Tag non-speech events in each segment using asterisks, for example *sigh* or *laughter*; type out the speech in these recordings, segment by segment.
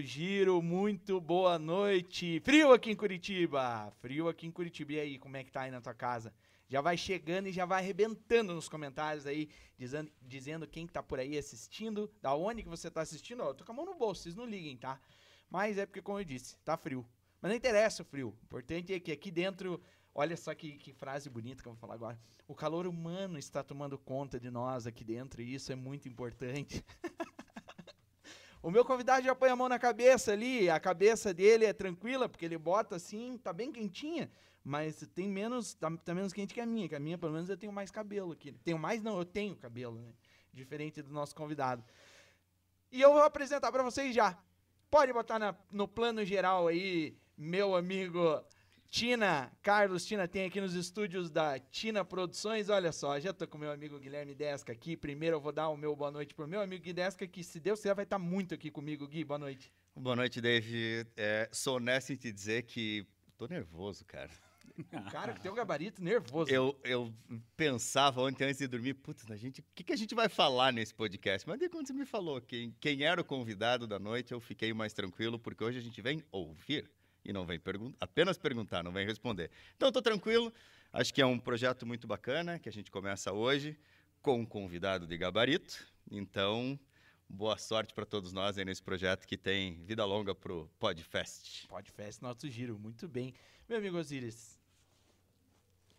Giro, muito boa noite. Frio aqui em Curitiba. Frio aqui em Curitiba. E aí, como é que tá aí na tua casa? Já vai chegando e já vai arrebentando nos comentários aí, dizendo, dizendo quem que tá por aí assistindo, da onde que você tá assistindo. Ó, eu tô com a mão no bolso, vocês não liguem, tá? Mas é porque, como eu disse, tá frio. Mas não interessa o frio. O importante é que aqui dentro Olha só que, que, frase bonita que eu vou falar agora. O calor humano está tomando conta de nós aqui dentro e isso é muito importante. *laughs* o meu convidado já põe a mão na cabeça ali, a cabeça dele é tranquila, porque ele bota assim, tá bem quentinha, mas tem menos, tá, tá, menos quente que a minha, que a minha pelo menos eu tenho mais cabelo aqui. Tenho mais não, eu tenho cabelo, né? Diferente do nosso convidado. E eu vou apresentar para vocês já. Pode botar na, no plano geral aí, meu amigo Tina, Carlos Tina tem aqui nos estúdios da Tina Produções. Olha só, já tô com meu amigo Guilherme Desca aqui. Primeiro eu vou dar o meu boa noite pro meu amigo Gui Desca, que se Deus quiser vai estar tá muito aqui comigo. Gui, boa noite. Boa noite, Dave. É, sou honesto em te dizer que tô nervoso, cara. Cara, que tem um gabarito nervoso. Eu, eu pensava ontem antes de dormir, putz, a gente, o que, que a gente vai falar nesse podcast? Mas daí quando você me falou quem, quem era o convidado da noite, eu fiquei mais tranquilo, porque hoje a gente vem ouvir e não vem apenas perguntar, não vem responder. Então, estou tranquilo. Acho que é um projeto muito bacana que a gente começa hoje com um convidado de gabarito. Então, boa sorte para todos nós aí nesse projeto que tem vida longa para o Podfest. Podfest, nosso giro, muito bem. Meu amigo Osiris,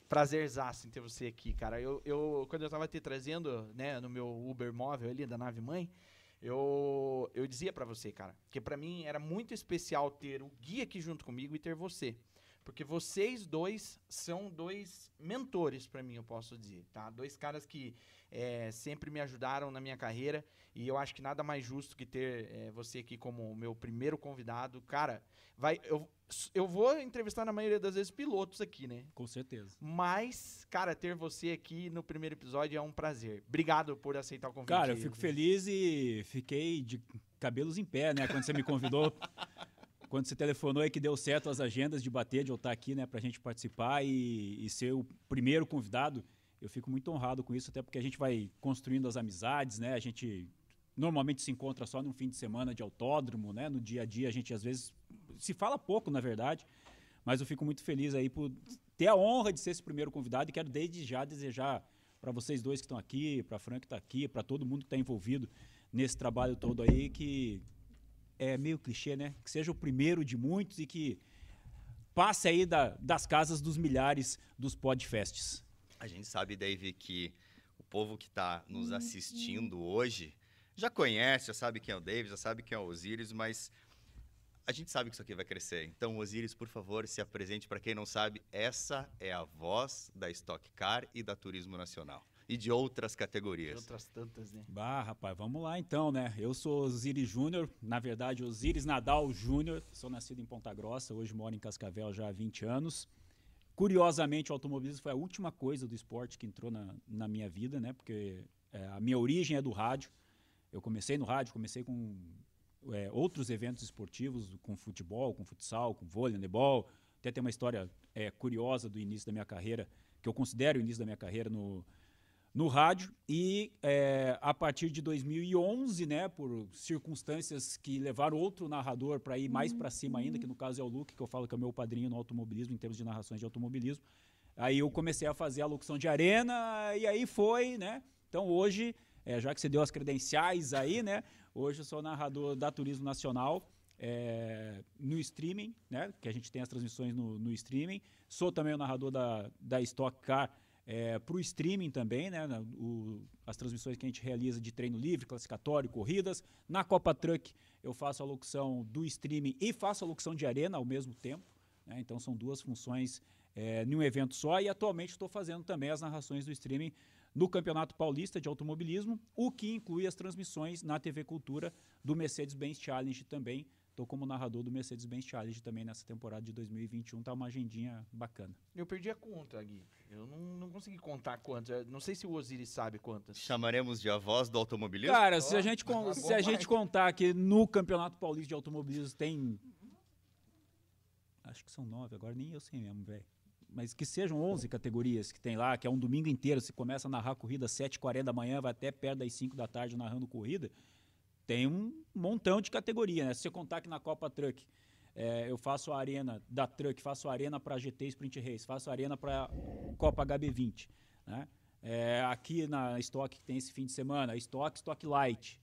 prazerzaço em ter você aqui, cara. Eu, eu quando eu estava te trazendo, né, no meu Uber móvel ali da nave mãe, eu, eu dizia para você, cara, que para mim era muito especial ter o guia aqui junto comigo e ter você. Porque vocês dois são dois mentores para mim, eu posso dizer, tá? Dois caras que é, sempre me ajudaram na minha carreira e eu acho que nada mais justo que ter é, você aqui como meu primeiro convidado. Cara, vai, eu, eu vou entrevistar na maioria das vezes pilotos aqui, né? Com certeza. Mas, cara, ter você aqui no primeiro episódio é um prazer. Obrigado por aceitar o convite. Cara, eu fico feliz e fiquei de cabelos em pé, né? Quando você me convidou. *laughs* quando você telefonou e que deu certo as agendas de bater, de eu estar aqui, né, pra gente participar e, e ser o primeiro convidado. Eu fico muito honrado com isso, até porque a gente vai construindo as amizades, né? A gente normalmente se encontra só no fim de semana de autódromo, né? No dia a dia a gente às vezes se fala pouco, na verdade, mas eu fico muito feliz aí por ter a honra de ser esse primeiro convidado e quero desde já desejar para vocês dois que estão aqui, para Frank que está aqui, para todo mundo que está envolvido nesse trabalho todo aí, que é meio clichê, né? Que seja o primeiro de muitos e que passe aí da, das casas dos milhares dos podfests. A gente sabe, Dave, que o povo que está nos assistindo hoje já conhece, já sabe quem é o Dave, já sabe quem é o Osiris, mas a gente sabe que isso aqui vai crescer. Então, Osiris, por favor, se apresente para quem não sabe. Essa é a voz da Stock Car e da Turismo Nacional. E de outras categorias. De outras tantas, né? Bah, rapaz, vamos lá então, né? Eu sou Osiris Júnior, na verdade, Osiris Nadal Júnior. Sou nascido em Ponta Grossa, hoje moro em Cascavel já há 20 anos. Curiosamente, o automobilismo foi a última coisa do esporte que entrou na, na minha vida, né? Porque é, a minha origem é do rádio. Eu comecei no rádio, comecei com é, outros eventos esportivos, com futebol, com futsal, com vôlei, handebol. Até tem uma história é, curiosa do início da minha carreira, que eu considero o início da minha carreira no, no rádio. E é, a partir de 2011, né, por circunstâncias que levaram outro narrador para ir mais para cima ainda, que no caso é o Luke, que eu falo que é meu padrinho no automobilismo, em termos de narrações de automobilismo. Aí eu comecei a fazer a locução de arena e aí foi, né? Então hoje, é, já que você deu as credenciais aí, né? Hoje eu sou narrador da Turismo Nacional. É, no streaming, né? Que a gente tem as transmissões no, no streaming. Sou também o narrador da, da Stock Car é, para o streaming também, né? O, as transmissões que a gente realiza de treino livre, classificatório, corridas. Na Copa Truck eu faço a locução do streaming e faço a locução de arena ao mesmo tempo. Né? Então são duas funções é, em um evento só. E atualmente estou fazendo também as narrações do streaming no Campeonato Paulista de Automobilismo, o que inclui as transmissões na TV Cultura do Mercedes-Benz Challenge também. Estou como narrador do Mercedes-Benz Challenge também nessa temporada de 2021. Tá uma agendinha bacana. Eu perdi a conta, Gui. Eu não, não consegui contar quantas. Não sei se o Osiris sabe quantas. Chamaremos de avós do automobilismo? Cara, oh, se a, gente, tá se a gente contar que no Campeonato Paulista de Automobilismo tem... Acho que são nove, agora nem eu sei mesmo, velho mas que sejam 11 categorias que tem lá, que é um domingo inteiro, você começa a narrar corrida às 7h40 da manhã, vai até perto das 5 da tarde narrando corrida, tem um montão de categoria, né? Se você contar que na Copa Truck é, eu faço a arena da Truck, faço a arena para GT Sprint Race, faço a arena para Copa HB20, né? É, aqui na Stock que tem esse fim de semana, Stock, Stock Light.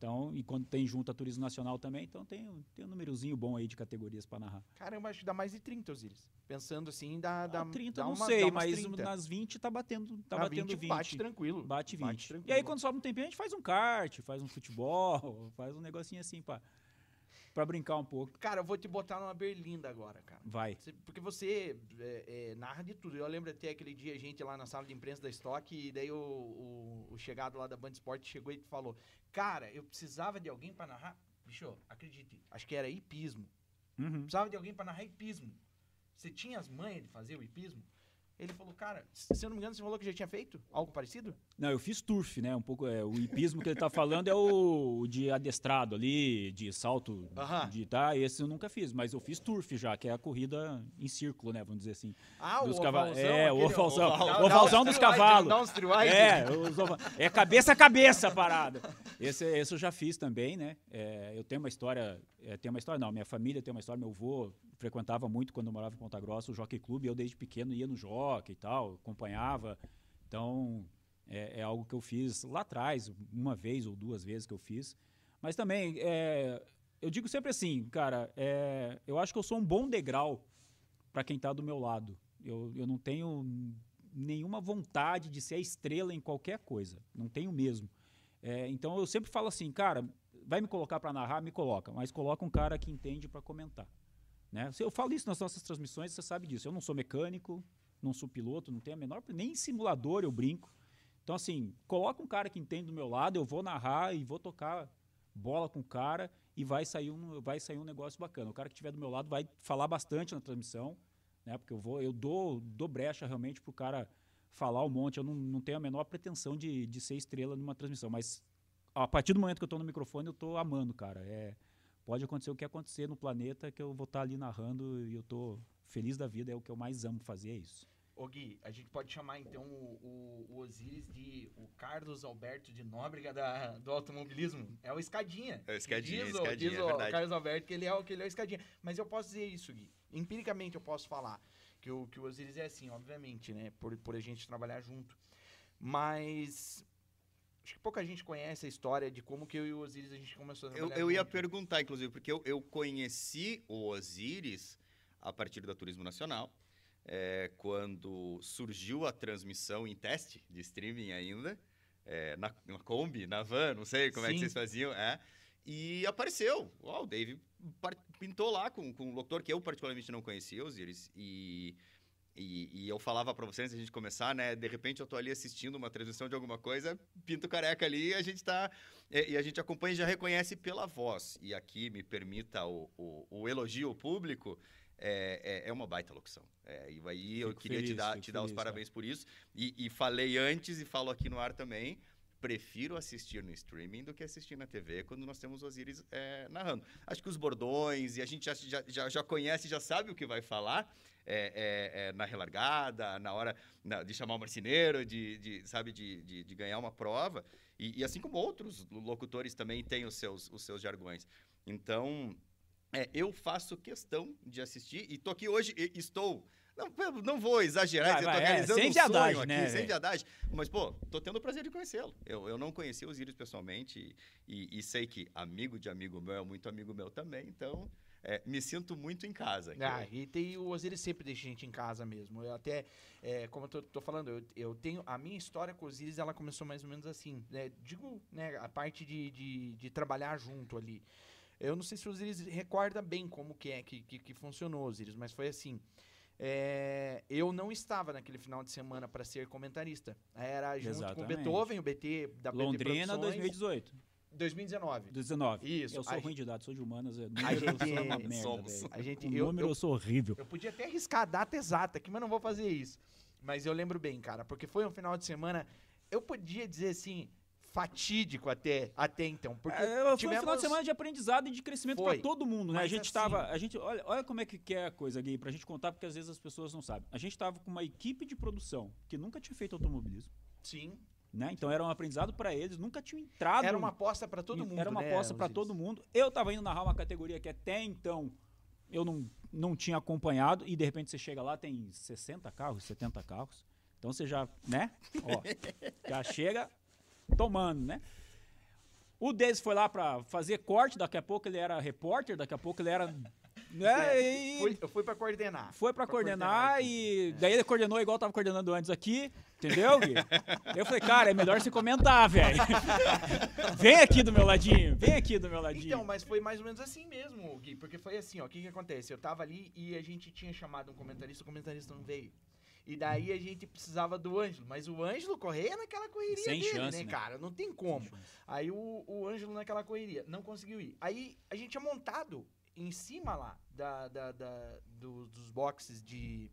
Então, e quando tem junto a Turismo Nacional também, então tem, tem um númerozinho bom aí de categorias para narrar. Caramba, acho que dá mais de 30, Osiris. Pensando assim, dá, dá, Ah, 30 dá não uma- sei, mas 30. nas 20 tá batendo, tá Na batendo 20. bate tranquilo. Bate 20. Bate e aí, tranquilo. quando sobra um tempinho, a gente faz um kart, faz um futebol, faz um negocinho assim pra, pra brincar um pouco. Cara, eu vou te botar numa berlinda agora, cara. Vai. Você- Porque você é, é, narra de tudo. Eu lembro até aquele dia a gente lá na sala de imprensa da Stock e daí o, o, o chegado lá da Band Esporte chegou e falou: Cara, eu precisava de alguém pra narrar. Bicho, acredite, acho que era hipismo. Uhum. Precisava de alguém pra narrar hipismo. Você tinha as manhas de fazer o hipismo? Ele falou, cara, se eu não me engano, você falou que já tinha feito algo parecido? Não, eu fiz turf, né? Um pouco. É, o hipismo que ele tá falando é o, o de adestrado ali, de salto Aham. de tá. Esse eu nunca fiz, mas eu fiz turf já, que é a corrida em círculo, né? Vamos dizer assim. Ah, Dos o cava- ovalzão, É, o ovalzão. O ovalzão dos cavalos. É, é cabeça a cabeça a parada. Esse, esse eu já fiz também, né? É, eu tenho uma história, é, tenho uma história não, minha família tem uma história, meu avô frequentava muito quando eu morava em Ponta Grossa o Jockey Clube, eu desde pequeno ia no jockey e tal, acompanhava. Então, é, é algo que eu fiz lá atrás, uma vez ou duas vezes que eu fiz. Mas também, é, eu digo sempre assim, cara, é, eu acho que eu sou um bom degrau para quem está do meu lado. Eu, eu não tenho nenhuma vontade de ser a estrela em qualquer coisa. Não tenho mesmo. É, então eu sempre falo assim, cara, vai me colocar para narrar, me coloca, mas coloca um cara que entende para comentar. Né? Eu falo isso nas nossas transmissões, você sabe disso. Eu não sou mecânico, não sou piloto, não tenho a menor. Nem em simulador eu brinco. Então, assim, coloca um cara que entende do meu lado, eu vou narrar e vou tocar bola com o cara e vai sair um, vai sair um negócio bacana. O cara que estiver do meu lado vai falar bastante na transmissão, né? Porque eu vou, eu dou, dou brecha realmente pro cara falar um monte. Eu não, não tenho a menor pretensão de, de ser estrela numa transmissão, mas a partir do momento que eu estou no microfone, eu estou amando, cara. É, pode acontecer o que acontecer no planeta, que eu vou estar ali narrando e eu tô feliz da vida. É o que eu mais amo fazer, é isso. Ô Gui, a gente pode chamar então o, o, o Osiris de o Carlos Alberto de Nóbrega da, do automobilismo. É o Escadinha. É o Escadinha, Diz, o- Escadinha, diz é o verdade. Carlos Alberto que ele é o que ele é o Escadinha. Mas eu posso dizer isso, Gui. Empiricamente eu posso falar que o, que o Osiris é assim, obviamente, né? Por, por a gente trabalhar junto. Mas acho que pouca gente conhece a história de como que eu e o Osiris a gente começou a Eu, trabalhar eu ia perguntar, inclusive, porque eu, eu conheci o Osiris a partir da Turismo Nacional, é, quando surgiu a transmissão em teste de streaming ainda, é, na, na Kombi, na van, não sei como é que Sim. vocês faziam, é, e apareceu. Uau, o Dave pintou lá com, com um locutor que eu particularmente não conhecia, Osiris, e... E, e eu falava pra vocês antes da gente começar, né? De repente eu tô ali assistindo uma transmissão de alguma coisa, pinto careca ali e a gente tá e, e a gente acompanha e já reconhece pela voz. E aqui me permita o, o, o elogio público. É, é, é uma baita locução. É, e aí eu Fico queria te feliz, dar, fico te dar os feliz, parabéns por isso. E, e falei antes e falo aqui no ar também. Prefiro assistir no streaming do que assistir na TV quando nós temos o Osiris é, narrando. Acho que os bordões, e a gente já, já, já conhece, já sabe o que vai falar é, é, é, na relargada, na hora na- de chamar o marceneiro, de, de, sabe, de, de, de ganhar uma prova. E, e assim como outros locutores também têm os seus, os seus jargões. Então, é, eu faço questão de assistir e tô aqui hoje, estou. Não, não vou exagerar, Vai, eu tô vai, é, realizando sem um viadagem, sonho aqui, né, sem velho? viadagem. Mas, pô, tô tendo o prazer de conhecê-lo. Eu, eu não conheci o Osiris pessoalmente e, e sei que amigo de amigo meu é muito amigo meu também, então é, me sinto muito em casa. aqui. Ah, e tem, o Osiris sempre deixa a gente em casa mesmo. Eu até, é, como eu tô, tô falando, eu, eu tenho. A minha história com o Osiris, ela começou mais ou menos assim. né? Digo, né, a parte de, de, de trabalhar junto ali. Eu não sei se o Osiris recorda bem como que é que, que, que funcionou, Osiris, mas foi assim. É, eu não estava naquele final de semana para ser comentarista. Era junto com o Exatamente. Beethoven, o BT da BT Londrina Produções, 2018. 2019. 19. Isso, Eu sou a ruim gente- de idade, sou de humanas. é, A Número, eu gente- sou uma merda, somos. A gente, O eu, número eu eu sou horrível. Eu podia até arriscar a data exata aqui, mas não vou fazer isso. Mas eu lembro bem, cara, porque foi um final de semana, eu podia dizer assim, fatídico até, até então. Porque É, foi um tivemos... final de semana de aprendizado e de crescimento para todo mundo, né? A Mas gente assim- tava, a gente, olha, olha como é que é a coisa, Gui, pra gente contar, porque às vezes as pessoas não sabem. A gente tava com uma equipe de produção que nunca tinha feito automobilismo. Sim, Né? Então era um aprendizado para eles, nunca tinham entrado. Era uma aposta para todo mundo. Era uma né, aposta para todo mundo. Eu tava indo narrar uma categoria que até então eu não, não tinha acompanhado e de repente você chega lá, tem 60 carros, 70 carros. Então você já, né? Ó, *laughs* já chega tomando, né? O deles foi lá para fazer corte, daqui a pouco ele era repórter, daqui a pouco ele era. Né, e Fui- eu fui para coordenar. foi para pra coordenar, coordenar e daí ele coordenou igual eu tava coordenando antes aqui, entendeu, Gui? eu falei, cara, é melhor você comentar, velho. *laughs* vem aqui do meu ladinho, vem aqui do meu ladinho. Então, mas foi mais ou menos assim mesmo, Gui, porque foi assim, ó, o que que acontece? Eu tava ali e a gente tinha chamado um comentarista, o comentarista não veio. E daí a gente precisava do Ângelo, mas o Ângelo correia naquela correria Sem dele, chance, né, né? cara? Não tem como. Aí o, o Ângelo naquela correria, não conseguiu ir. Aí a gente tinha montado em cima lá da, da- da- do- dos boxes de,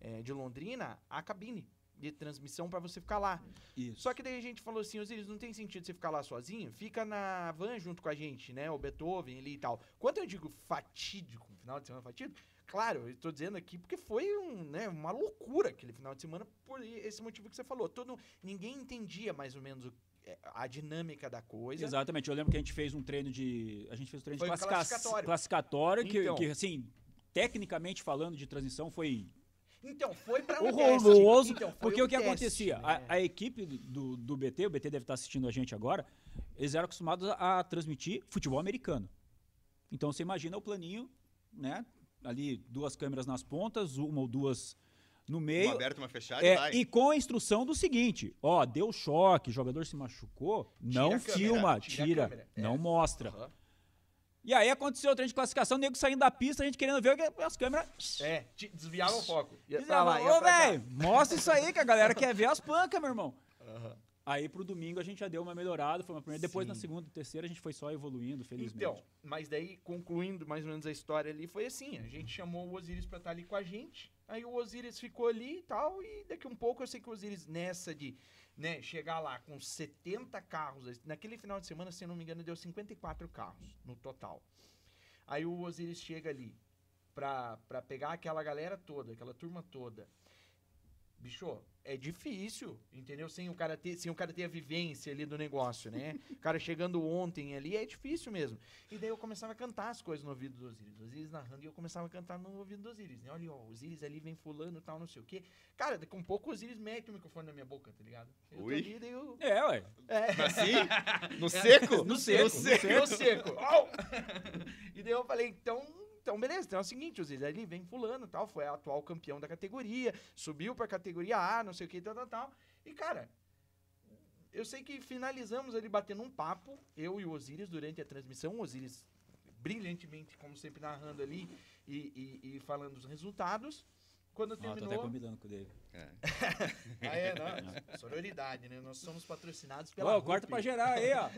eh, de Londrina a cabine de transmissão pra você ficar lá. Isso. Só que daí a gente falou assim, Osiris, não tem sentido você ficar lá sozinho, fica na van junto com a gente, né? O Beethoven ali e tal. Quando eu digo fatídico, final de semana fatídico, claro, eu tô dizendo aqui porque foi um, né, uma loucura aquele final de semana por esse motivo que você falou. Todo, ninguém entendia mais ou menos o- é, a dinâmica da coisa. Exatamente, eu lembro que a gente fez um treino de. A gente fez um treino Foi de classica- classificatório. classificatório, que, Então. que, assim, tecnicamente falando de transição, foi Então, foi pra horroroso, Então, porque um o que teste, acontecia? né? A, a equipe do, do BT, o BT deve estar assistindo a gente agora, eles eram acostumados a, a transmitir futebol americano. Então você imagina o planinho, né? Ali duas câmeras nas pontas, uma ou duas no Uma meio. aberta, uma fechada e É, vai. e com a instrução do seguinte: ó, deu choque, o jogador se machucou, não a câmera, filma, tira a tira, câmera. É. não mostra. Aham. E aí aconteceu o treino de classificação, o nego saindo da pista, a gente querendo ver o que as câmeras. É, desviava o foco. Ia pra lá, ia Ô, velho, mostra isso aí que a galera quer ver as pancas, meu irmão. Aham. Aí pro domingo a gente já deu uma melhorada, foi uma primeira. Depois na Sim. segunda e terceira a gente foi só evoluindo, felizmente. Então, mas daí, concluindo mais ou menos a história ali, foi assim: a gente chamou o Osiris pra estar ali com a gente. Aí o Osiris ficou ali e tal. E daqui um pouco eu sei que o Osiris, nessa de né, chegar lá com 70 carros, naquele final de semana, se não me engano, deu 54 carros no total. Aí o Osiris chega ali pra, pra pegar aquela galera toda, aquela turma toda. Bicho, é difícil, entendeu? Sem o cara ter, sem o cara ter a vivência ali do negócio, né? O cara chegando ontem ali é difícil mesmo. E daí eu começava a cantar as coisas no ouvido do Osiris. Osiris narrando e eu começava a cantar no ouvido do Osiris, né? Olha, ó, o Osiris ali vem fulano e tal, não sei o quê. Cara, daqui a um pouco o Osiris mete o microfone na minha boca, tá ligado? Eu tô Ui. ali, daí eu... É, ué. É. Assim? *laughs* No seco? No seco, no seco. No seco. Au! e daí eu falei, então, então beleza, então é o seguinte, Osiris, ali vem fulano tal, foi atual campeão da categoria, subiu pra categoria A, não sei o que, tal, tal, tal. E, cara, eu sei que finalizamos ali batendo um papo, eu e o Osiris, durante a transmissão, o Osiris brilhantemente, como sempre, narrando ali e, e- e falando os resultados. Quando Ó, tô até terminou... combinando com o David. É. *laughs* ah, é, não, sororidade, né? Nós somos patrocinados pela Ó, corta pra gerar aí, ó.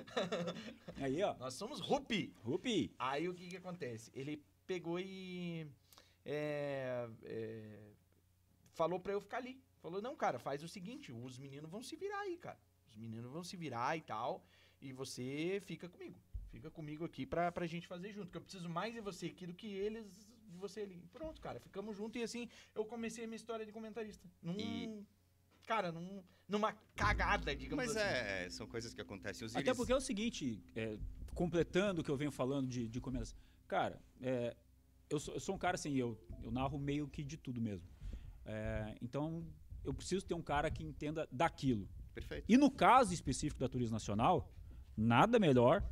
*laughs* Aí, ó. Nós somos Rupi. Rupi. Aí o que que acontece? Ele pegou e é, é, falou pra eu ficar ali. Falou, não, cara, faz o seguinte, os meninos vão se virar aí, cara. Os meninos vão se virar e tal, e você fica comigo. Fica comigo aqui pra, pra gente fazer junto, que eu preciso mais de você aqui do que eles de você ali. Pronto, cara, ficamos juntos e assim eu comecei a minha história de comentarista. Num, E- Cara, num, numa cagada, digamos Mas assim. é, são coisas que acontecem. Os Até porque é o seguinte, é, completando o que eu venho falando de, de começo. Cara, é, eu, sou, eu sou um cara assim, eu, eu narro meio que de tudo mesmo. É, então, eu preciso ter um cara que entenda daquilo. Perfeito. E no caso específico da Turismo Nacional, nada melhor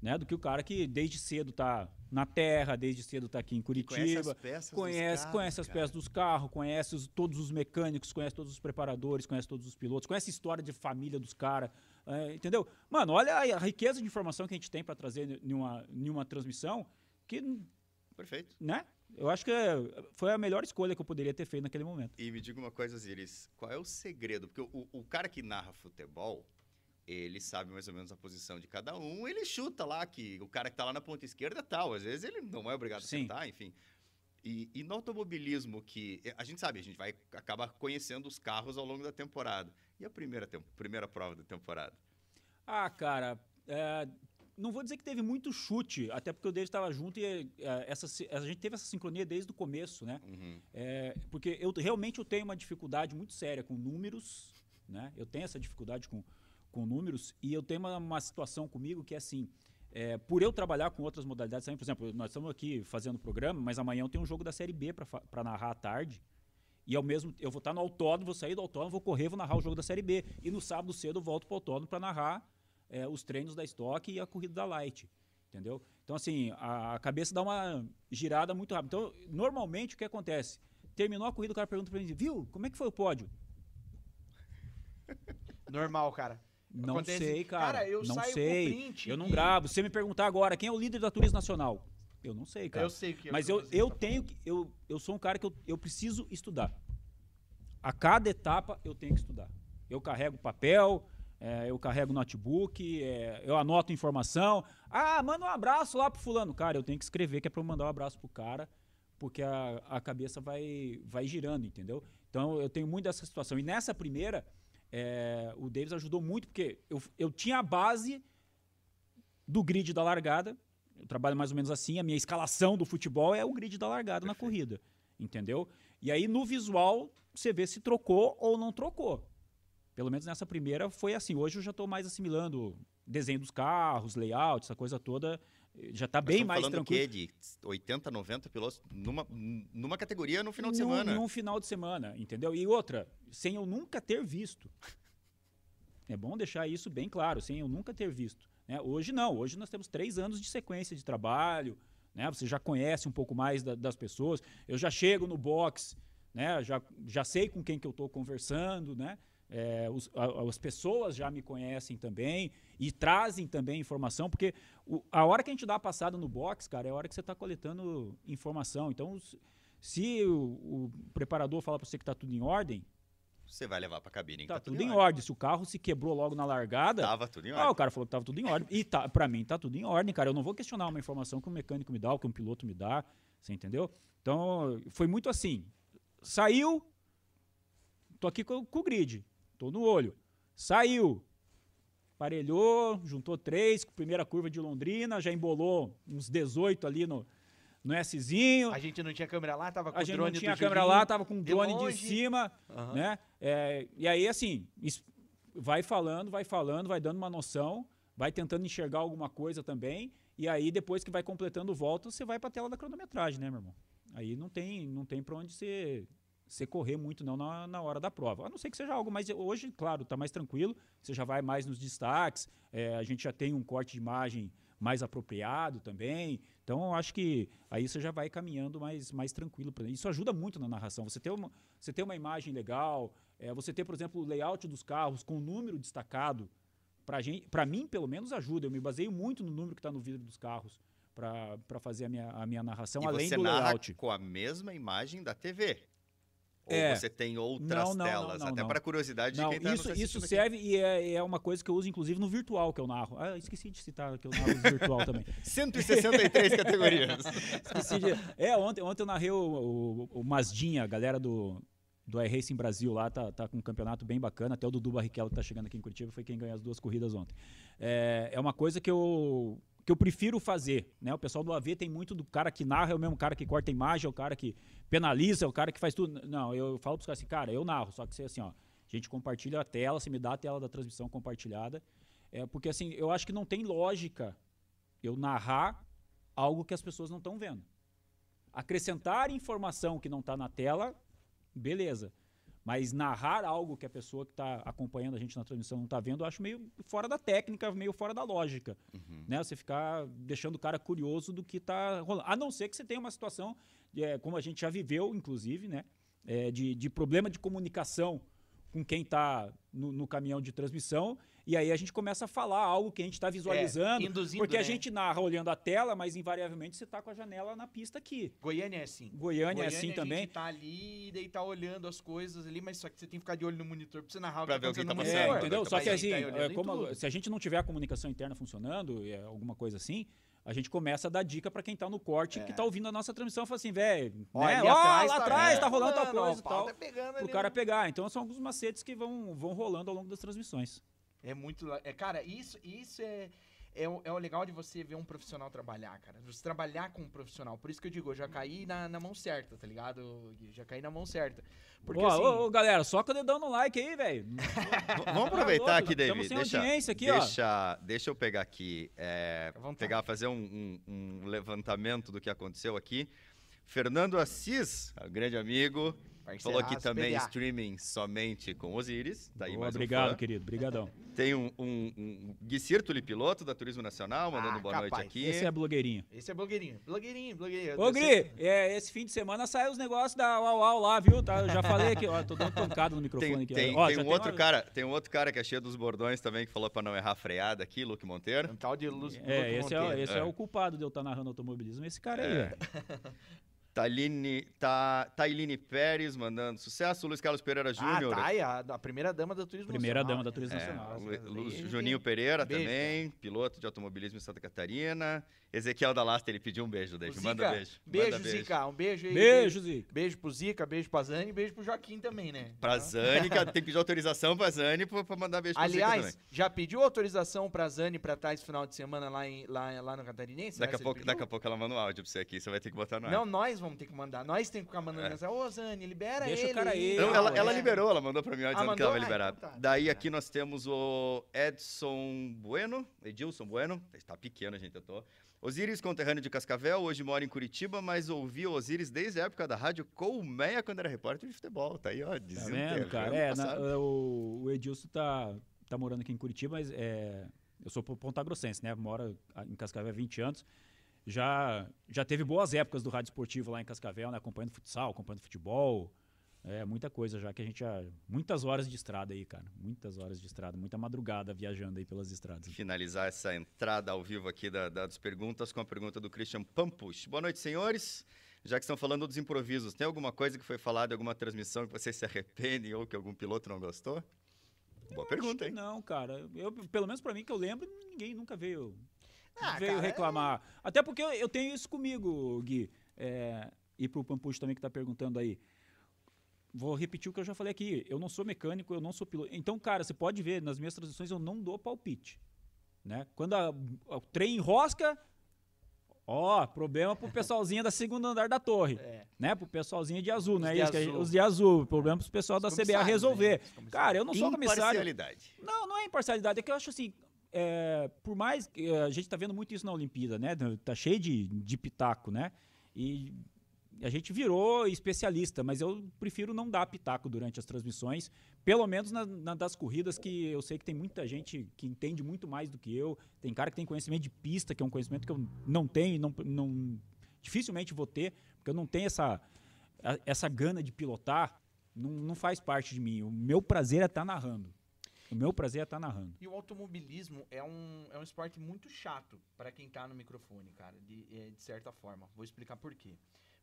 né, do que o cara que desde cedo tá na terra, desde cedo tá aqui em Conhece Curitiba, as peças dos conhece, carros, conhece as cara. peças dos carros, conhece os- todos os mecânicos, conhece todos os preparadores, conhece todos os pilotos, conhece a história de família dos caras, é, entendeu? Mano, olha a, a riqueza de informação que a gente tem para trazer em uma, em uma transmissão que, Perfeito. né? Eu acho que é- foi a melhor escolha que eu poderia ter feito naquele momento. E me diga uma coisa, Osiris, qual é o segredo? Porque o, o cara que narra futebol, ele sabe mais ou menos a posição de cada um, ele chuta lá que o cara que tá lá na ponta esquerda tal, às vezes ele não é obrigado a Sim. acertar, enfim. E, e no automobilismo, que a gente sabe, a gente vai acabar conhecendo os carros ao longo da temporada. E a primeira, primeira prova da temporada? Ah, cara, é, não vou dizer que teve muito chute, até porque o David estava junto e é, essa, si- a gente teve essa sincronia desde o começo, né? Uhum. É, porque eu realmente eu tenho uma dificuldade muito séria com números né? Eu tenho essa dificuldade com, com números e eu tenho uma, uma situação comigo que é assim, é, por eu trabalhar com outras modalidades também, por exemplo, nós estamos aqui fazendo programa, mas amanhã eu tenho um jogo da Série B para narrar à tarde. E ao mesmo eu vou estar no autódromo, vou sair do autódromo, vou correr, vou narrar o jogo da Série B. E no sábado cedo eu volto para o autódromo para narrar é, os treinos da Stock e a corrida da Light. Entendeu? Então, assim, a, cabeça dá uma girada muito rápido. Então, normalmente o que acontece? Terminou a corrida, o cara pergunta para mim, viu, como é que foi o pódio? *laughs* Normal, cara. Não Acontece... sei, cara. Cara, eu não sei. print eu não gravo. Se você me perguntar agora, quem é o líder da Turismo Nacional? Eu não sei, cara. Eu sei que Mas que eu, eu tenho que. Eu, eu sou um cara que eu, eu preciso estudar. A cada etapa eu tenho que estudar. Eu carrego papel, é, eu carrego notebook, é, eu anoto informação. Ah, manda um abraço lá pro fulano. Cara, eu tenho que escrever que é pra eu mandar um abraço pro cara, porque a, a cabeça vai, vai girando, entendeu? Então eu tenho muito dessa situação. E nessa primeira, é, o Davis ajudou muito, porque eu, eu tinha a base do grid da largada. Eu trabalho mais ou menos assim. A minha escalação do futebol é o grid da largada na corrida. Entendeu? E aí no visual você vê se trocou ou não trocou. Pelo menos nessa primeira foi assim. Hoje eu já estou mais assimilando desenho dos carros, layout, essa coisa toda. Já está bem mais falando tranquilo. o quê? De 80, 90 pilotos numa, numa categoria no final de Num- semana. Num final de semana, entendeu? E outra, sem eu nunca ter visto. *laughs* É bom deixar isso bem claro, sem eu nunca ter visto. né? Hoje não, hoje nós temos três anos de sequência de trabalho, né? Você já conhece um pouco mais da- das pessoas. Eu já chego no box, né? Já, já sei com quem que eu estou conversando, né? É, os- a- as pessoas já me conhecem também e trazem também informação, porque o- a hora que a gente dá a passada no box, cara, é a hora que você está coletando informação. Então, se o, o preparador fala para você que está tudo em ordem, Você vai levar pra cabine. que tá, tudo em ordem. Se o carro se quebrou logo na largada, Tava tudo em ah, ordem. o cara falou que tava tudo em ordem. E tá, pra mim tá tudo em ordem, cara. Eu não vou questionar uma informação que um mecânico me dá, ou que um piloto me dá. Você entendeu? Então, foi muito assim. Saiu, tô aqui com, com o grid. Tô no olho. Saiu. Parelhou, juntou três, primeira curva de Londrina, já embolou uns 18 ali no, no Szinho. A gente não tinha câmera lá, tava com A o gente drone não tinha do câmera Julinho. lá, tava com o de drone de longe. cima, Aham. né? É, e aí, assim, vai falando, vai falando, vai dando uma noção, vai tentando enxergar alguma coisa também, e aí depois que vai completando volta, você vai pra tela da cronometragem, né, meu irmão? Aí não tem, não tem pra onde você, você correr muito não na, na hora da prova. A não ser que seja algo mais... Hoje, claro, tá mais tranquilo, você já vai mais nos destaques, é, a gente já tem um corte de imagem mais apropriado também. Então, eu acho que aí você já vai caminhando mais, mais tranquilo. Isso ajuda muito na narração. Você ter uma, você ter uma imagem legal, é, você ter, por exemplo, o layout dos carros com o número destacado, para mim, pelo menos, ajuda. Eu me baseio muito no número que está no vidro dos carros para fazer a minha, a minha narração, e além você do narra layout. com a mesma imagem da TV. Ou É. você tem outras Não, não, telas, não, até para curiosidade de quem tá isso, isso assistindo aqui. serve e é, é uma coisa que eu uso, inclusive, no virtual que eu narro. Ah, esqueci de citar que eu narro no virtual também. *laughs* 163 categorias. *laughs* Esqueci de- É, ontem, ontem eu narrei o, o, o Mazdinha, a galera do, do iRacing Brasil lá, tá, tá com um campeonato bem bacana. Até o Dudu Barrichello que tá chegando aqui em Curitiba foi quem ganhou as duas corridas ontem. É, é uma coisa que eu, que eu prefiro fazer, né? O pessoal do AV tem muito do cara que narra, é o mesmo cara que corta imagem, é o cara que penaliza, é o cara que faz tudo. Não, eu falo pros caras assim, cara, eu narro, só que você assim, ó, a gente compartilha a tela, você me dá a tela da transmissão compartilhada. É, porque assim, eu acho que não tem lógica eu narrar algo que as pessoas não estão vendo. Acrescentar informação que não está na tela, beleza. Mas narrar algo que a pessoa que está acompanhando a gente na transmissão não está vendo, eu acho meio fora da técnica, meio fora da lógica. Né? Você ficar deixando o cara curioso do que está rolando. A não ser que você tenha uma situação, é, como a gente já viveu, inclusive, né? É, de, de problema de comunicação com quem está no, no caminhão de transmissão, e aí a gente começa a falar algo que a gente está visualizando, induzindo, porque a né? gente narra olhando a tela, mas invariavelmente você está com a janela na pista aqui. Goiânia é assim. Goiânia, é assim a também. gente tá ali e daí tá olhando as coisas ali, mas só que você tem que ficar de olho no monitor pra você narrar Pra o que ver o que acontecendo tá passando, É, entendeu? Mas Só que assim, tá é, como, se a gente não tiver a comunicação interna funcionando, é, alguma coisa assim, a gente começa a dar dica pra quem tá no corte, que tá ouvindo a nossa transmissão, fala assim, velho, né? ó, atrás lá tá- atrás é, tá rolando tal rolando, ó, coisa o e pau tal, tá pro cara né? pegar. Então são alguns macetes que vão, vão rolando ao longo das transmissões. É muito. É, cara, isso, isso é, é, o, é o legal de você ver um profissional trabalhar, cara. Você trabalhar com um profissional. Por isso que eu digo, eu já caí na, na mão certa, tá ligado? Gui? Já caí na mão certa. Porque Ó, assim. ô, ô, galera, soca o dedão no like aí, velho. *laughs* Vamos aproveitar aqui, David. Estamos sem Deixa, audiência aqui, ó. deixa, deixa eu pegar aqui, é, pegar, fazer um, um- um levantamento do que aconteceu aqui. Fernando Assis, grande amigo, falou parceiraço, também PDA. streaming somente com Osiris. Tá aí Boa, mais um obrigado, fã. querido. Brigadão. *laughs* Tem um, um, um Guicir Tulipiloto, da Turismo Nacional, mandando Ah, boa noite capaz. aqui. Esse é blogueirinho. Esse é blogueirinho. Blogueirinho, blogueirinho. Ô, Gri, é, esse fim de semana saiu os negócios da Uau Uau lá, viu? Tá, eu já falei aqui, ó, tô dando pancada no microfone Tem, aqui. tem- ó, tem um outro uma- cara, tem um outro cara que é cheio dos bordões também, que falou pra não errar a freada aqui, Luke Monteiro. Um tal de luz. É, esse, é, o- esse é. É. o culpado de eu estar narrando automobilismo, esse cara aí, É. velho. *laughs* Taline, ta, Tailine Pérez mandando sucesso. Luiz Carlos Pereira Ah, Júnior. tá, aí, a, a primeira dama do turismo Primeira nacional. dama da Turismo É, Nacional. Lu- Lu-. Juninho Pereira Beijo, também, piloto de automobilismo em Santa Catarina. Ezequiel da Lasta, ele pediu um beijo, O David. Zica, Manda beijo. Beijo, Manda beijo. Zica. Um beijo aí. Beijo, Zica. Beijo pro Zica, beijo pra Zani e beijo pro Joaquim também, né? Pra Zane, que *laughs* tem que pedir autorização pra Zane pra, pra mandar beijo pro Zica Aliás, também. já pediu autorização pra Zani pra estar esse final de semana lá, em, lá, lá no Catarinense? Daqui a, Né? Pouco, daqui a pouco ela manda um áudio pra você aqui, você vai ter que botar no ar. Não, nós vamos ter que mandar. Nós temos que ficar mandando É. mensagem. Ô, Zani, libera Deixa o ele. cara aí. Não, ela, ela é. liberou, ela mandou pra mim Ah, dizendo que ela vai? Ah, liberar. então tá. Daí aqui nós temos o Edson Bueno, Edilson Bueno, está pequeno, gente tentou. Osiris, conterrâneo de Cascavel, hoje mora em Curitiba, mas ouvi o Osiris desde a época da Rádio Colmeia, quando era repórter de futebol. Tá aí, ó, Tá desenterrando vendo, cara? o É, na- passado. o, o Edilson tá, tá morando aqui em Curitiba, mas é, eu sou Ponta Grossense, né? Moro em Cascavel há 20 anos. Já, já teve boas épocas do rádio esportivo lá em Cascavel, né? Acompanhando futsal, acompanhando futebol. É, muita coisa já que a gente já... Muitas horas de estrada aí, cara. Muitas horas de estrada, muita madrugada viajando aí pelas estradas. Finalizar essa entrada ao vivo aqui da- das perguntas com a pergunta do Christian Pampus. Boa noite, senhores. Já que estão falando dos improvisos, tem alguma coisa que foi falada em alguma transmissão que vocês se arrependem ou que algum piloto não gostou? Boa pergunta, Acho hein? Não, cara. Eu, pelo menos pra mim que eu lembro, ninguém nunca veio, Ah, veio cara, reclamar. Até porque eu, eu tenho isso comigo, Gui. É, e pro Pampucho também que tá perguntando aí. Vou repetir o que eu já falei aqui. Eu não sou mecânico, eu não sou piloto. Então, cara, você pode ver, nas minhas transmissões eu não dou palpite. Né? Quando a- o trem enrosca, ó, problema pro pessoalzinho da segundo andar da torre. É. Né? Pro pessoalzinho de azul, não é de a gente- azul. os de azul. Problema pro pessoal da Os CBA comissários, resolver. né? Os. Cara, eu não sou comissário. Imparcialidade. Não, não é imparcialidade. É que eu acho assim, é, por mais que eh, a gente tá vendo muito isso na Olimpíada, né? Tá cheio de, de pitaco, né? E a gente virou especialista, mas eu prefiro não dar pitaco durante as transmissões, pelo menos na, na das corridas que eu sei que tem muita gente que entende muito mais do que eu. Tem cara que tem conhecimento de pista, que é um conhecimento que eu não tenho e não, não dificilmente vou ter, porque eu não tenho essa essa gana de pilotar, não, não faz parte de mim. O meu prazer é estar narrando. O meu prazer é estar narrando. E o automobilismo é um, é um esporte muito chato pra quem tá no microfone, cara, de, é, de certa forma. Vou explicar por quê.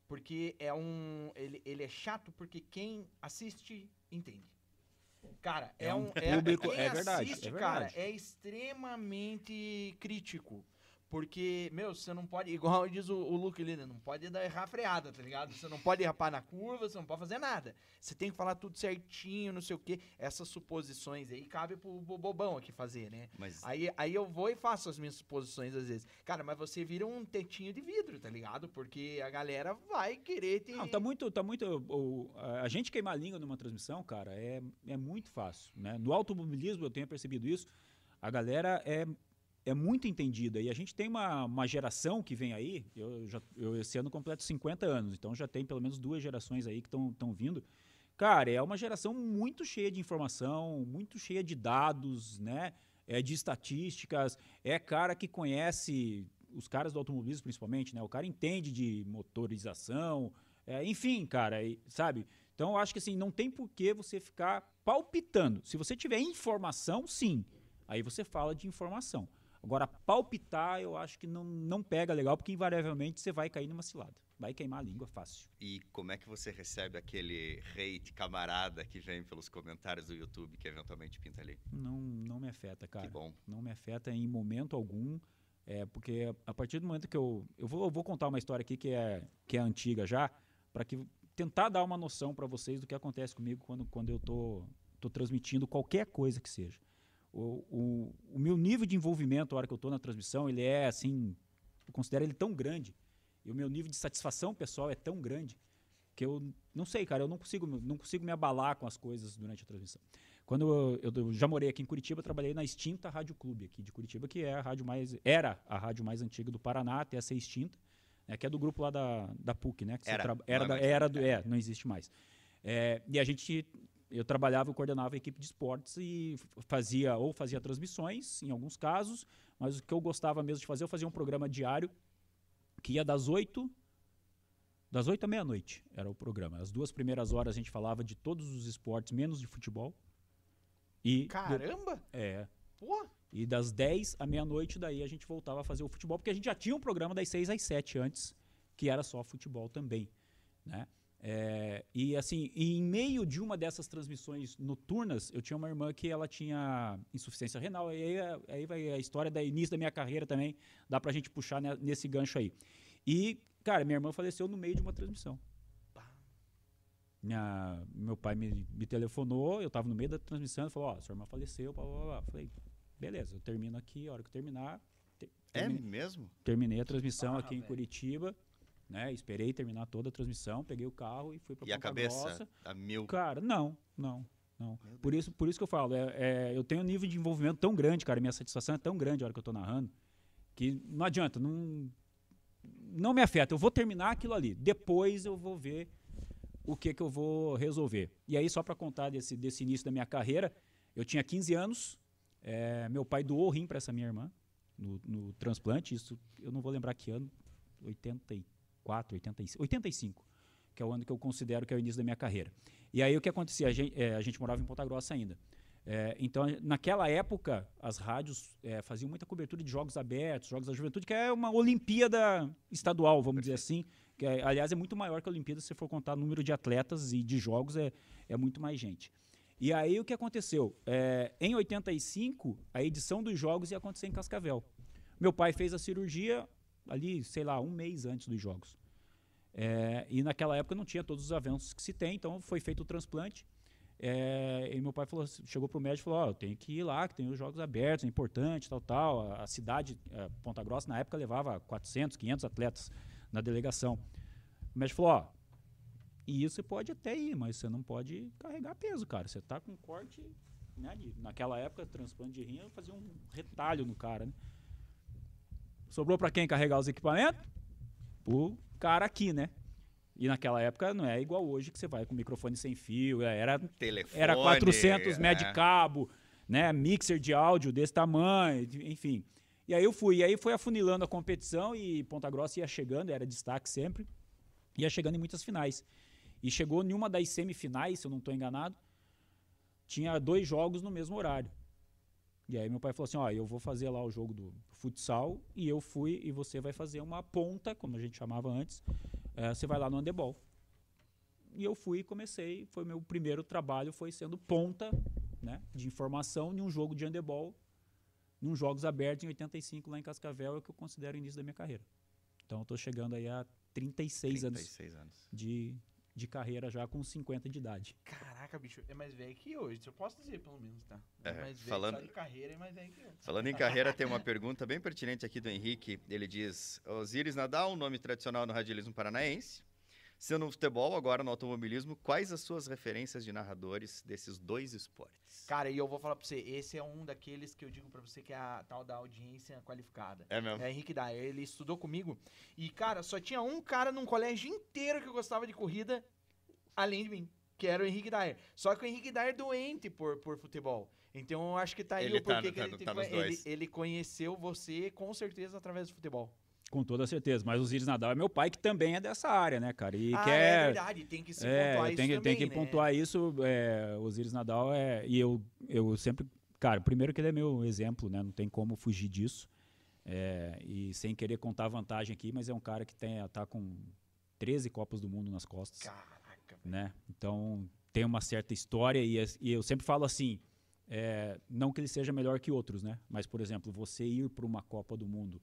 Porque é um. Ele, ele é chato porque quem assiste entende. Cara, é, É um. é, público- quem é verdade, assiste, é cara, verdade. é extremamente crítico. Porque, meu, você não pode, igual *laughs* diz o, o Luke ali, né, não pode dar errar a freada, tá ligado? Você não pode derrapar na curva, você não pode fazer nada. Você tem que falar tudo certinho, não sei o quê. Essas suposições aí cabe pro bo- bobão aqui fazer, né? Mas Aí, aí eu vou e faço as minhas suposições às vezes. Cara, mas você vira um tetinho de vidro, tá ligado? Porque a galera vai querer te. Não, tá muito, tá muito. o- a- a gente queimar a língua numa transmissão, cara, é, é muito fácil. Né? No automobilismo, eu tenho percebido isso. A galera é, é muito entendida. E a gente tem uma, uma geração que vem aí. Eu, já, eu esse ano completo 50 anos, então já tem pelo menos duas gerações aí que estão vindo. Cara, é uma geração muito cheia de informação, muito cheia de dados, né? É de estatísticas. É cara que conhece os caras do automobilismo, principalmente, né? O cara entende de motorização, é, enfim, cara, sabe? Então eu acho que assim, não tem por que você ficar palpitando. Se você tiver informação, sim. Aí você fala de informação. Agora, palpitar, eu acho que não, não pega legal, porque invariavelmente você vai cair numa cilada. Vai queimar a língua fácil. e como é que você recebe aquele hate camarada que vem pelos comentários do YouTube que eventualmente pinta ali? Não, não me afeta, cara. Que bom. não me afeta em momento algum, é, porque a partir do momento que eu eu vou, eu vou contar uma história aqui que é que é antiga já, para que tentar dar uma noção para vocês do que acontece comigo quando, quando eu tô tô transmitindo qualquer coisa que seja. O, o, o meu nível de envolvimento, a hora que eu estou na transmissão, ele é assim, eu considero ele tão grande, e o meu nível de satisfação pessoal é tão grande, que eu não sei, cara, eu não consigo, não consigo me abalar com as coisas durante a transmissão. Quando eu, eu, já morei aqui em Curitiba, trabalhei na extinta Rádio Clube aqui de Curitiba, que é a rádio mais era a rádio mais antiga do Paraná, até ser extinta, né, que é do grupo lá da, da PUC, né? era, era, da, era do, é, não existe mais. É, e a gente eu trabalhava, eu coordenava a equipe de esportes e fazia ou fazia transmissões em alguns casos, mas o que eu gostava mesmo de fazer, eu fazia um programa diário que ia das 8 das 8 à meia-noite era o programa. As duas primeiras horas a gente falava de todos os esportes, menos de futebol. E Caramba! Do, é. Pô! E das 10 à meia-noite, daí a gente voltava a fazer o futebol, porque a gente já tinha um programa das 6 às 7 antes, que era só futebol também. Né? É, e assim, em meio de uma dessas transmissões noturnas, eu tinha uma irmã que ela tinha insuficiência renal. E aí, aí vai a história da início da minha carreira também, dá pra gente puxar nesse gancho aí. E Cara, minha irmã faleceu no meio de uma transmissão. Minha, meu pai me, me telefonou, eu estava no meio da transmissão, falou, ó, oh, sua irmã faleceu, blá, blá, blá. Falei, beleza, eu termino aqui, a hora que eu terminar... Te, é mesmo? Terminei a transmissão ah, aqui em Curitiba, né, esperei terminar toda a transmissão, peguei o carro e fui para E a cabeça, Grossa. a mil... Cara, não, não, não. Por isso, por isso que eu falo, é, é, eu tenho um nível de envolvimento tão grande, cara, minha satisfação é tão grande a hora que eu estou narrando, que não adianta, não não me afeta. Eu vou terminar aquilo ali. Depois eu vou ver o que, que eu vou resolver. E aí, só para contar desse, desse início da minha carreira, eu tinha 15 anos, é, meu pai doou rim para essa minha irmã no, no, transplante. Isso eu não vou lembrar que ano, 84, 85, 85, que é o ano que eu considero que é o início da minha carreira. E aí o que acontecia? A gente, é, a gente morava em Ponta Grossa ainda. É, então, naquela época, as rádios é, faziam muita cobertura de jogos abertos, jogos da juventude, que é uma Olimpíada estadual, vamos dizer assim. Que é, aliás, é muito maior que a Olimpíada se for contar o número de atletas e de jogos, é, é muito mais gente. E aí o que aconteceu? É, em 85, a edição dos jogos ia acontecer em Cascavel. Meu pai fez a cirurgia ali, sei lá, um mês antes dos jogos. É, e naquela época não tinha todos os avanços que se tem, então foi feito o transplante. É, e meu pai falou, chegou pro médico e falou: Ó, oh, que ir lá, que tem os jogos abertos, é importante, tal, tal. A, a cidade, a Ponta Grossa, na época, levava 400, 500 atletas na delegação. O médico falou: Ó, oh, e isso você pode até ir, mas você não pode carregar peso, cara. Você tá com corte. Né, naquela época, transplante de rim, fazia um retalho no cara, né? Sobrou para quem carregar os equipamentos? O cara aqui, né? E naquela época não é igual hoje que você vai com microfone sem fio, é, era Telefone, era 400 é. de cabo, né, mixer de áudio desse tamanho, enfim. E aí eu fui, e aí foi afunilando a competição e Ponta Grossa ia chegando, era destaque sempre, ia chegando em muitas finais. E chegou em uma das semifinais, se eu não estou enganado, tinha dois jogos no mesmo horário. E aí meu pai falou assim, ó, eu vou fazer lá o jogo do futsal e eu fui e você vai fazer uma ponta, como a gente chamava antes, é, você vai lá no handebol. E eu fui e comecei, foi meu primeiro trabalho, foi sendo ponta né, de informação em um jogo de handebol, num Jogos Abertos em 85 lá em Cascavel, é o que eu considero o início da minha carreira. Então eu estou chegando aí a 36, 36 anos, anos, De, de carreira já com 50 de idade. Caraca, bicho, é mais velho que hoje. Eu posso dizer, pelo menos, tá? É, é mais velho falando, de carreira, é mais velho que eu. Falando em carreira, tem uma pergunta bem pertinente aqui do Henrique. Ele diz: Osíris Nadal, um nome tradicional no radialismo paranaense. Sendo no futebol, agora no automobilismo, quais as suas referências de narradores desses dois esportes? Cara, e eu vou falar pra você, esse é um daqueles que eu digo pra você que é a tal da audiência qualificada. É mesmo? É Henrique Dyer, ele estudou comigo. E, cara, só tinha um cara num colégio inteiro que gostava de corrida além de mim, que era o Henrique Dyer. Só que o Henrique Dyer é doente por, por futebol. Então eu acho que tá aí ele o porquê tá, que tá, ele, tá ele, ele conheceu você com certeza através do futebol. Com toda certeza. Mas o Ziris Nadal é meu pai, que também é dessa área, né, cara? E ah, quer, é verdade. Tem que se é, pontuar tem, isso Tem que né? pontuar isso. É, o Ziris Nadal é... E eu, eu sempre... Cara, primeiro que ele é meu exemplo, né? Não tem como fugir disso. É, e sem querer contar vantagem aqui, mas é um cara que tem, tá com 13 Copas do Mundo nas costas. Caraca né? Então tem uma certa história e, e eu sempre falo assim, é, não que ele seja melhor que outros, né? Mas por exemplo, você ir para uma Copa do Mundo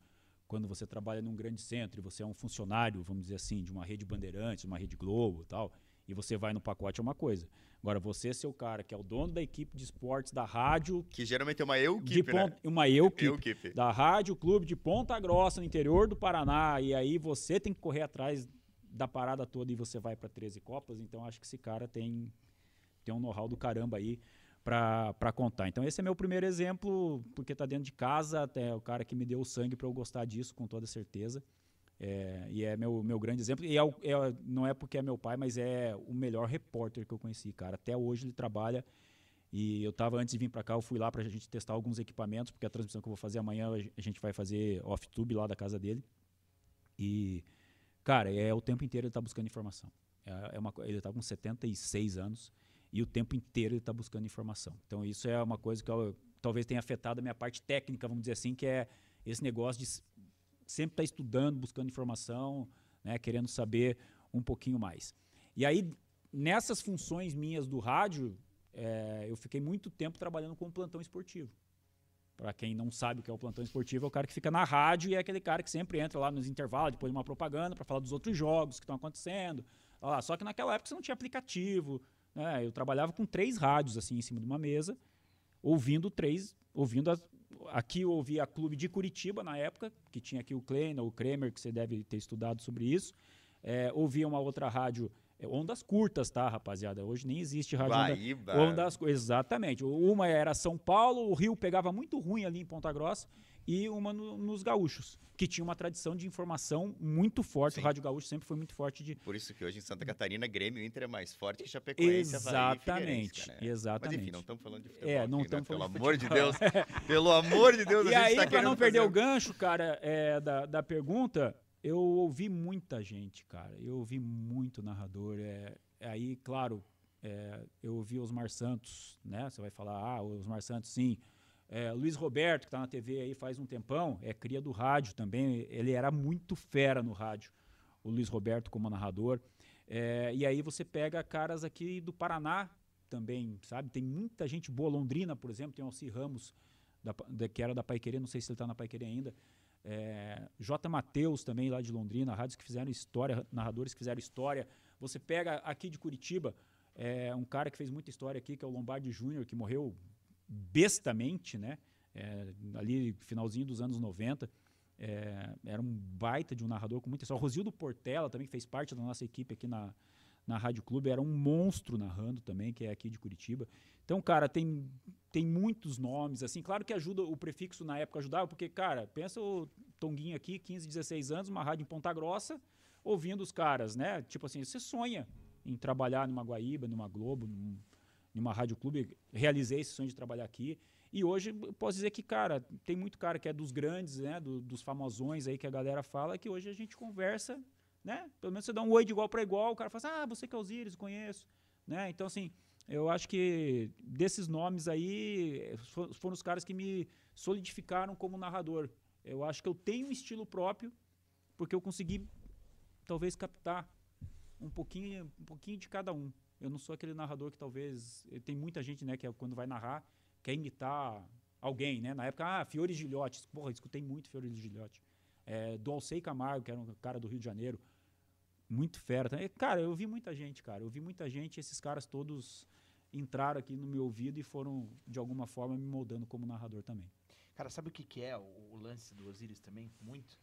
quando você trabalha num grande centro e você é um funcionário, vamos dizer assim, de uma rede Bandeirantes, uma rede Globo, tal, e você vai no pacote é uma coisa. Agora, você ser o cara que é o dono da equipe de esportes da rádio. Que geralmente é uma eu de né? Uma eu-equipe. Da Rádio Clube de Ponta Grossa, no interior do Paraná. E aí você tem que correr atrás da parada toda e você vai para 13 Copas. Então, acho que esse cara tem, tem um know-how do caramba aí para contar. Então, esse é meu primeiro exemplo, porque está dentro de casa, até o cara que me deu o sangue para eu gostar disso, com toda certeza. É, e é meu, meu grande exemplo. E é, é, não é porque é meu pai, mas é o melhor repórter que eu conheci, cara. Até hoje ele trabalha. E eu tava antes de vir para cá, eu fui lá para a gente testar alguns equipamentos, porque a transmissão que eu vou fazer amanhã a gente vai fazer off-tube lá da casa dele. E, cara, é o tempo inteiro ele tá buscando informação. É, é uma, ele tá com 76 anos e o tempo inteiro ele tá buscando informação. Então isso é uma coisa que eu, talvez tenha afetado a minha parte técnica, vamos dizer assim, que é esse negócio de sempre está estudando, buscando informação, né, querendo saber um pouquinho mais. E aí, nessas funções minhas do rádio, é, eu fiquei muito tempo trabalhando com o plantão esportivo. Para quem não sabe o que é o plantão esportivo, é o cara que fica na rádio e é aquele cara que sempre entra lá nos intervalos, depois de uma propaganda, para falar dos outros jogos que estão acontecendo. Só que naquela época você não tinha aplicativo. Né? Eu trabalhava com três rádios assim em cima de uma mesa, ouvindo três, ouvindo as, aqui eu ouvi a Clube de Curitiba na época, que tinha aqui o Kleiner, o Kremer, que você deve ter estudado sobre isso. É, ouvia uma outra rádio, é, ondas curtas, tá, rapaziada? Hoje nem existe rádio Guaíba. onda, ondas Exatamente. Uma era São Paulo, o Rio pegava muito ruim ali em Ponta Grossa, e uma no, nos gaúchos, que tinha uma tradição de informação muito forte. Sim. O Rádio Gaúcho sempre foi muito forte de. Por isso que hoje em Santa Catarina, Grêmio Inter é mais forte que Chapecoense, Exatamente. Né? Exatamente. Mas enfim, não estamos falando de futebol. É, não estamos né? falando *laughs* Pelo amor de Deus. pelo amor de Deus, E aí, tá para não perder fazer... o gancho, cara, é, da, da pergunta, eu ouvi muita gente, cara. Eu ouvi muito narrador. É, aí, claro, é, eu ouvi Osmar Santos, né? Você vai falar, ah, Osmar Santos, sim. É, Luiz Roberto, que está na TV aí faz um tempão, é cria do rádio também. Ele era muito fera no rádio, o Luiz Roberto como narrador. É, e aí você pega caras aqui do Paraná também, sabe? Tem muita gente boa. Londrina, por exemplo, tem Alci Ramos, da, da, que era da Paiquerê, não sei se ele está na Paiquerê ainda. É, J. Matheus também, lá de Londrina, rádios que fizeram história, narradores que fizeram história. Você pega aqui de Curitiba, é, um cara que fez muita história aqui, que é o Lombardi Júnior, que morreu bestamente, né? É, ali finalzinho dos anos 90. É, era um baita de um narrador com muita história. O Rosildo Portela também fez parte da nossa equipe aqui na, na Rádio Clube, era um monstro narrando também, que é aqui de Curitiba. Então, cara, tem, tem muitos nomes, assim, claro que ajuda, o prefixo na época ajudava, porque, cara, pensa o Tonguinho aqui, 15, 16 anos, uma rádio em Ponta Grossa, ouvindo os caras, né? Tipo assim, você sonha em trabalhar numa Guaíba, numa Globo, num, em uma rádio clube, realizei esse sonho de trabalhar aqui. E hoje posso dizer que, cara, tem muito cara que é dos grandes, né, do, dos famosões aí que a galera fala, que hoje a gente conversa, né? Pelo menos você dá um oi de igual para igual, o cara fala assim, ah, você que é Osiris, conheço, né? Então, assim, eu acho que desses nomes aí foram os caras que me solidificaram como narrador. Eu acho que eu tenho um estilo próprio, porque eu consegui talvez captar um pouquinho, um pouquinho de cada um. Eu não sou aquele narrador que talvez. Eh, tem muita gente, né, que é quando vai narrar, quer imitar alguém, né? Na época, ah, Fiore Gilhote. Porra, escutei muito Fiore Gilhote. É, do Alcei Camargo, que era um cara do Rio de Janeiro. Muito fera. Cara, eu vi muita gente, cara. Eu vi muita gente, esses caras todos entraram aqui no meu ouvido e foram, de alguma forma, me moldando como narrador também. Cara, sabe o que, que é o, o lance do Osiris também? Muito?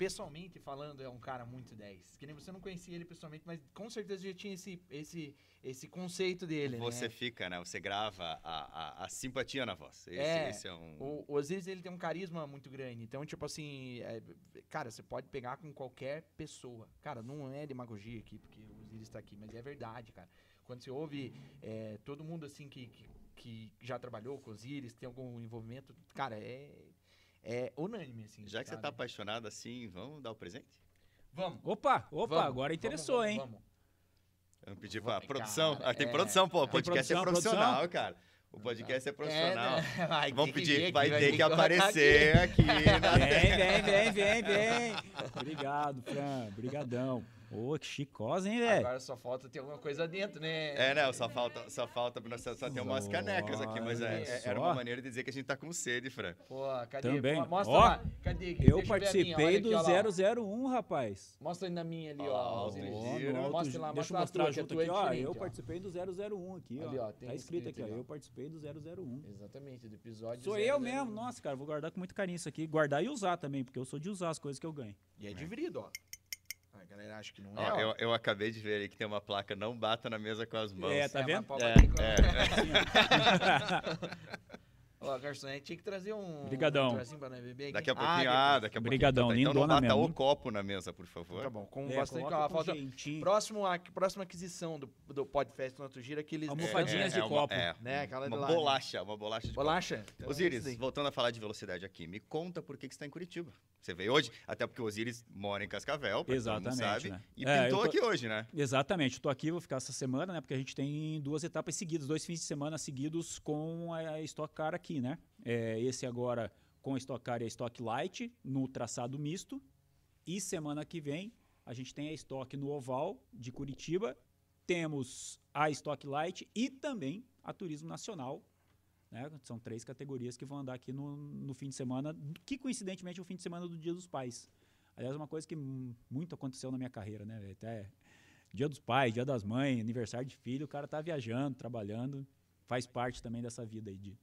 Pessoalmente falando, é um cara muito 10. Que nem você não conhecia ele pessoalmente, mas com certeza já tinha esse, esse, esse conceito dele, Você né? fica, né? Você grava a, a, a simpatia na voz. Esse, é, esse é um... O, o Osiris, ele tem um carisma muito grande. Então, tipo assim, é, cara, você pode pegar com qualquer pessoa. Cara, não é demagogia aqui, porque o Osiris está aqui, mas é verdade, cara. Quando você ouve é, todo mundo, assim, que, que, que já trabalhou com Osiris, tem algum envolvimento, cara, é é unânime, assim. Já que sabe? você tá apaixonado assim, vamos dar o presente? Vamos. Opa, opa, vamos, agora interessou, vamos, hein? Vamos. Vamos pedir pra produção. Cara, ah, tem é... produção, pô. O podcast é produção, é profissional, produção? cara. O podcast é profissional. É, né? *laughs* Vamos pedir, vai, ter que aparecer aqui. aqui vem, vem, vem, vem, vem. Obrigado, Fran. Obrigadão. Ô, que chicose, hein, velho? Agora só falta ter alguma coisa dentro, né? É, não, só falta, só falta, só, só tem umas canecas aqui, mas é, é- era uma maneira de dizer que a gente tá com sede, Fran. Pô, cadê? Também. Pô, Mostra Ó, lá. Cadê? Eu Deixa participei aqui, do lá. 001, rapaz. Mostra aí na minha ali, Ó, ó. Ó, alto- Mostra lá, deixa mostra eu a mostrar tua, junto é aqui, ó. Eu ó. participei do 001 aqui, ó. Ali, ó, tem tá escrito aqui, ó. ali, ó. Eu participei do 001. Exatamente, do episódio Sou 001. eu mesmo, nossa, cara, vou guardar com muito carinho isso aqui. Guardar e usar também, porque eu sou de usar as coisas que eu ganho. E é dividido, ó. A galera acha que não Ó, é, ó. eu, eu acabei de ver ali que tem uma placa, não bata na mesa com as mãos. É, tá mas vendo? pode É, bater com- é. Ó, *laughs* *laughs* garçonete, tinha que trazer um... Brigadão. Um pra nós beber aqui. Daqui a pouquinho, ah, daqui a pouquinho. Brigadão, tá, então não bata mesmo. o copo na mesa, por favor. Tá bom, com É, bastante... Ó, falta... Próximo, a, próxima aquisição do, do Podfest no outro giro, aqueles... Almofadinhas de uma- copo. É, Né, aquela de uma lá, né? bolacha, uma bolacha de copo. Bolacha? Então, é Osiris, voltando a falar de velocidade aqui, me conta por que, que você está em Curitiba. Você veio hoje, até porque o Osiris mora em Cascavel, Exatamente, sabe, né? e É, pintou tô- aqui hoje, né? Exatamente, tô aqui, vou ficar essa semana, né? Porque a gente tem duas etapas seguidas, dois fins de semana seguidos com a Stock Car aqui, né? É, esse agora com a Stock Car e a Stock Light no traçado misto. E semana que vem a gente tem a Stock no Oval de Curitiba. Temos a Stock Light e também a Turismo Nacional. Né? São três categorias que vão andar aqui no, no fim de semana, que coincidentemente é o fim de semana do Dia dos Pais. Aliás, uma coisa que muito aconteceu na minha carreira, né? velho? Até Dia dos Pais, Dia das Mães, aniversário de filho, o cara tá viajando, trabalhando, faz parte também dessa vida aí de,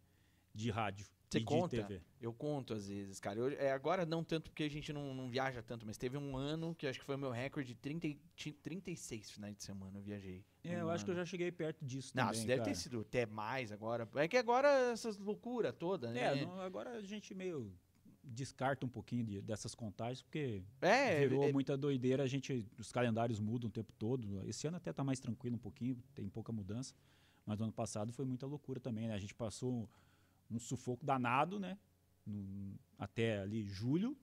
de rádio Você conta? TV. Eu conto às vezes, cara. Eu, é, agora não tanto porque a gente não, não viaja tanto, mas teve um ano que acho que foi o meu recorde de 30, e- ti- 36 finais de semana eu viajei. É, Um eu acho que eu ano. já cheguei perto disso Não, também, isso deve ter sido até mais agora. É que agora essas loucuras todas, né? É, não- agora a gente meio descarta um pouquinho de- dessas contagens, porque É, virou é- muita doideira, a gente, os calendários mudam o tempo todo. Esse ano até tá mais tranquilo um pouquinho, tem pouca mudança. Mas no ano passado foi muita loucura também, né? A gente passou um sufoco danado, né? No- até ali julho,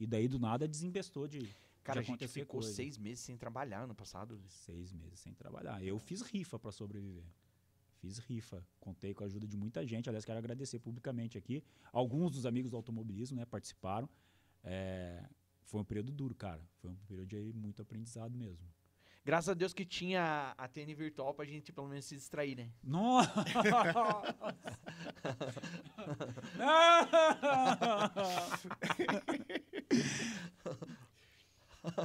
e daí do nada desembestou de, cara, a de gente acontecer ficou coisa. seis meses sem trabalhar ano passado. Seis meses sem trabalhar. Eu fiz rifa para sobreviver. Fiz rifa. Contei com a ajuda de muita gente. Aliás, quero agradecer publicamente aqui. Alguns dos amigos do automobilismo né, participaram. É, foi um período duro, cara. Foi um período de muito aprendizado mesmo. Graças a Deus que tinha a TN virtual pra gente pelo menos se distrair, né? Nossa! *laughs*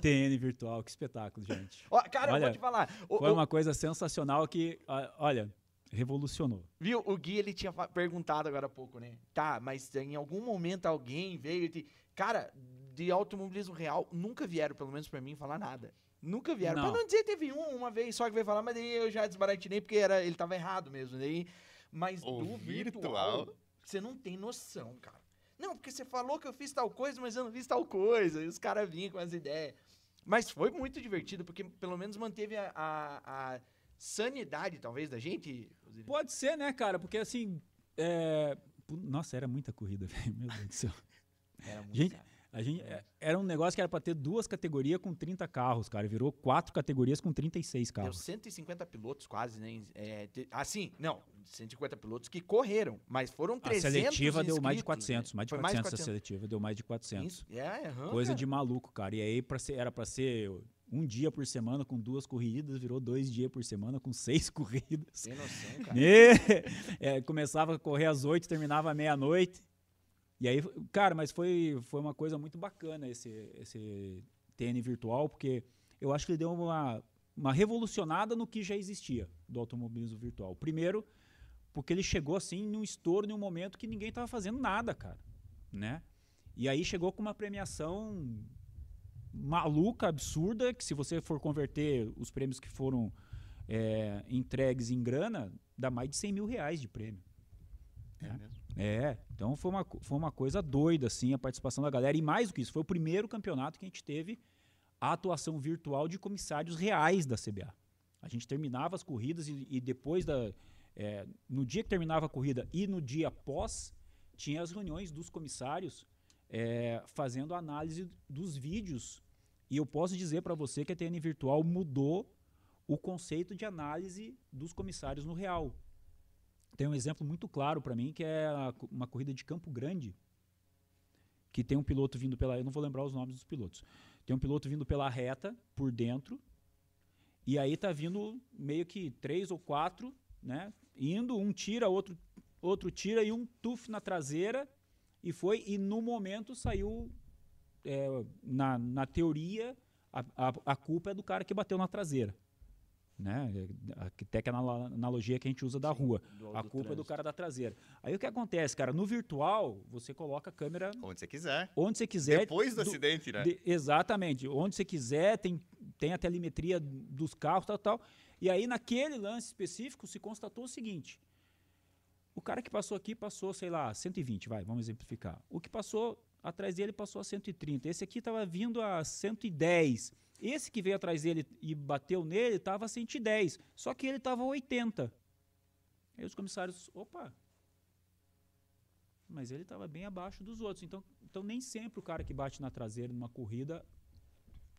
TN virtual, que espetáculo, gente. Ó, cara, eu Olha, vou te falar. O- Foi o- uma coisa sensacional que, olha, revolucionou. Viu? O Gui, ele tinha perguntado agora há pouco, né? Tá, mas em algum momento alguém veio e... te- Cara, de automobilismo real, nunca vieram, pelo menos pra mim, falar nada. Nunca vieram. Não. Pra não dizer, teve um uma vez só que veio falar, mas daí eu já desbaratinei porque era, ele tava errado mesmo. Daí, mas O do virtual, virtual? você não tem noção, cara. Não, porque você falou que eu fiz tal coisa, mas eu não fiz tal coisa. E os caras vinham com as ideias. Mas foi muito divertido, porque pelo menos manteve a, a- a sanidade, talvez, da gente. Pode ser, né, cara? Porque assim. é, Nossa, era muita corrida, *laughs* velho. Meu Deus do céu. Era muito Gente. A gente, é, era um negócio que era pra ter duas categorias com 30 carros, cara. Virou quatro categorias com 36 Deu carros. 150 pilotos quase, né? É, assim, não, 150 pilotos que correram, mas foram A 300 seletiva deu mais de inscritos, 400. né? Mais de Foi 400 a seletiva, deu mais de 400. Isso, é, aham, Coisa cara. de maluco, cara. E aí pra ser, era pra ser um dia por semana com duas corridas, virou dois dias por semana com seis *laughs* corridas. Tem noção, cara. E, *laughs* é, começava a correr às oito, terminava à meia-noite. E aí, cara, mas foi, foi uma coisa muito bacana esse, esse TN virtual, porque eu acho que ele deu uma, uma revolucionada no que já existia do automobilismo virtual. Primeiro, porque ele chegou assim num estouro, num momento que ninguém estava fazendo nada, cara, né? E aí chegou com uma premiação maluca, absurda, que se você for converter os prêmios que foram é, entregues em grana, dá mais de 100 mil reais de prêmio. É né? mesmo. É, então foi uma, foi uma coisa doida, assim, a participação da galera. E mais do que isso, foi o primeiro campeonato que a gente teve a atuação virtual de comissários reais da CBA. A gente terminava as corridas e, e depois da. é, no dia que terminava a corrida e no dia após, tinha as reuniões dos comissários é, fazendo análise dos vídeos. E eu posso dizer para você que a TN Virtual mudou o conceito de análise dos comissários no real. Tem um exemplo muito claro para mim que é uma corrida de Campo Grande que tem um piloto vindo pela. Eu não vou lembrar os nomes dos pilotos. Tem um piloto vindo pela reta, por dentro, e aí tá vindo meio que três ou quatro, né? Indo, um tira, outro, outro tira e um tuf na traseira. E foi, e no momento saiu, é, na, na teoria, a, a, a culpa é do cara que bateu na traseira né? Até que é a analogia que a gente usa da Sim, rua. Do, a do culpa trânsito. é do cara da traseira. Aí o que acontece, cara? No virtual, você coloca a câmera. Onde você quiser. Onde você quiser. Depois do, do acidente, né? De, exatamente. Onde você quiser, tem, tem a telemetria dos carros, tal, tal. E aí, naquele lance específico, se constatou o seguinte. O cara que passou aqui passou, sei lá, 120, vai, vamos exemplificar. O que passou atrás dele passou a 130. Esse aqui estava vindo a 110. Esse que veio atrás dele e bateu nele estava 110, só que ele estava 80. Aí os comissários, opa, mas ele estava bem abaixo dos outros. Então, então nem sempre o cara que bate na traseira numa corrida,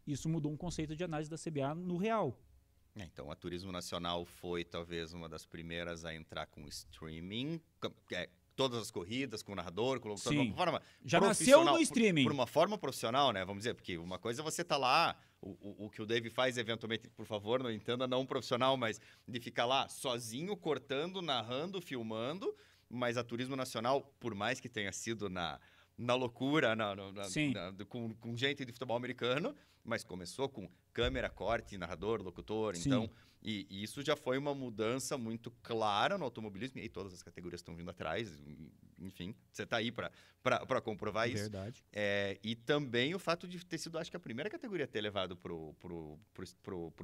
isso mudou um conceito de análise da CBA no real. É, então, a Turismo Nacional foi talvez uma das primeiras a entrar com streaming. É, todas as corridas com o narrador, com o locutor, de uma forma Já nasceu no streaming. Por, por, uma forma profissional, né? Vamos dizer, porque uma coisa é você tá lá, o, o, o, que o Dave faz eventualmente, por favor, não entenda não profissional, mas de ficar lá sozinho, cortando, narrando, filmando, mas a Turismo Nacional, por mais que tenha sido na, na loucura, na, na, na, com, com gente de futebol americano, mas começou com câmera, corte, narrador, locutor, Sim. então e, e, isso já foi uma mudança muito clara no automobilismo, e aí todas as categorias estão vindo atrás, enfim, você está aí para comprovar isso. Verdade. É, e também o fato de ter sido, acho que a primeira categoria a ter levado para o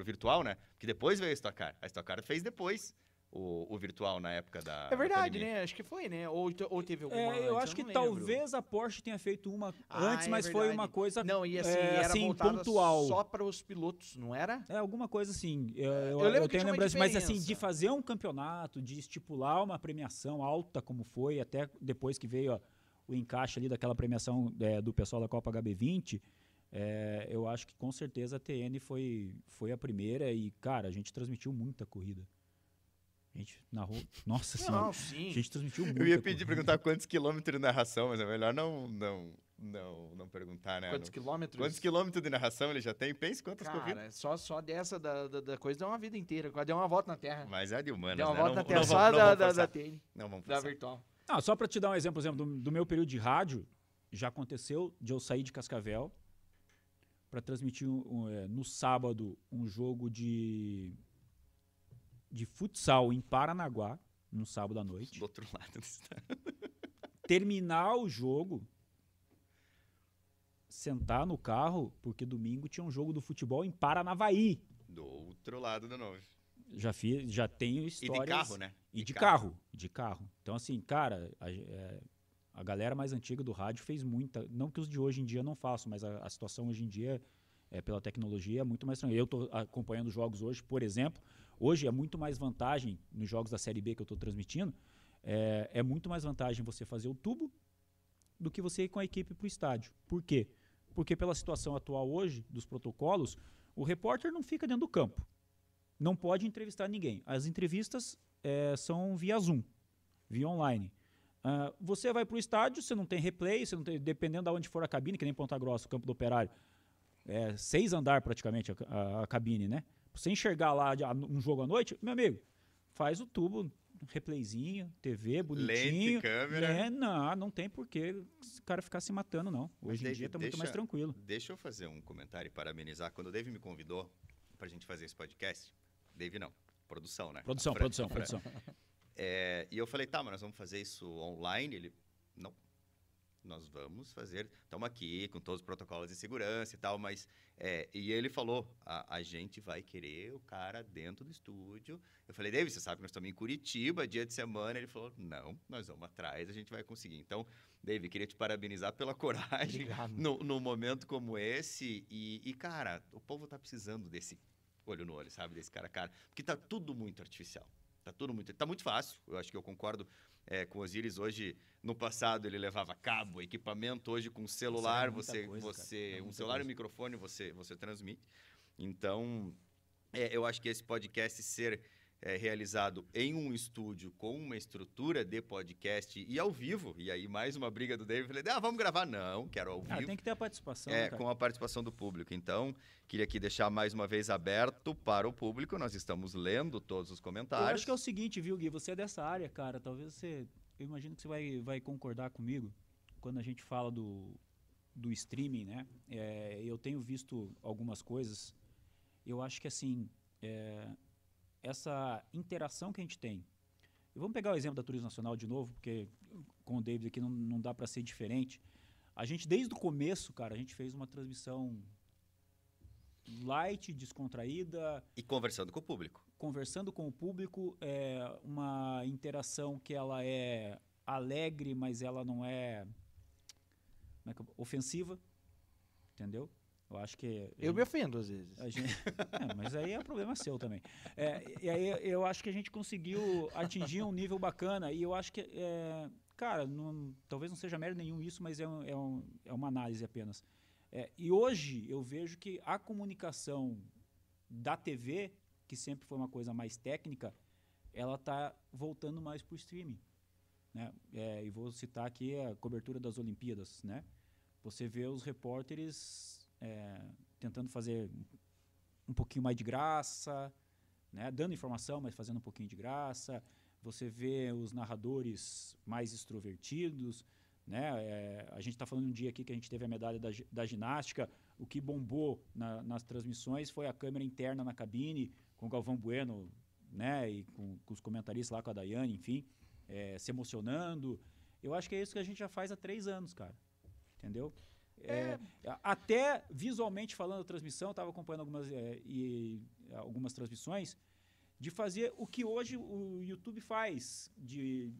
virtual, né? Que depois veio a Stock Car. A Stock Car fez depois o, o virtual na época da. É verdade, né? Acho que foi, né? Ou, ou teve alguma. É, eu acho eu que lembro. talvez a Porsche tenha feito uma ah, antes, é mas foi uma coisa. Não, e assim, é, era assim, pontual. Só para os pilotos, não era? É, alguma coisa assim. Eu, eu, eu, eu tenho lembrança, mas assim, de fazer um campeonato, de estipular uma premiação alta, como foi, até depois que veio ó, o encaixe ali daquela premiação é, do pessoal da Copa HB20. É, eu acho que com certeza a TN foi, foi a primeira e, cara, a gente transmitiu muita corrida. A gente narrou. Nossa senhora. Não, sim. A gente transmitiu muito. Eu ia pedir perguntar quantos quilômetros de narração, mas é melhor não, não, não, não perguntar, né? Quantos quilômetros? Quantos quilômetros de narração ele já tem? Pense quantas Cara, corridas. Só, só dessa da, da, da, coisa deu uma vida inteira. Deu uma volta na Terra. Mas é de humanas, Deu uma né? volta não, na Terra não, só não, da, da, da TN. Não vamos Da virtual. Ah, só para te dar um exemplo, exemplo do, do meu período de rádio, já aconteceu de eu sair de Cascavel para transmitir um, um, é, no sábado um jogo de de futsal em Paranaguá no sábado à noite. Do outro lado do estado. Terminar o jogo, sentar no carro, porque domingo tinha um jogo do futebol em Paranavaí. Do outro lado da nove. Já fiz, já tenho histórias. E de carro, né? E de, de carro. carro. de carro. Então assim, cara, a, é, a, galera mais antiga do rádio fez muita, não que os de hoje em dia não façam, mas a, a situação hoje em dia é, pela tecnologia é muito mais tranquila. Eu estou acompanhando jogos hoje, por exemplo, Hoje é muito mais vantagem, nos jogos da Série B que eu estou transmitindo, é, é, muito mais vantagem você fazer o tubo do que você ir com a equipe para o estádio. Por quê? Porque pela situação atual hoje, dos protocolos, o repórter não fica dentro do campo. Não pode entrevistar ninguém. As entrevistas é, são via Zoom, via online. Uh, você vai para o estádio, você não tem replay, você não tem, dependendo de onde for a cabine, que nem Ponta Grossa, o campo do Operário, é seis andar praticamente a, a, a cabine, né? Você enxergar lá um jogo à noite, meu amigo, faz o tubo, replayzinho, TV, bonitinho. Lente, câmera. É, não, não tem porquê o cara ficar se matando, não. Hoje em dia tá muito mais tranquilo. Deixa eu fazer um comentário para amenizar. Quando o Dave me convidou para a gente fazer esse podcast, Dave não, produção, né? Produção, produção, produção. É, e eu falei, tá, mas nós vamos fazer isso online? Ele, não, nós vamos fazer, estamos aqui com todos os protocolos de segurança e tal, mas. É, e ele falou: a, a, gente vai querer o cara dentro do estúdio. Eu falei, David, você sabe que nós estamos em Curitiba, dia de semana. Ele falou: não, nós vamos atrás, a gente vai conseguir. Então, David, queria te parabenizar pela *laughs* coragem no, no, momento como esse. E, e, cara, o povo está precisando desse olho no olho, sabe? Desse cara a cara. Porque está tudo muito artificial. Tá tudo muito. Tá muito fácil. Eu acho que eu concordo é, com Osiris hoje, no passado ele levava cabo, equipamento, hoje com celular, você, coisa, você um celular coisa. e um microfone você, você transmite. Então, é, eu acho que esse podcast ser é, realizado em um estúdio com uma estrutura de podcast e ao vivo. E aí, mais uma briga do David. Falei, ah, vamos gravar? Não, quero ao Ah, vivo. tem que ter a participação, É, né, cara? com a participação do público. Então, queria aqui deixar mais uma vez aberto para o público. Nós estamos lendo todos os Eu comentários. acho que é o seguinte, viu, Gui? Você é dessa área, cara. Talvez você. Eu imagino que você vai, vai concordar comigo quando a gente fala do, do streaming, né? É, eu tenho visto algumas coisas. Eu acho que, assim, é, essa interação que a gente tem. E vamos pegar o exemplo da Turismo Nacional de novo, porque com o David aqui não, não dá para ser diferente. A gente, desde o começo, cara, a gente fez uma transmissão light, descontraída, E conversando com o público. conversando com o público, é uma interação que ela é alegre, mas ela não é, é ofensiva, entendeu? Eu acho que Eu me ofendo às vezes. gente, é, mas aí é problema seu também. É, e aí eu acho que a gente conseguiu atingir um nível bacana e eu acho que, é, cara, não- talvez não seja mérito nenhum isso, mas é, um- é um- é uma análise apenas. É, e hoje eu vejo que a comunicação da TV, que sempre foi uma coisa mais técnica, ela está voltando mais para o streaming. Né? É, e vou citar aqui a cobertura das Olimpíadas. Né? Você vê os repórteres é, tentando fazer um pouquinho mais de graça, né? dando informação, mas fazendo um pouquinho de graça. Você vê os narradores mais extrovertidos. Né? É, a gente está falando um dia aqui que a gente teve a medalha da, da ginástica. O que bombou na- nas transmissões foi a câmera interna na cabine, com o Galvão Bueno né? e com, com os comentaristas lá, com a Daiane, enfim, é, se emocionando. Eu acho que é isso que a gente já faz há três anos, cara. Entendeu? É, a- até visualmente falando a transmissão, estava acompanhando algumas, é, e, algumas transmissões, de fazer o que hoje o YouTube faz. De,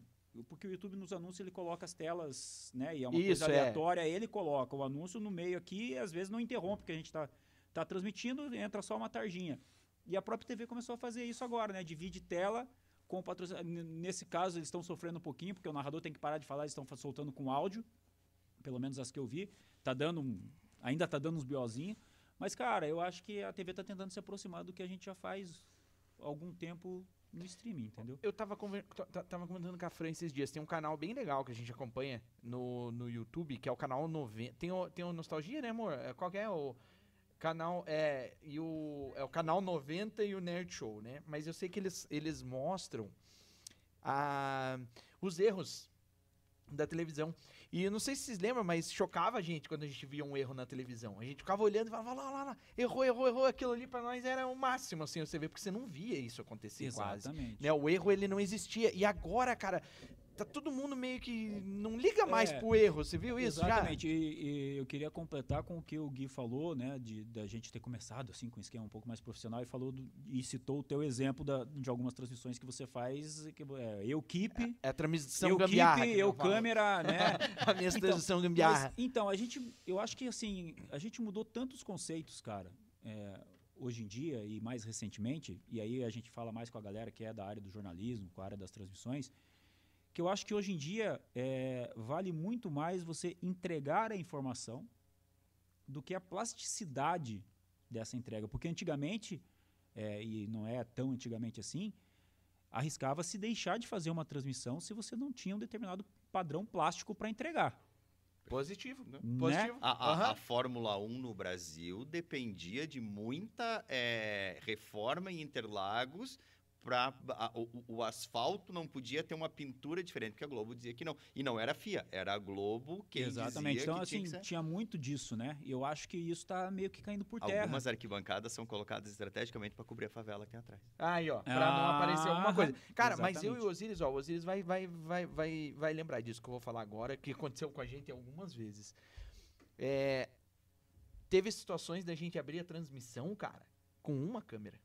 porque o YouTube nos anúncios ele coloca as telas, né? E é uma Isso, coisa é. aleatória, ele coloca o anúncio no meio aqui e às vezes não interrompe, porque a gente está tá transmitindo, entra só uma tarjinha. E a própria TV começou a fazer isso agora, né? Divide tela com patrocinador. Nesse caso, eles estão sofrendo um pouquinho, porque o narrador tem que parar de falar, eles estão soltando com áudio. Pelo menos as que eu vi. Tá dando um, ainda tá dando uns biozinhos. Mas, cara, eu acho que a TV tá tentando se aproximar do que a gente já faz algum tempo no streaming, entendeu? Eu tava, tava comentando com a Fran esses dias. Tem um canal bem legal que a gente acompanha no, no YouTube, que é o canal 90. Tem o, tem o Nostalgia, né, amor? É, Qual é o canal? É, e o, é o canal 90 e o Nerd Show, né? Mas eu sei que eles, eles mostram a, os erros da televisão. E eu não sei se vocês lembram, mas chocava a gente quando a gente via um erro na televisão. A gente ficava olhando e falava, lá, lá, lá, errou, errou, errou. Aquilo ali pra nós era o máximo, assim, você vê, porque você não via isso acontecer quase Exatamente. né? O erro ele não existia. E agora, cara, tá todo mundo meio que não liga mais É, pro erro. Você viu isso Exatamente. E, e eu queria completar com o que o Gui falou, né? De da gente ter começado assim com um esquema um pouco mais profissional e falou do- e citou o teu exemplo da- de algumas transmissões que você faz, que é, eu keep, já? É a transmissão eu gambiarra. keep, eu falo. câmera, né? *laughs* A minha Então, transmissão gambiarra. Mas, então, a gente, eu acho que assim, a gente mudou tantos conceitos, cara, é, hoje em dia e mais recentemente, e aí a gente fala mais com a galera que é da área do jornalismo, com a área das transmissões, que eu acho que hoje em dia é, vale muito mais você entregar a informação do que a plasticidade dessa entrega. Porque antigamente, é, e não é tão antigamente assim, arriscava-se deixar de fazer uma transmissão se você não tinha um determinado padrão plástico para entregar. Positivo. Né? Positivo. A, a- Aham. a Fórmula 1 no Brasil dependia de muita eh, reforma em Interlagos. Pra, a- o, o- asfalto não podia ter uma pintura diferente, porque a Globo dizia que não. E não era a FIA, era a Globo quem Exatamente. dizia Então, que tinha assim, que ser. tinha muito disso, né? E eu acho que isso tá meio que caindo por terra. Algumas arquibancadas são colocadas estrategicamente para cobrir a favela que tem atrás. Aí, ó, pra não Ah, aparecer alguma coisa. Cara, mas eu e exatamente. o Osiris, ó, o Osiris vai, vai, vai, vai, vai lembrar disso que eu vou falar agora, que aconteceu com a gente algumas vezes. É, teve situações da gente abrir a transmissão, cara, com uma câmera.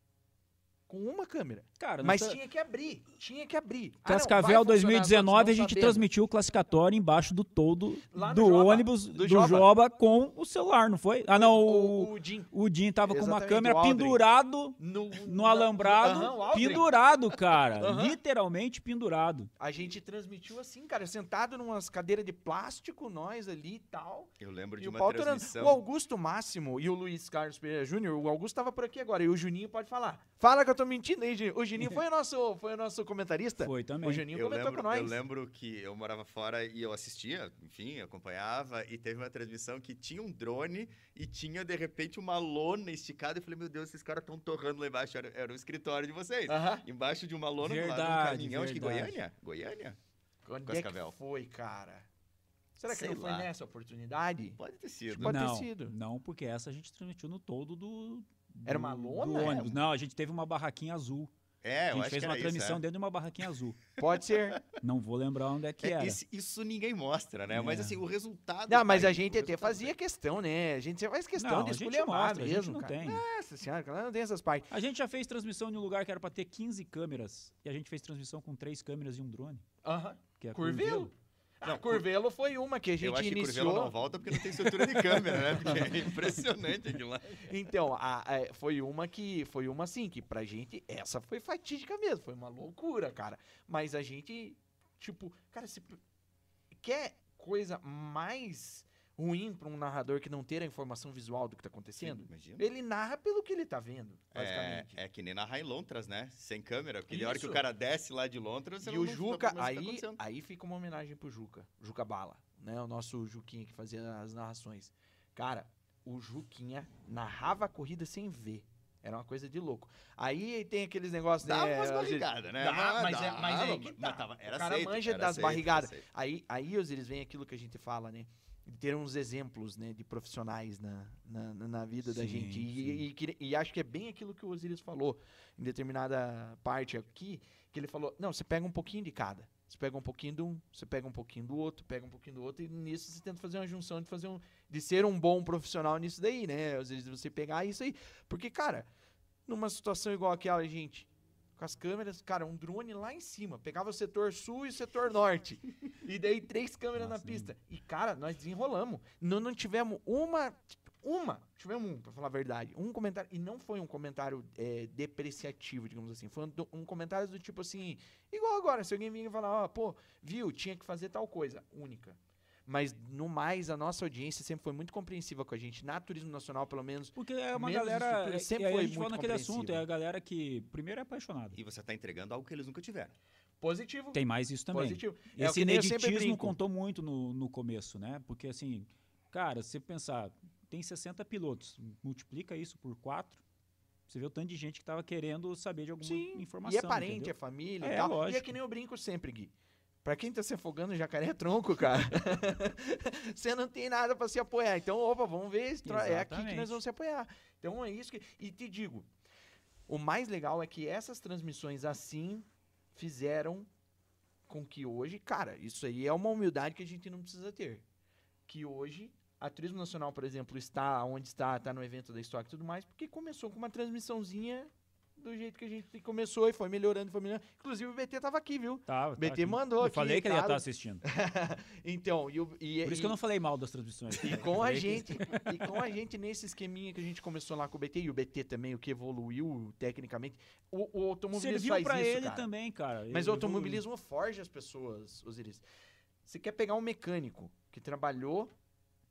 Com uma câmera. Cara, Mas tá- tinha que abrir, tinha que abrir. Ah, não, Cascavel funcionar, 2019 a gente sabendo. transmitiu o classificatório embaixo do todo no do Joba, ônibus do do, Joba. Joba. com o celular, não foi? Ah, não, O, o, o Jim. o Jim tava com uma Exatamente, câmera pendurado No, no alambrado, Aham, o Aldrin. pendurado, cara, *laughs* Aham. literalmente pendurado. A gente transmitiu assim, cara, sentado numas cadeiras de plástico, nós ali e tal. Eu lembro de o uma pau torando. transmissão. O Augusto Máximo e o Luiz Carlos Pereira Júnior, o Augusto tava por aqui agora, e o Juninho pode falar. Fala com eu tô mentindo aí, Juninho? O Juninho foi o nosso, foi o nosso comentarista? Foi também. O Juninho Eu comentou lembro, com nós. eu lembro que eu morava fora e eu assistia, enfim, acompanhava, e teve uma transmissão que tinha um drone e tinha, de repente, uma lona esticada. Eu falei, meu Deus, esses caras estão torrando lá embaixo. Era, era o escritório de vocês. Aham. Embaixo de uma lona do lado de um Verdade, caminhão. Acho que verdade. Goiânia? Goiânia? Onde Cascavel. é que foi, cara? Será que Sei não foi lá. nessa oportunidade? Pode ter sido. Pode ter não, sido. Não, porque essa a gente transmitiu no todo do. Era uma lona? Do ônibus. Não, a gente teve uma barraquinha azul. É, a eu gente acho fez que uma transmissão isso, dentro de uma barraquinha azul. *laughs* Pode ser. Não vou lembrar onde é que é. É, era. isso, isso ninguém mostra, né? Mas É. assim, o resultado. Não, mas tá a gente até fazia tá questão, né? A gente faz questão Não, de a gente esculhambar mostra, a gente mesmo, não cara. tem. Nossa senhora, não tem essas partes. A gente já fez transmissão em um lugar que era pra ter 15 câmeras. E a gente fez transmissão com três câmeras e um drone. Aham. Que é Curvelo? Não, Não, Curvelo foi uma que a gente Eu acho que iniciou. Curvelo não volta porque não tem estrutura de câmera, né? Porque é impressionante aquilo lá. Então, a- a- foi uma que foi uma assim que pra gente essa foi fatídica mesmo, foi uma loucura, cara. Mas a gente tipo, cara, se quer coisa mais ruim pra um narrador que não ter a informação visual do que tá acontecendo? Imagina. Ele narra pelo que ele tá vendo, É, basicamente. é que nem narrar em Lontras, né? Sem câmera. Porque na hora que o cara desce lá de Lontras, você E não o Juca, tá aí, acontecendo. aí fica uma homenagem pro Juca, Juca Bala, né? O nosso Juquinha que fazia as narrações. Cara, o Juquinha narrava a corrida sem ver. Era uma coisa de louco. Aí tem aqueles negócios, Dava né? umas barrigadas, né? Dá, mas é- mas é que tá. mas tava- era o cara aceito, manja das aceito, barrigadas. aceito. Aí, aí eles vem aquilo que a gente fala, né? De ter uns exemplos, né, de profissionais na, na, na vida da Sim, gente. E, e, e acho que é bem aquilo que o Osiris falou em determinada parte aqui, que ele falou, não, você pega um pouquinho de cada. Você pega um pouquinho de um, você pega um pouquinho do outro, pega um pouquinho do outro, e nisso você tenta fazer uma junção de fazer um. de ser um bom profissional nisso daí, né? Às vezes você pegar isso aí. Porque, cara, numa situação igual aquela, gente, com as câmeras, cara, um drone lá em cima, pegava o setor sul e o setor norte. *laughs* e daí três câmeras na Nossa, pista. E, cara, nós desenrolamos. Não, não tivemos uma. Uma, tivemos um, pra falar a verdade. Um comentário. E não foi um comentário é, depreciativo, digamos assim. Foi um, um comentário do tipo assim. Igual agora, se alguém vir e falar, ó, pô, viu, tinha que fazer tal coisa. Única. Mas, no mais, a nossa audiência sempre foi muito compreensiva com a gente. Na Turismo Nacional, pelo menos. Porque é uma galera. é- sempre foi a gente fala muito naquele assunto, compreensiva. é a galera que primeiro é apaixonada. E você tá entregando algo que eles nunca tiveram. Positivo. Tem mais isso também. Positivo. É Esse ineditismo contou muito no, no começo, né? Porque assim, cara, se você pensar, tem 60 pilotos, multiplica isso por 4, você vê o tanto de gente que tava querendo saber de alguma Sim, informação. e é parente, é entendeu? família É, e tal. E é lógico. que nem eu brinco sempre, Gui. Pra quem tá se afogando, jacaré é tronco, cara. *laughs* Você não tem nada pra se apoiar. Então, opa, vamos ver. É aqui que nós vamos se apoiar. Então é isso que. E te digo, o mais legal é que essas transmissões assim fizeram com que hoje, cara, isso aí é uma humildade que a gente não precisa ter. Que hoje a Turismo Nacional, por exemplo, está onde está, está no evento da Stock e tudo mais, porque começou com uma transmissãozinha do jeito que a gente começou e foi melhorando, foi melhorando. Inclusive o BT tava aqui, viu? Tava, BT tava aqui. mandou Eu aqui, falei que ele ia estar assistindo. *laughs* então, e, o- e, Por isso e- que eu não falei mal das transmissões. e Eu com a gente, e com a gente nesse esqueminha que a gente começou lá com o BT, e o BT também, o que evoluiu tecnicamente, o, o automobilismo Serviu faz pra isso, ele cara. também, cara. Mas o evoluiu. automobilismo forja as pessoas, Osiris. Você quer pegar um mecânico que trabalhou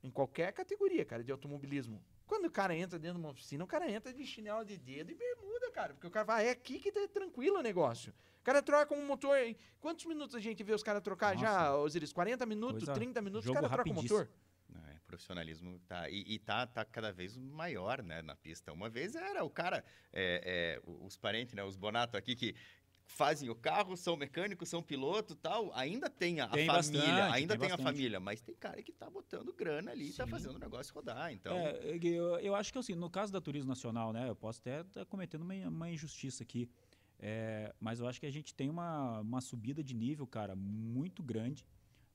em qualquer categoria, cara, de automobilismo. Quando o cara entra dentro de uma oficina, o cara entra de chinelo de dedo e bermuda, cara. Porque o cara vai, é aqui que tá tranquilo o negócio. O cara troca um motor. em- Quantos minutos a gente vê os caras trocar já, Nossa. Osiris? 40 minutos, Coisa- 30 minutos, o cara troca o motor. É, profissionalismo tá e, e tá, tá cada vez maior né, na pista. Uma vez era o cara, é, é, os parentes, né, os Bonato aqui que fazem o carro, são mecânicos, são piloto tal, ainda tem a, Tem família, bastante, ainda tem tem, a família, mas tem cara que tá botando grana ali e tá Sim. fazendo o negócio rodar, então... É, eu, eu acho que assim, no caso da Turismo Nacional, né, eu posso até estar cometendo uma, uma injustiça aqui, é, mas eu acho que a gente tem uma, uma subida de nível, cara, muito grande.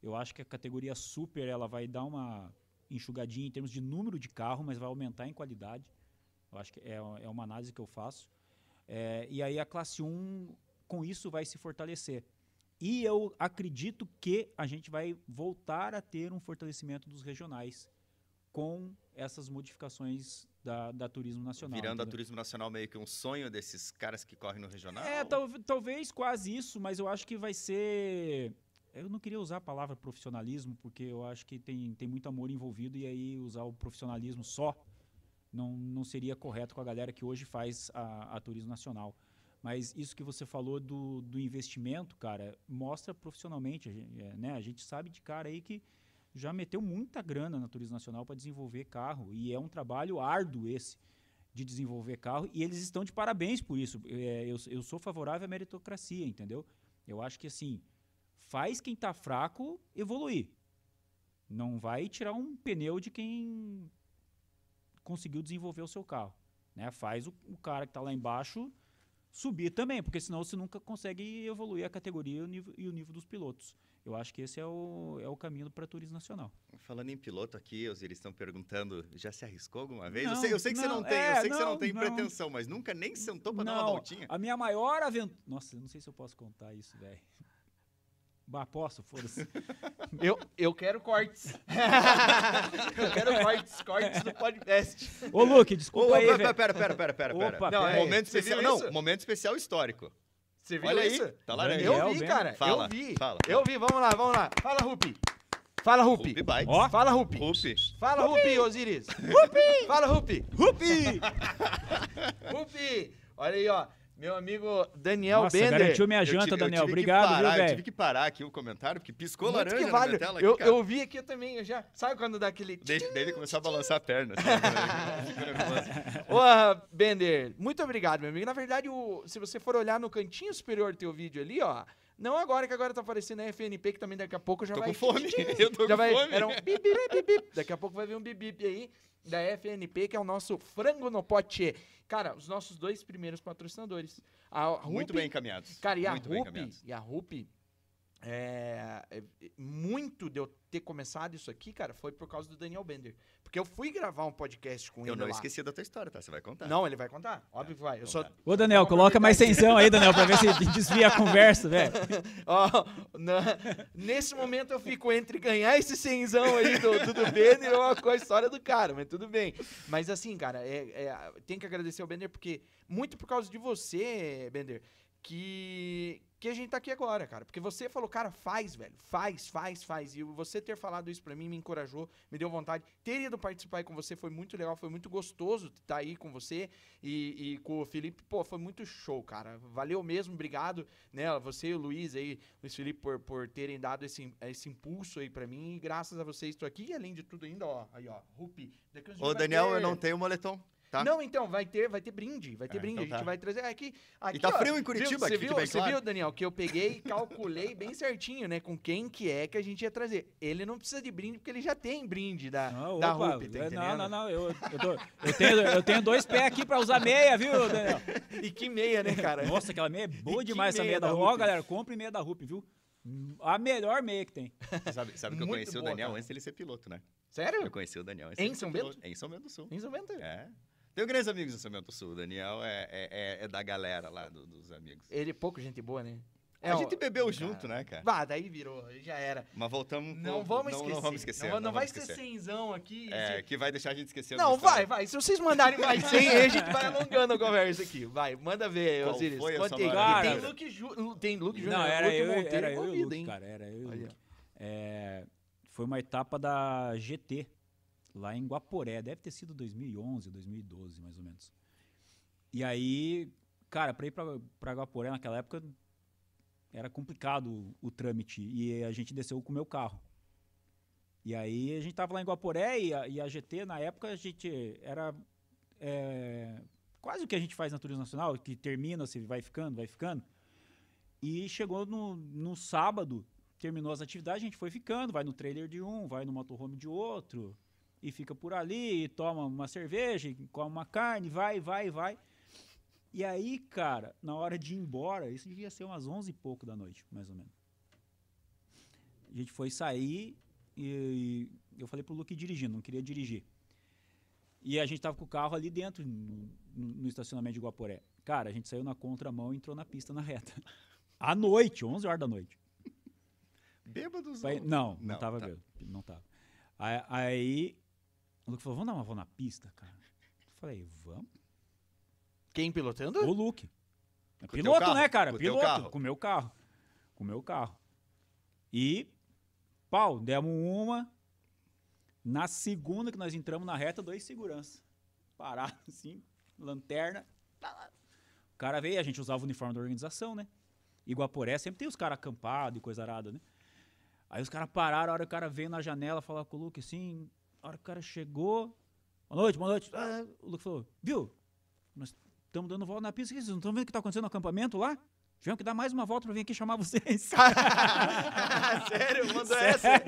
Eu acho que a categoria Super ela vai dar uma enxugadinha em termos de número de carro, mas vai aumentar em qualidade. Eu acho que é, é uma análise que eu faço. É, e aí a classe 1, com isso, vai se fortalecer. E eu acredito que a gente vai voltar a ter um fortalecimento dos regionais com essas modificações da, da Turismo Nacional. Virando a entendeu? Turismo Nacional meio que um sonho desses caras que correm no regional. É, tal- talvez quase isso, mas eu acho que vai ser. Eu não queria usar a palavra profissionalismo, porque eu acho que tem, tem muito amor envolvido, e aí usar o profissionalismo só não, não seria correto com a galera que hoje faz a, a Turismo Nacional. Mas isso que você falou do, do investimento, cara, mostra profissionalmente. É, né? a gente sabe de cara aí que já meteu muita grana na Turismo Nacional para desenvolver carro. E é um trabalho árduo esse de desenvolver carro. E eles estão de parabéns por isso. É, eu, eu sou favorável à meritocracia, entendeu? Eu acho que assim, faz quem está fraco evoluir. Não vai tirar um pneu de quem conseguiu desenvolver o seu carro. Né? Faz o, o cara que está lá embaixo subir também, porque senão você nunca consegue evoluir a categoria e o nível, e o nível dos pilotos. Eu acho que esse é o, é o caminho para turismo nacional. Falando em piloto aqui, os eles estão perguntando, já se arriscou alguma vez? Não, eu, sei, eu sei que não, você não tem, é, eu sei que você não, não tem não. pretensão, mas nunca nem sentou para dar uma Não, voltinha. A minha maior aventura. Nossa, eu não sei se eu posso contar isso, velho. Bah, posso? Foda-se. *laughs* Eu, eu quero cortes. *laughs* eu quero cortes, cortes do podcast. Ô, Luke, desculpa ô, aí, pera, pera, pera, pera, pera, pera. Opa, Não, pera é, momento especial, isso? não, momento especial histórico. Você viu Olha isso? aí, tá laranja. Daniel, Eu vi, cara. Fala, eu vi. fala. Eu vi, vamos lá, vamos lá. Fala, Rupi. Fala, Rupi. Rupi Bikes. Ó. Fala, Rupi. Rupi. Fala, Rupi, Osiris. Rupi. Fala, Rupi. Rupi! *laughs* Rupi. Olha aí, ó. Meu amigo Daniel Nossa, Bender. garantiu minha Eu janta, tive- eu Daniel. Obrigado, parar, viu, Eu tive velho? que parar aqui o comentário, porque piscou Muito laranja que na vale. minha tela eu, aqui, cara. eu vi aqui também, eu já. Sabe quando dá aquele. Daí, daí ele começou a balançar a perna. assim, nervoso. *laughs* Ô, Bender, muito obrigado, meu amigo. Na verdade, o, se você for olhar no cantinho superior do teu vídeo ali, ó. Não agora, que agora tá aparecendo a FNP, que também daqui a pouco já Tô vai. com fome. *laughs* *laughs* Eu tô já com vai, fome. Era um bip, bip, bip. Daqui a pouco vai vir um bip, bip aí da FNP, que é o nosso frango no pote. Cara, os nossos dois primeiros patrocinadores. A Muito Rupi- bem encaminhados. Cara, e a Muito bem Rupi, encaminhados. e a Rupi, é, é, muito de eu ter começado isso aqui, cara, foi por causa do Daniel Bender. Porque eu fui gravar um podcast com Eu ele não lá. esqueci da tua história, tá? Você vai contar. Não, ele vai contar? Óbvio que vai. Eu só. Ô, Daniel, coloca mais tensão aí, Daniel, pra ver se desvia a conversa, velho. *laughs* Ó, na- nesse momento eu fico entre ganhar esse cenzão aí do, do, do Bender ou com a história do cara, mas tudo bem. Mas assim, cara, é, é- tem que agradecer ao Bender, porque muito por causa de você, Bender, que, que a gente tá aqui agora, cara. Porque você falou, cara, faz, velho, faz, faz, faz. E você ter falado isso pra mim me encorajou, me deu vontade. Ter ido participar aí com você foi muito legal, foi muito gostoso estar aí com você e, e com o Felipe. Pô, foi muito show, cara. Valeu mesmo, obrigado, né? Você e o Luiz aí, Luiz Felipe, por, por terem dado esse, esse impulso aí pra mim. E graças a vocês estou aqui. E além de tudo ainda, ó, aí, ó, Rupi. daqui uns dias Ô, Daniel, ter- eu não tenho moletom, tá? Não, então, vai ter, vai ter brinde, vai ter Ah, brinde. então a gente tá. vai trazer aqui. aqui tá ó, frio em Curitiba, viu, Você que fique viu, você claro. viu, Daniel, que eu peguei e calculei bem certinho, né, com quem que é que a gente ia trazer. Ele não precisa de brinde porque ele já tem brinde da, Não, da opa, Rupi, tá é, não, não, não. Eu, eu, tô- eu tenho, eu tenho dois pés aqui pra usar meia, viu, Daniel? *laughs* E que meia, né, cara? Nossa, aquela meia é boa E demais, essa meia meia da da Rupi. Ó, galera, compre meia da Rupi, viu? A melhor meia que tem. Sabe, sabe que eu conheci o boa, Daniel cara. antes dele ser piloto, né? Sério? Eu conheci o Daniel antes Em São piloto. Bento? Em São Bento do Sul. Em São Bento? É. Tenho grandes amigos em São Bento do Sul. O Daniel é, é, é- é da galera lá, do- dos amigos. Ele é pouco gente boa, né? É, a gente bebeu cara. junto, né, cara? Vá, daí virou, já era. Mas voltamos... Não vamos não, esquecer. Não vamos esquecer. Não, vai- não vai vamos ser esquecer. cenzão aqui. É, esse- que vai deixar a gente esquecer Não, história. vai, vai. Se vocês mandarem mais 100, aí a gente vai alongando a conversa aqui. Vai, manda ver, Qual Osiris. foi a Conte sua aí. maior E tem? Luke, Ju, tem Luke Júnior. Não, era Luke eu, Monteiro era eu e envolvido, Luke, hein? cara. Era eu e. É, foi uma etapa da GT, lá em Guaporé. Deve ter sido 2011, 2012, mais ou menos. E aí, cara, pra ir pra Guaporé naquela época era complicado o, o trâmite. E a gente desceu com o meu carro. E aí a gente tava lá em Guaporé e a, e a GT, na época, a gente era é, quase o que a gente faz na Turismo Nacional, que termina, você vai ficando, vai ficando. E chegou no, no sábado, terminou as atividades, a gente foi ficando, vai no trailer de um, vai no motorhome de outro, e fica por ali, e toma uma cerveja, e come uma carne, vai, vai, vai. E aí, cara, na hora de ir embora, isso devia ser umas 11 e pouco da noite, mais ou menos. A gente foi sair e, e eu falei pro Luke ir dirigindo, não queria dirigir. E a gente tava com o carro ali dentro, no, no- estacionamento de Guaporé. Cara, a gente saiu na contramão e entrou na pista na reta. *laughs* À noite, 11 horas da noite. Bêbados não, não, Não, tava tá. bêbado. Não tava. Aí o Luke falou, vamos dar uma volta na pista, cara? Eu falei, vamos. Quem pilotando? O Luke. É Com o piloto, carro? né, cara? Com o piloto. Com o meu carro. Com o meu carro. E, pau, demos uma. Na segunda que nós entramos na reta, dois seguranças. Pararam *laughs* assim, lanterna. tá lá. cara veio, a gente usava o uniforme da organização, né? Iguaporé sempre tem os caras acampados e coisa arada, né? Aí os caras pararam, a hora que o cara veio na janela falar com o Luke, assim, a hora que o cara chegou, boa noite, boa noite. Ah, o Luke falou, viu, nós estamos dando volta na pista, vocês não estão vendo o que está acontecendo no acampamento lá? Tivemos que dar mais uma volta para vir aqui chamar vocês. *laughs* Sério? Mandou essa?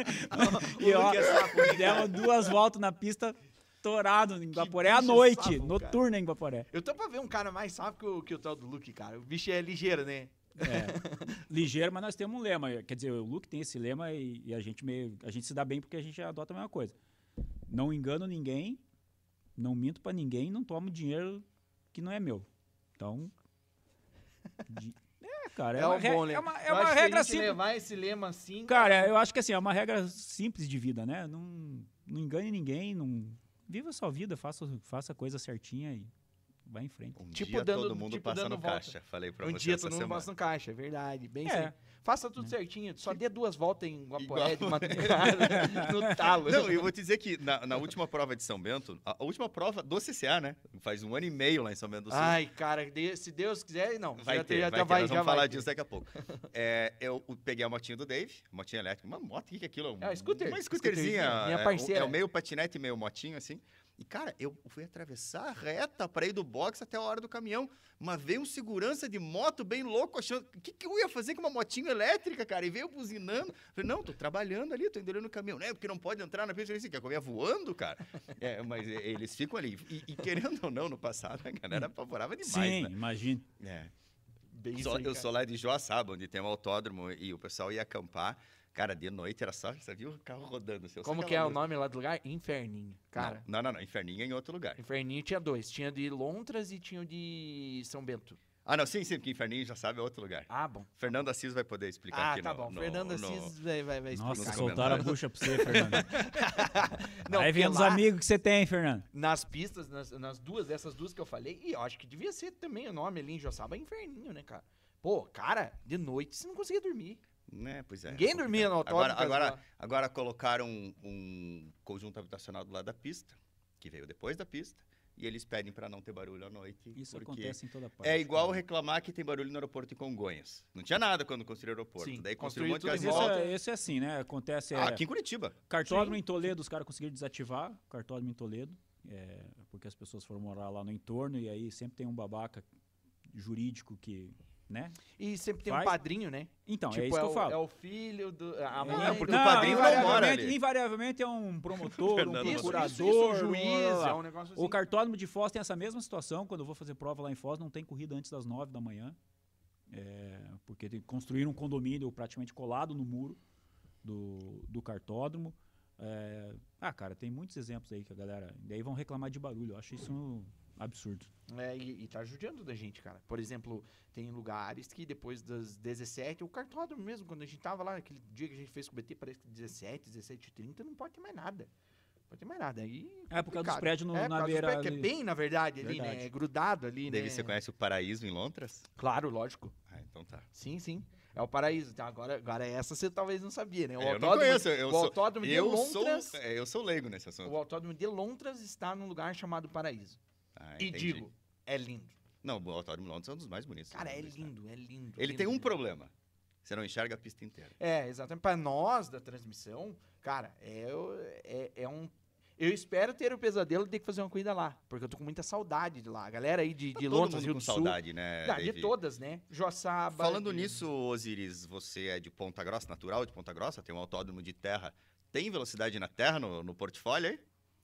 O E *laughs* ó, é demos duas voltas na pista, torado em Guaporé à noite, safo, noturna em Guaporé. Eu tô pra ver um cara mais sábio que o, que o tal do Luke, cara. O bicho é ligeiro, né? É, *laughs* ligeiro, mas nós temos um lema. Quer dizer, o Luke tem esse lema e, e a gente meio, a gente se dá bem porque a gente adota a mesma coisa. Não engano ninguém, não minto pra ninguém, não tomo dinheiro que não é meu. Então, *laughs* de- é, cara, é, É, uma, um re- bom lema. é uma, é Eu uma acho que regra simples. levar esse lema assim... Cara, eu acho que assim, é uma regra simples de vida, né? Não, não engane ninguém, não viva a sua vida, faça, faça a coisa certinha e vai em frente. Um Tipo, dia dando- todo mundo tipo, passa dando no volta. caixa. Falei pra um você dia essa todo mundo semana. passa no caixa, é verdade. Bem É. Faça tudo certinho, só dê duas voltas em Guaporé de Igual- madrugada, *laughs* no talo. Não, eu vou te dizer que na, na última prova de São Bento, a, a última prova do CCA, né? Faz um ano e meio lá em São Bento do Sul. Ai, cara, de- se Deus quiser, não. Vai já, ter, já, vai ter. vai, Nós já vamos vai falar ter. disso daqui a pouco. *laughs* É, eu peguei a motinha do Dave, motinha elétrica. Uma moto, o que é aquilo? É, scooter. Uma scooterzinha. Minha é, parceira. É o meio patinete, meio motinho, assim. E, cara, eu fui atravessar a reta pra ir do box até a hora do caminhão. Mas veio um segurança de moto bem louco, achando... O que, que eu ia fazer com uma motinha elétrica, cara? E veio buzinando. Falei, não, tô trabalhando ali, tô indo ali no caminhão. Né? Porque não pode entrar na pista. Eu disse, quer ia voando, cara? É, mas eles ficam ali. E, e querendo ou não, no passado, a galera apavorava demais, Sim, né? imagine. É. Bem eu cara. sou lá de Joaçaba, onde tem um autódromo e o pessoal ia acampar. Cara, de noite era só, você viu o carro rodando. assim, Como que é o luz. nome lá do lugar? Inferninho. Cara, Não, não, não, Inferninho é em outro lugar. Inferninho tinha dois. Tinha de Lontras e tinha o de São Bento. Ah, não, sim, sim, porque Inferninho já sabe é outro lugar. Ah, bom. Fernando Assis vai poder explicar Ah, aqui tá no- bom. no- Fernando no- Assis vai, vai, vai Nossa, explicar. soltaram a bucha pra você, Fernando. *laughs* Não, Aí vem porque os lá, amigos que você tem, Fernando. Nas pistas, nas, nas duas, dessas duas que eu falei, e eu acho que devia ser também o nome ali em Joçaba, é Inferninho, né, cara? Pô, cara, de noite você não conseguia dormir. Né, pois é. Ninguém complicado. dormia no autódromo. Agora, agora, agora colocaram um, um conjunto habitacional do lado da pista, que veio depois da pista, e eles pedem pra não ter barulho à noite. Isso acontece em toda parte. É igual cara. reclamar que tem barulho no aeroporto de Congonhas. Não tinha nada quando construíram o aeroporto. Sim, Daí construiu um monte de em em volta. é, isso é assim, né? Acontece. Ah, é, aqui em Curitiba. Cartódromo em Toledo, os caras conseguiram desativar. Cartódromo em Toledo. é, porque as pessoas foram morar lá no entorno e aí sempre tem um babaca jurídico que. Né? E sempre tem Faz. um padrinho, né? Então, tipo, é isso que o, eu falo. é o filho do. A É, mãe. porque do- o padrinho não mora invariavelmente, ali. invariavelmente é um promotor, *laughs* um Fernando Isso, isso, procurador, isso, um juiz, blá. é um negócio assim. O cartódromo de Foz tem essa mesma situação. Quando eu vou fazer prova lá em Foz, não tem corrida antes das nove da manhã. É, porque tem- construíram um condomínio praticamente colado no muro do, do cartódromo. É, ah, cara, tem muitos exemplos aí que a galera. Daí vão reclamar de barulho. Eu acho isso um absurdo. É, e, e tá judiando da gente, cara. Por exemplo, tem lugares que depois das 17, o cartódromo mesmo, quando a gente tava lá, aquele dia que a gente fez com o BT, parece que 17, 17 e 30, não pode ter mais nada. Não pode ter mais nada. Aí, É por causa dos prédios no- é, na beira prédios, que é ali. bem, na verdade, ali, né? Verdade. É grudado ali, David, né? você conhece o Paraíso em Londres? Claro, lógico. Ah, então tá. Sim, sim. É o paraíso. Então, agora, agora essa você talvez não sabia, né? O É, eu não autódromo, conheço, eu o sou- autódromo de Eu sou, Lontras, é, eu sou leigo nesse assunto. o autódromo de Lontras está num lugar chamado Paraíso. Ah, e digo, é lindo. Não, o Autódromo Londres é um dos mais bonitos. Cara, é estado. lindo, é lindo. Ele lindo, tem um lindo. problema. Você não enxerga a pista inteira. É, exatamente. Para nós da transmissão, cara, é, é, é um. Eu espero ter o pesadelo de ter que fazer uma corrida lá, porque eu tô com muita saudade de lá. A galera aí de, Tá de todo Londres, mundo Rio com do Sul. saudade, né, de todas, né? Joçaba. Falando de- nisso, Osiris, você é de Ponta Grossa, natural de Ponta Grossa, tem um autódromo de terra. Tem velocidade na terra no, no portfólio aí?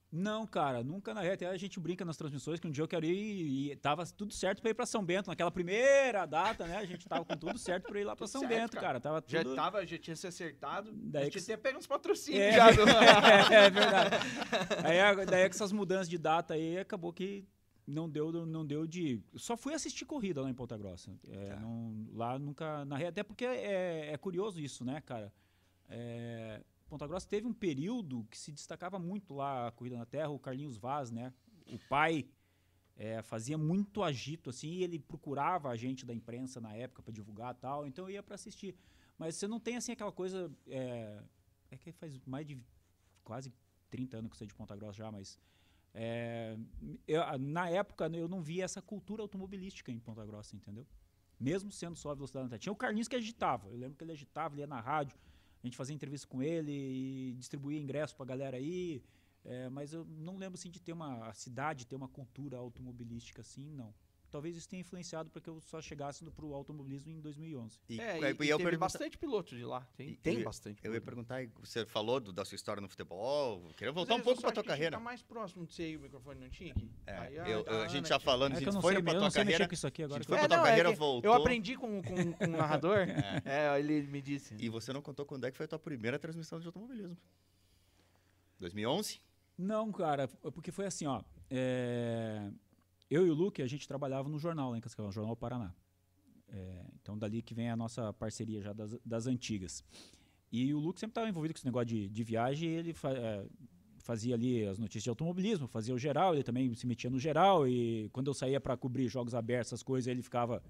Não, cara, nunca na reta. A gente brinca nas transmissões que um dia eu quero ir e tava tudo certo pra ir pra São Bento. Naquela primeira data, né? A gente tava com tudo certo pra ir lá pra Tudo São certo, Bento, cara. cara. Tava Já tudo. tava, já tinha se acertado. Daí a que gente até pega uns patrocínios É, já. *laughs* do- é verdade. Aí, daí com essas mudanças de data aí, acabou que não deu, não deu de. Só fui assistir corrida lá em Ponta Grossa. É, Tá. não- lá nunca. Na, re- até porque é, é curioso isso, né, cara? É, Ponta Grossa teve um período que se destacava muito lá a corrida na terra, o Carlinhos Vaz, né? O pai é, fazia muito agito, assim, e ele procurava a gente da imprensa na época para divulgar tal, então eu ia para assistir. Mas você não tem, assim, aquela coisa. É, é que faz mais de quase 30 anos que você é de Ponta Grossa já, mas. é, eu, na época eu não via essa cultura automobilística em Ponta Grossa, entendeu? Mesmo sendo só a velocidade da Tinha o Carlinhos que agitava. Eu lembro que ele agitava, ele ia na rádio, a gente fazia entrevista com ele e distribuía ingresso pra galera aí. É, mas eu não lembro assim de ter uma a cidade ter uma cultura automobilística assim, não talvez isso tenha influenciado para que eu só chegasse para o automobilismo em 2011. E, é, e, e, e teve pergunta... bastante piloto de lá. Tem, tem eu, bastante. Eu ia perguntar, você falou do, da sua história no futebol, queria voltar um pouco para tua carreira. Tá mais próximo de você o microfone não tinha aqui. É, Aí, eu, tá, a gente já falando, é a gente foi para tua carreira. Com isso aqui agora. A gente foi é, para tua carreira, voltou. Eu aprendi com, com, com o narrador. *laughs* é. é, ele me disse. E você não contou quando é que foi a tua primeira transmissão de automobilismo? 2011? Não, cara, porque foi assim, ó. É, eu e o Luke, a gente trabalhava no jornal em Cascavel, no Jornal Paraná. É, então, dali que vem a nossa parceria já das, das antigas. E o Luke sempre estava envolvido com esse negócio de, de viagem, ele fa, é, fazia ali as notícias de automobilismo, fazia o geral, ele também se metia no geral, e quando eu saía para cobrir jogos abertos, essas coisas, ele ficava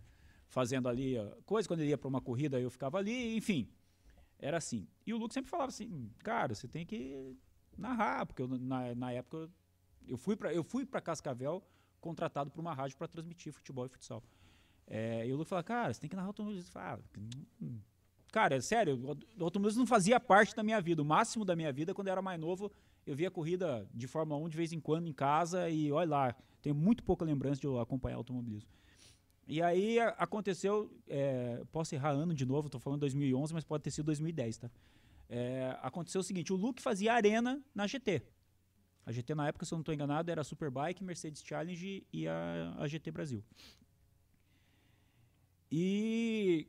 fazendo ali coisas, quando ele ia para uma corrida, eu ficava ali, enfim, era assim. E o Luke sempre falava assim, cara, você tem que narrar, porque eu, na, na época eu fui para Cascavel contratado por uma rádio para transmitir futebol e futsal. É, e o Luke fala, cara, você tem que narrar automobilismo. Fala, ah, hum. cara, é sério, o automobilismo não fazia parte da minha vida. O máximo da minha vida, quando eu era mais novo, eu via corrida de Fórmula 1 de vez em quando em casa e olha lá, tenho muito pouca lembrança de eu acompanhar automobilismo. E aí aconteceu, é, posso errar ano de novo, estou falando 2011, mas pode ter sido 2010, tá? É, aconteceu o seguinte, o Luke fazia arena na GT. A GT na época, se eu não estou enganado, era a Superbike, Mercedes Challenge e a, a GT Brasil. E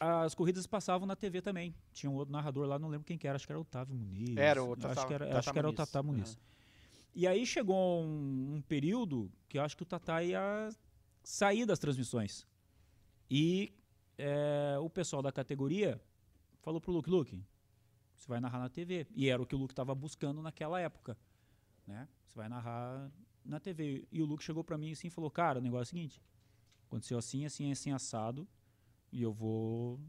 as corridas passavam na TV também. Tinha um outro narrador lá, não lembro quem que era, acho que era o Otávio Muniz. Era o Tata, acho que era, acho que era o Tata Muniz. Uhum. E aí chegou um, um, período que eu acho que o Tata ia sair das transmissões. E é, o pessoal da categoria falou pro Luke, Luke, você vai narrar na TV. E era o que o Luke estava buscando naquela época né? Você vai narrar na TV. E o Luke chegou para mim assim e falou: Cara, o negócio é o seguinte: aconteceu assim, assim, assim, assado, e eu vou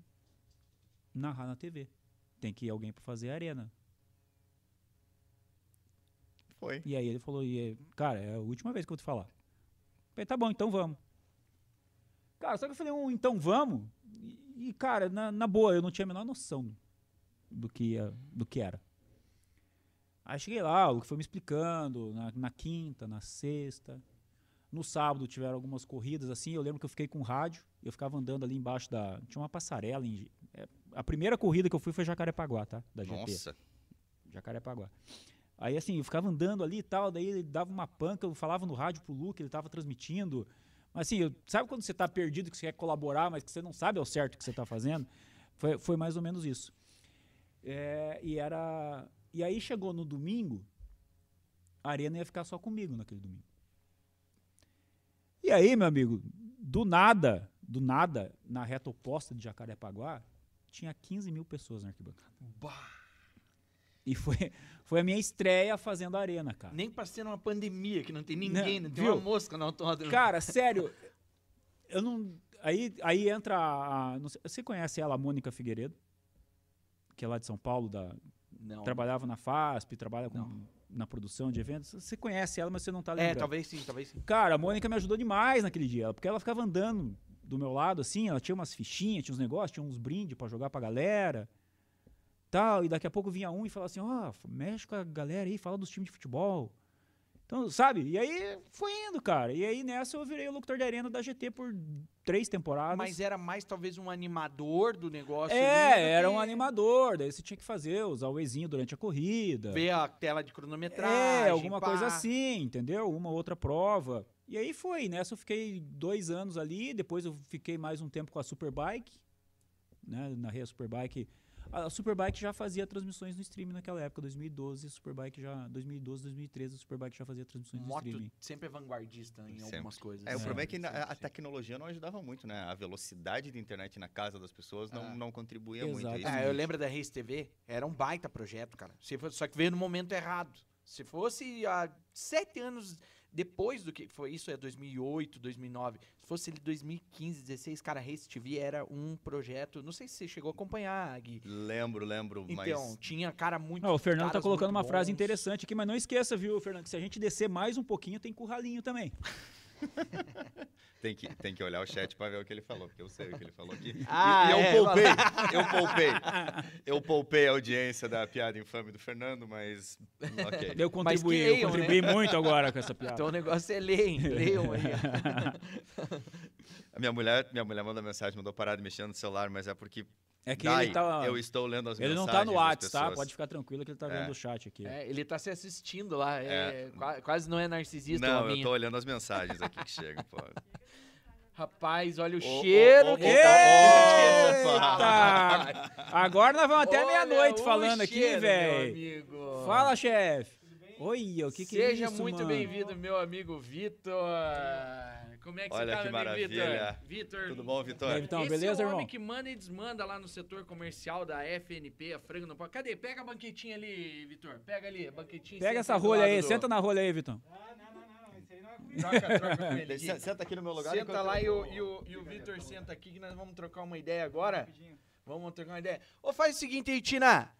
narrar na TV. Tem que ir alguém para fazer a arena. Foi. E aí ele falou: e, Cara, é a última vez que eu vou te falar. Eu falei: Tá bom, então vamos. Cara, só que eu falei: um, Então vamos. E, e cara, na, na boa, eu não tinha a menor noção do que, ia, do que era. Aí cheguei lá, o que foi me explicando, na, na, quinta, na sexta. No sábado tiveram algumas corridas assim. Eu lembro que eu fiquei com rádio, eu ficava andando ali embaixo da. Tinha uma passarela. Em, é, a primeira corrida que eu fui foi Jacarepaguá, tá? Da GT. Nossa. Jacarepaguá. Aí assim, eu ficava andando ali e tal, daí ele dava uma panca, eu falava no rádio pro Luke, ele tava transmitindo. Mas assim, eu, sabe quando você tá perdido, que você quer colaborar, mas que você não sabe ao certo o que você tá fazendo? Foi, foi mais ou menos isso. É, e era e aí chegou no domingo, a arena ia ficar só comigo naquele domingo. E aí, meu amigo, do nada, do nada, na reta oposta de Jacarepaguá, tinha 15 mil pessoas na arquibancada. Bah. E foi, foi a minha estreia fazendo arena, cara. Nem pra ser uma pandemia, que não tem ninguém, não, não tem viu? uma mosca na autódromo. Cara, *laughs* sério, eu não... Aí, aí entra a... a sei, você conhece ela, a Mônica Figueiredo? Que é lá de São Paulo, da, não. Trabalhava na FASP, trabalha com, na produção de eventos. Você conhece ela, mas você não tá é, lembrando. É, talvez sim, talvez sim. Cara, a Mônica me ajudou demais naquele dia, porque ela ficava andando do meu lado, assim, ela tinha umas fichinhas, tinha uns negócios, tinha uns brindes para jogar pra galera. Tal, e daqui a pouco vinha um e falava assim, ó, oh, mexe com a galera aí, fala dos times de futebol. Então, sabe? E aí foi indo, cara. E aí nessa eu virei o locutor de arena da GT por três temporadas. Mas era mais talvez um animador do negócio. É, ali, era que... um animador. Daí você tinha que fazer, usar o Ezinho durante a corrida. Ver a tela de cronometragem. É, alguma pá. coisa assim, entendeu? Uma outra prova. E aí foi. Nessa eu fiquei dois anos ali. Depois eu fiquei mais um tempo com a Superbike. Né? Narrei a Superbike a Superbike já fazia transmissões no streaming naquela época, 2012, Superbike já 2012, 2013, a Superbike já fazia transmissões Moto no streaming. sempre é vanguardista em sempre. algumas coisas. É, o problema é que a, a tecnologia não ajudava muito, né? A velocidade de internet na casa das pessoas não, ah. não contribuía Exatamente. muito. Ah, eu lembro da Race TV, era um baita projeto, cara. Só que veio no momento errado. Se fosse há sete anos depois do que foi isso, é 2008, 2009. Se fosse ele 2015, 16, cara, Race TV era um projeto. Não sei se você chegou a acompanhar, Gui. Lembro, lembro, Então, mas tinha cara muito. Ó, o Fernando tá colocando uma frase bons. interessante aqui, mas não esqueça, viu, Fernando, que se a gente descer mais um pouquinho, tem curralinho também. *laughs* tem que, tem que olhar o chat pra ver o que ele falou, porque eu sei o que ele falou aqui. E- Ah, e, eu é, poupei, eu poupei. Eu poupei a audiência da piada infame do Fernando, mas ok. Eu contribuí, eu leiam, né? contribuí muito agora com essa piada. Então o negócio é ler, hein? Leiam aí. A minha mulher, minha mulher mandou mensagem, mandou parar de mexer no celular, mas é porque é que daí ele tá. eu estou lendo as Ele não mensagens tá no das WhatsApp, tá? Pode ficar tranquilo que ele tá vendo É. o chat aqui. É, ele tá se assistindo lá. É, É. qua- Quase não é narcisista Não, eu tô olhando as mensagens aqui que chegam, pô. *laughs* Rapaz, olha o ô, cheiro ô, que ô, tá- Eita! *laughs* Agora nós vamos até meia-noite falando aqui, cheiro, meu velho. Fala, chefe. Oi, o que que é Seja isso, muito mano? bem-vindo, meu amigo Vitor. Como é que Olha você tá, que meu amigo maravilha. Vitor? Vitor. Tudo bom, Vitor? E aí, Vitão, Esse beleza, é o irmão? homem que manda e desmanda lá no setor comercial da FNP, a Frango no Pó. Cadê? Pega a banquetinha ali, Vitor. Pega ali, a banquetinha. Pega essa rolha aí, do- senta na rolha aí, Vitão. Troca, troca *laughs* com ele. Senta aqui no meu lugar. Senta lá e o, e o, e o Vitor senta aqui que nós vamos trocar uma ideia agora. Vamos trocar uma ideia. Ou faz o seguinte aí, Tina.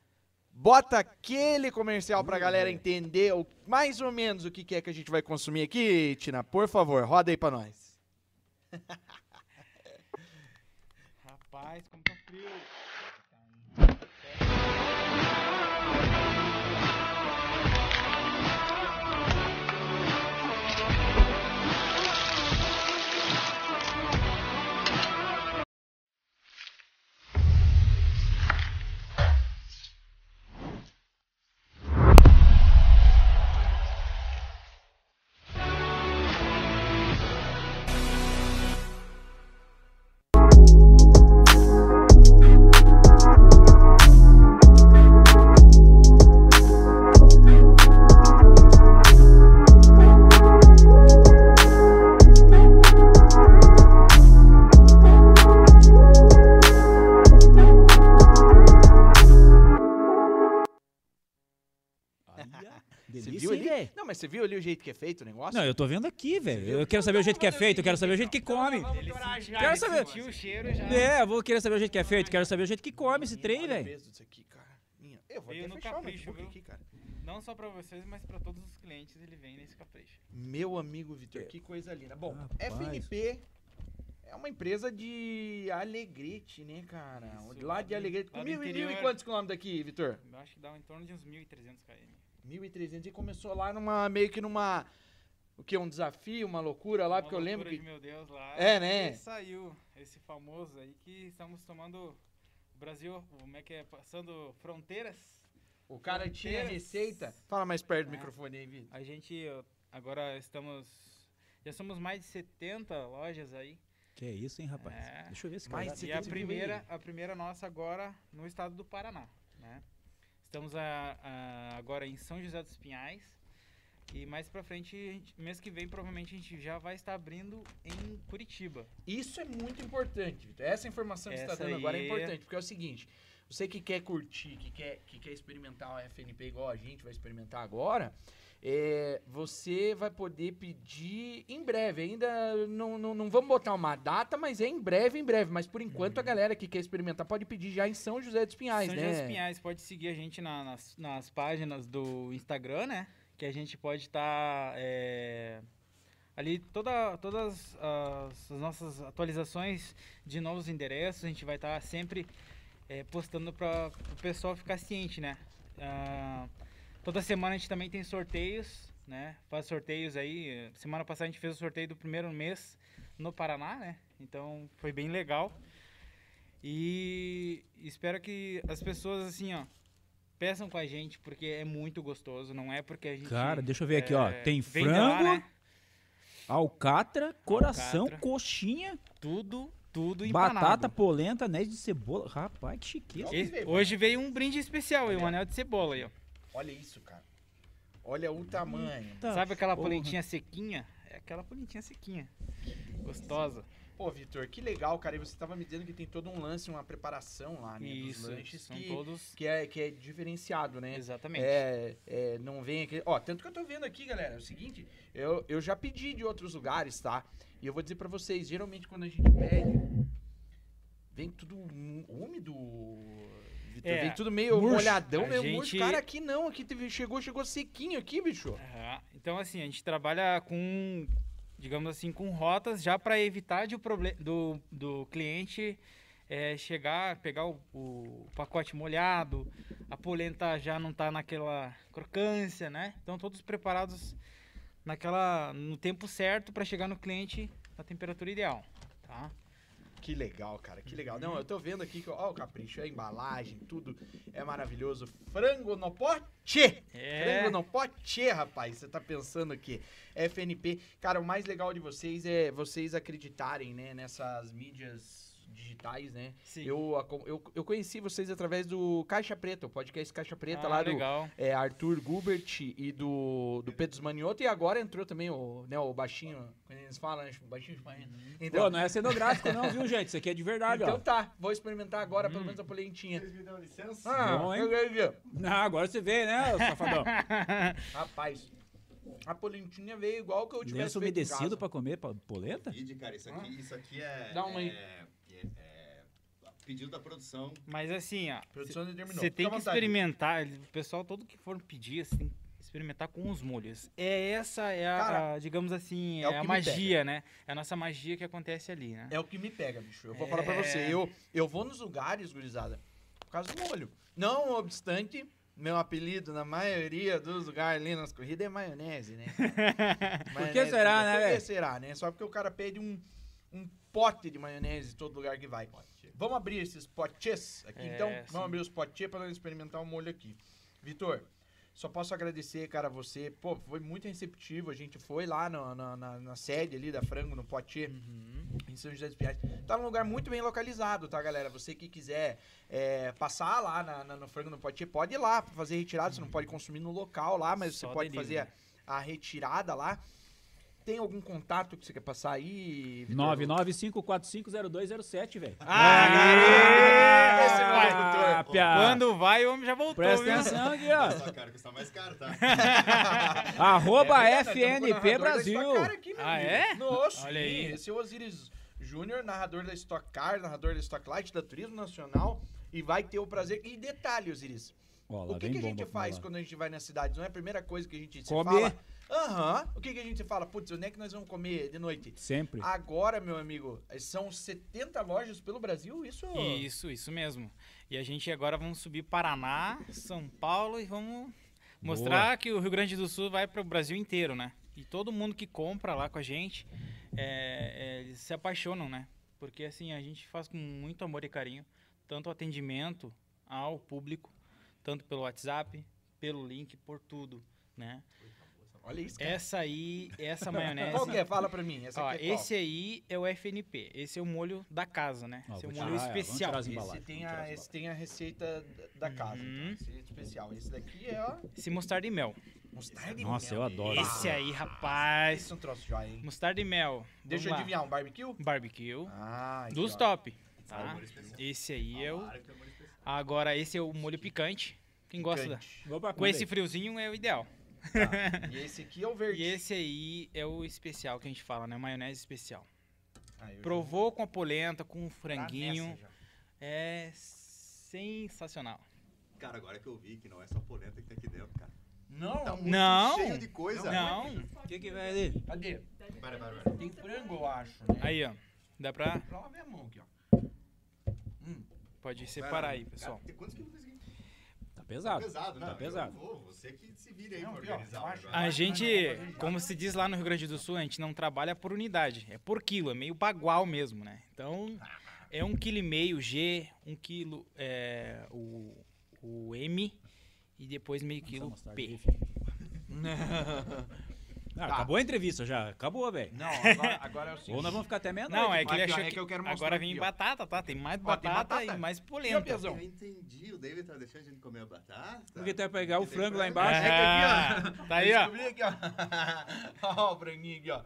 Bota aquele comercial pra galera entender o- mais ou menos o que que é que a gente vai consumir aqui, Tina. Por favor, roda aí pra nós. *laughs* Rapaz, como tá frio. Mas você viu ali o jeito que é feito o negócio? Não, eu tô vendo aqui, velho. Eu quero saber o jeito que é feito, eu quero saber o jeito que come. Ele sentiu, Quero ele saber. sentiu o cheiro já. É, eu vou querer saber o jeito que é feito, quero saber o jeito que come esse trem, velho. peso disso aqui, cara. Minha- Eu vou Veio até no fechar o capricho, notebook viu? aqui, cara. Não só pra vocês, mas pra todos os clientes ele vem nesse capricho. Meu amigo Vitor, que coisa linda. Bom, Rapaz. FNP é uma empresa de Alegrete, né, cara? Isso, Lá de do- Alegrete. lá do Mil, e- mil e interior. quantos quilômetros daqui, Vitor? Eu acho que dá em torno de uns 1.300 km. 1.300 e começou lá numa, meio que numa, o que, um desafio, uma loucura lá, Uma porque eu lembro loucura que... de meu Deus lá. É, né? E saiu esse famoso aí que estamos tomando o Brasil, como é que é, passando fronteiras. O cara tinha Fronteiras. receita. Fala mais perto do É. microfone aí, Vitor. A gente agora estamos, já somos mais de 70 lojas aí. Que é isso, hein, rapaz? É. Deixa eu ver se Mais cara. de E a 70 primeira, a primeira nossa agora no estado do Paraná, né? Estamos a, a- agora em São José dos Pinhais e mais pra frente, gente- mês que vem, provavelmente a gente já vai estar abrindo em Curitiba. Isso é muito importante, Vitor. Essa informação que você está Essa dando agora é aí- importante, porque é o seguinte: você que quer curtir, que quer, que quer experimentar o FNP igual a gente vai experimentar agora, é, você vai poder pedir em breve. Ainda não, não, não vamos botar uma data, mas é em breve, em breve. Mas por enquanto a galera que quer experimentar pode pedir já em São José dos Pinhais, São né? José dos Pinhais pode seguir a gente na- nas, nas páginas do Instagram, né? Que a gente pode estar ali toda, todas as, as nossas atualizações de novos endereços, a gente vai estar sempre eh, postando para o pessoal ficar ciente, né? Ah, toda semana a gente também tem sorteios, né? Faz sorteios aí. Semana passada a gente fez o sorteio do primeiro mês no Paraná, né? Então foi bem legal. E espero que as pessoas, assim, ó, peçam com a gente, porque é muito gostoso, não é porque a gente. Cara, deixa eu ver aqui, ó. é, Tem de lá, frango, né? alcatra, coração, Alcatra. coxinha, Tudo, tudo empanado. batata, polenta, anéis de cebola. Rapaz, que chiqueza. Esse- hoje veio um brinde especial aí, um anel de cebola aí, ó. Olha isso, cara. Olha o tamanho. Sabe aquela porra. polentinha sequinha? É aquela polentinha sequinha. Gostosa. Pô, Vitor, que legal, cara. E você tava me dizendo que tem todo um lance, uma preparação lá, né? Isso, dos lanches são que, todos... que, é, que é diferenciado, né? Exatamente. É, é, não vem aqui. Ó, tanto que eu tô vendo aqui, galera, é o seguinte, eu, eu já pedi de outros lugares, tá? E eu vou dizer pra vocês, geralmente quando a gente pede, vem tudo úmido. Vitor, É, vem tudo meio murcho. molhadão, A meio murcho. gente- Cara, aqui não, aqui teve, chegou, chegou sequinho aqui, bicho. Então, assim, a gente trabalha com, digamos assim, com rotas já para evitar de do, do cliente é, chegar, pegar o, o pacote molhado, a polenta já não tá naquela crocância, né? Então, todos preparados naquela, no tempo certo para chegar no cliente na temperatura ideal, tá? Que legal, cara, que legal. Não, eu tô vendo aqui que, ó, o capricho, a embalagem, tudo é maravilhoso. Frango no pote! É. Frango no pote, rapaz. Você tá pensando que FNP. Cara, o mais legal de vocês é vocês acreditarem, né, nessas mídias digitais, né? Sim. Eu, eu, eu conheci vocês através do Caixa Preta, o podcast Caixa Preta Ah, lá do legal. é, Arthur Gubert e do, do Pedro Manioto. E agora entrou também o, né, o baixinho, quando eles falam, né, o baixinho espanhol. Então, Pô, não é cenográfico não, viu, gente? Isso aqui é de verdade, então ó. tá, vou experimentar agora, Hum. pelo menos a polentinha. Vocês me dão licença? Ah, Bom, hein? Não, agora você vê, né, safadão? *laughs* Rapaz, a polentinha veio igual que eu tivesse Lenço umedecido pra comer polenta? Cara, isso aqui, isso aqui é. Dá uma aí. é pedido da produção. Mas assim, ó, produção determinou. Você tem que vontade. experimentar, o pessoal todo que for pedir, você tem que experimentar com os molhos. É essa, é a, Cara, a, digamos assim, é é, que a magia, né? É a nossa magia que acontece ali, né? É o que me pega, bicho. Eu vou falar pra você. É. Eu, eu vou nos lugares, gurizada, por causa do molho. Não obstante, meu apelido na maioria dos lugares ali nas corridas é maionese, né? *laughs* Maionese, será, né, Por que será, né? Só porque o cara pede um, um pote de maionese em todo lugar que vai. Vamos abrir esses potes aqui, É, então? sim. Vamos abrir os potes nós experimentar o molho aqui. Vitor, só posso agradecer, cara, você. Pô, foi muito receptivo. A gente foi lá no- na, na- na sede ali da Frango, no Pote Uhum. em São José dos Pinhais. Tá num lugar muito bem localizado, tá, galera? Você que quiser é, passar lá na, na- no Frango no Pote, pode ir lá fazer retirada. Você não pode consumir no local lá, mas Só você pode delivery. fazer a, a retirada lá. Tem algum contato que você quer passar aí? Vitor? 995450207, velho. Ah, esse é o vai. Ah, pia. Quando vai, o homem já voltou, Presta viu? atenção aqui, ó. Só cara, custa mais caro, tá? *laughs* Arroba É o FNP Brasil. Aqui, Ah, é? Nossa, Olha aí. Esse é o Osiris Júnior, narrador da Stock Car, narrador da Stock Light, da Turismo Nacional. E vai ter o prazer. E detalhe, Osiris. Ó, lá o que, que a gente faz quando a gente vai nas cidades? Não é a primeira coisa que a gente se Comer. fala? Aham. O que, que a gente fala? Putz, onde é que nós vamos comer de noite? Sempre. Agora, meu amigo, são 70 lojas pelo Brasil, isso? Isso, isso mesmo. E a gente agora vamos subir Paraná, São Paulo e vamos mostrar que o Rio Grande do Sul vai para o Brasil inteiro, né? E todo mundo que compra lá com a gente, é, é, eles se apaixonam, né? Porque assim, a gente faz com muito amor e carinho, tanto o atendimento ao público, tanto pelo WhatsApp, pelo link, por tudo, né? Olha isso, cara. Essa aí, essa *laughs* maionese... Qual que é? Fala pra mim. Essa Ó, aqui é qual? esse aí é o FNP, esse é o molho da casa, né? Ó, esse é o molho tirar, é, vamos especial. as Esse tem, vamos a, esse tem a receita da casa, Uhum. então, esse é especial. Esse daqui é, ó, Esse mostarda e mel. mostarda e Nossa, mel. eu adoro. Esse aí, rapaz. Esse é um troço jóia, hein? Mostarda e mel. Deixa eu Vamos lá. adivinhar, um barbecue? Barbecue. Ah, Dos ó. top. Ah, Tá? Esse aí é o. É. Agora, esse é o molho picante. Quem gosta da... Com esse friozinho é o ideal. *laughs* E esse aqui é o verde. E esse aí é o especial que a gente fala, né? Maionese especial. Ah, eu já Provou com a polenta, com o franguinho. já. É sensacional. Cara, agora que eu vi que não é só polenta que tem aqui dentro, cara. Não, Tá muito Não. cheio de coisa. Não. O que que vai ali? cadê? Para, para, para. Tem frango, eu acho, né? Aí, ó. Dá pra. Pra lá ver a mão aqui, ó. Hum, Pode separar aí, pessoal. Cara, quantos quilos aqui? Tá Tá pesado. pesado, né? Tá pesado. Vou, você que se vira aí Não, pra organizar acho- negócio. A gente, como se diz lá no Rio Grande do Sul, a gente não trabalha por unidade, é por quilo, é meio bagual mesmo, né? Então, é um quilo e meio G, um quilo é, o, o M e depois meio quilo P. *laughs* Ah, Tá. Acabou a entrevista já. Acabou, velho. Não, agora, agora é o *laughs* seguinte. Ou nós vamos ficar até meia-noite. Não, é que ele achou é que, que eu quero mostrar agora vem aqui, batata, tá? Tem mais Ó, tem batata, batata. e mais polenta. Eu entendi, o David tá deixando a gente comer a batata. Porque tu vai pegar o frango lá embaixo. É que aqui, ó. *laughs* Tá aí, ó. Descobri aqui, ó. *laughs* ó, o franguinho aqui, ó.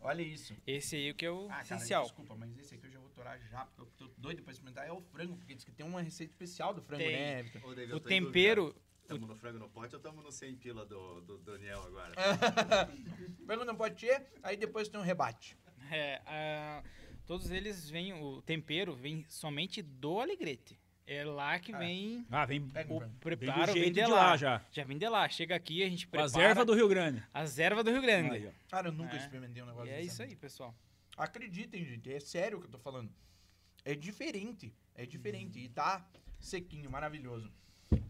Olha isso. Esse aí que é o Ah, cara, essencial. desculpa, mas esse aqui eu já vou torar já, porque eu tô doido pra experimentar. É o frango, porque diz que tem uma receita especial do frango, Tem. né, Vitor? O tempero, Estamos no frango no pote ou estamos no 100 pila do, do Daniel agora? *laughs* frango não pode ter, aí depois tem um rebate. é, todos eles vêm, o tempero vem somente do Alegrete. É lá que Ah. vem Ah, vem, o frango. vem preparo, vem jeito de de lá. lá já. Já vem de lá. Chega aqui, a gente prepara. as ervas do Rio Grande. As ervas do Rio Grande. Aí, ó. Cara, eu nunca É. experimentei um E negócio é desse. isso aí, pessoal. Acreditem, gente, é sério o que eu tô falando. É diferente, é diferente. E tá sequinho, maravilhoso.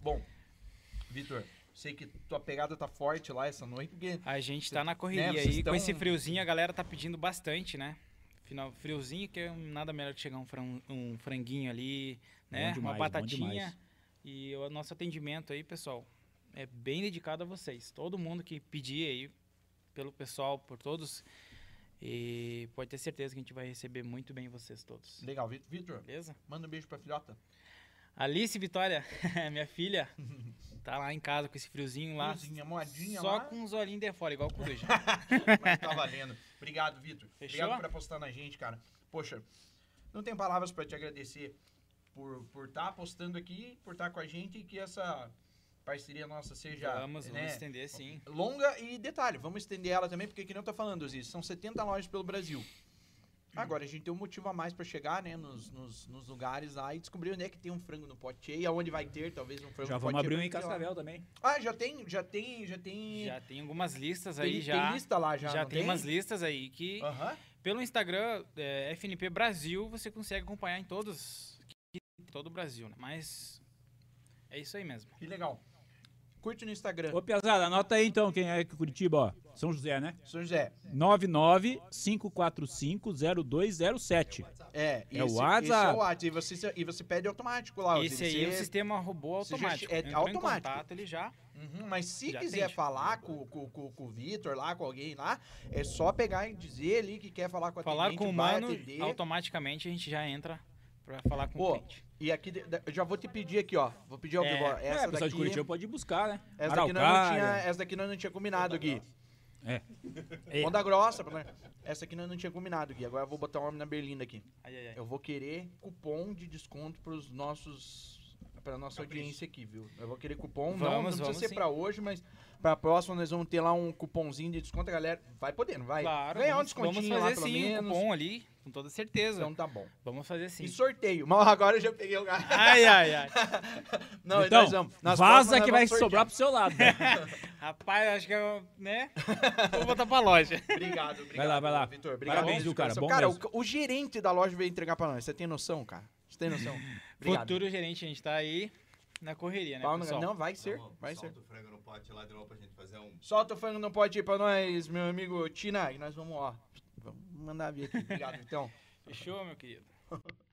Bom, Vitor, sei que tua pegada tá forte lá essa noite, porque A gente tá na correria Né, vocês aí. Com esse friozinho, a galera tá pedindo bastante, né? Final, friozinho, que é nada melhor que chegar um, fran- um franguinho ali, né? demais, Uma batatinha. E o nosso atendimento aí, pessoal, é bem dedicado a vocês. Todo mundo que pedir aí, pelo pessoal, por todos. E pode ter certeza que a gente vai receber muito bem vocês todos. legal. Vi- Vitor, Beleza? manda um beijo pra filhota. Alice Vitória, *laughs* minha filha, tá lá em casa com esse friozinho lá. Friozinha, moadinha Só lá. com os olhinhos de fora, igual coruja. *laughs* Mas tá valendo. Obrigado, Vitor. Obrigado por apostar na gente, cara. Poxa, não tem palavras pra te agradecer por por estar apostando aqui, por estar com a gente e que essa parceria nossa seja vamos, né, vamos estender sim. longa e detalhe, vamos estender ela também, porque que não tá falando, Ziz, são 70 lojas pelo Brasil. Agora, a gente tem um motivo a mais pra chegar, né, nos, nos, nos lugares lá e descobrir onde é que tem um frango no pote e aonde vai ter, talvez, um frango Já no vamos pote abrir um em. Cascavel também. Ah, já tem, já tem, já tem... Já tem algumas listas tem, aí, tem já. lista lá já, já não tem, umas listas aí que Aham. pelo Instagram é, FNP Brasil você consegue acompanhar em todos todo o Brasil, né? Mas é isso aí mesmo. Que legal. Curte no Instagram. Ô, Piazada, anota aí então quem é que Curitiba, ó. São José, né? São José. 995450207. É, É o WhatsApp. Esse é o WhatsApp. E você, e você pede automático lá. Esse aí é o sistema robô automático. é Entrou automático. em contato, ele já. Uhum, mas se Já quiser atende. falar com, com, com, com o Vitor lá, com alguém lá, é só pegar e dizer ali que quer falar com o Falar atendente, com o mano, atender. automaticamente a gente já entra pra falar com Pô, o cliente. E aqui, eu já vou te pedir aqui, ó. Vou pedir ao É. vivo. ó. É, Essa pessoal daqui, de Curitiba pode ir buscar, né? essa daqui, nós não tinha, essa daqui nós não tinha combinado, Gui. É. É. Ponta Grossa. pra- Essa aqui nós não tinha combinado, Gui. Agora eu vou botar o homem na berlinda aqui. Ai, ai, ai. Eu vou querer cupom de desconto pros nossos. Pra nossa audiência aqui, viu? Eu vou querer cupom. não, não Vamos, precisa vamos ser pra hoje, mas pra próxima nós vamos ter lá um cupomzinho de desconto. A galera vai podendo, vai. Claro, Ganhar um vamos, vamos descontinho fazer lá, sim menos. cupom ali, com toda certeza. Então tá bom. Vamos fazer sim. E sorteio. Mas agora eu já peguei o lugar. Ai, ai, ai. *laughs* Não, então, nós vamos. Nas vaza nós que vai vamos sortear. sobrar pro seu lado. né? *laughs* Rapaz, acho que eu, né? Vou botar pra loja. Obrigado, *laughs* obrigado. Vai lá, vai lá. Vitor, obrigado. Parabéns, viu, cara? Bom cara, mesmo. o, o gerente da loja veio entregar pra nós. Você tem noção, cara? Você tem noção? *laughs* Obrigado. Futuro gerente, a gente tá aí na correria, né, Pau no- pessoal? Não, vai ser. Vamos, Vai ser. solta o frango no pote lá de novo pra gente fazer um... Solta o frango não pode ir pra nós, meu amigo Tina, que nós vamos, ó. Vamos mandar vir aqui. Obrigado, então. *laughs* Fechou, meu querido? *laughs*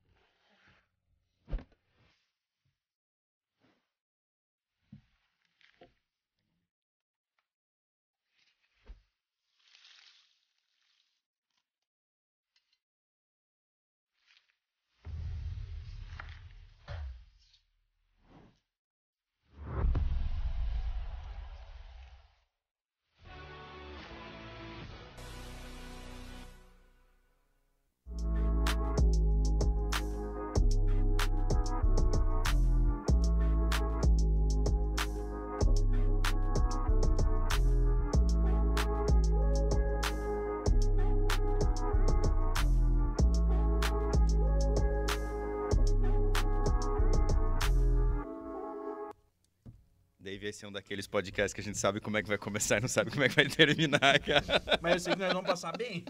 daqueles podcasts que a gente sabe como é que vai começar e não sabe como é que vai *laughs* terminar, cara. Mas eu sei que nós vamos passar bem.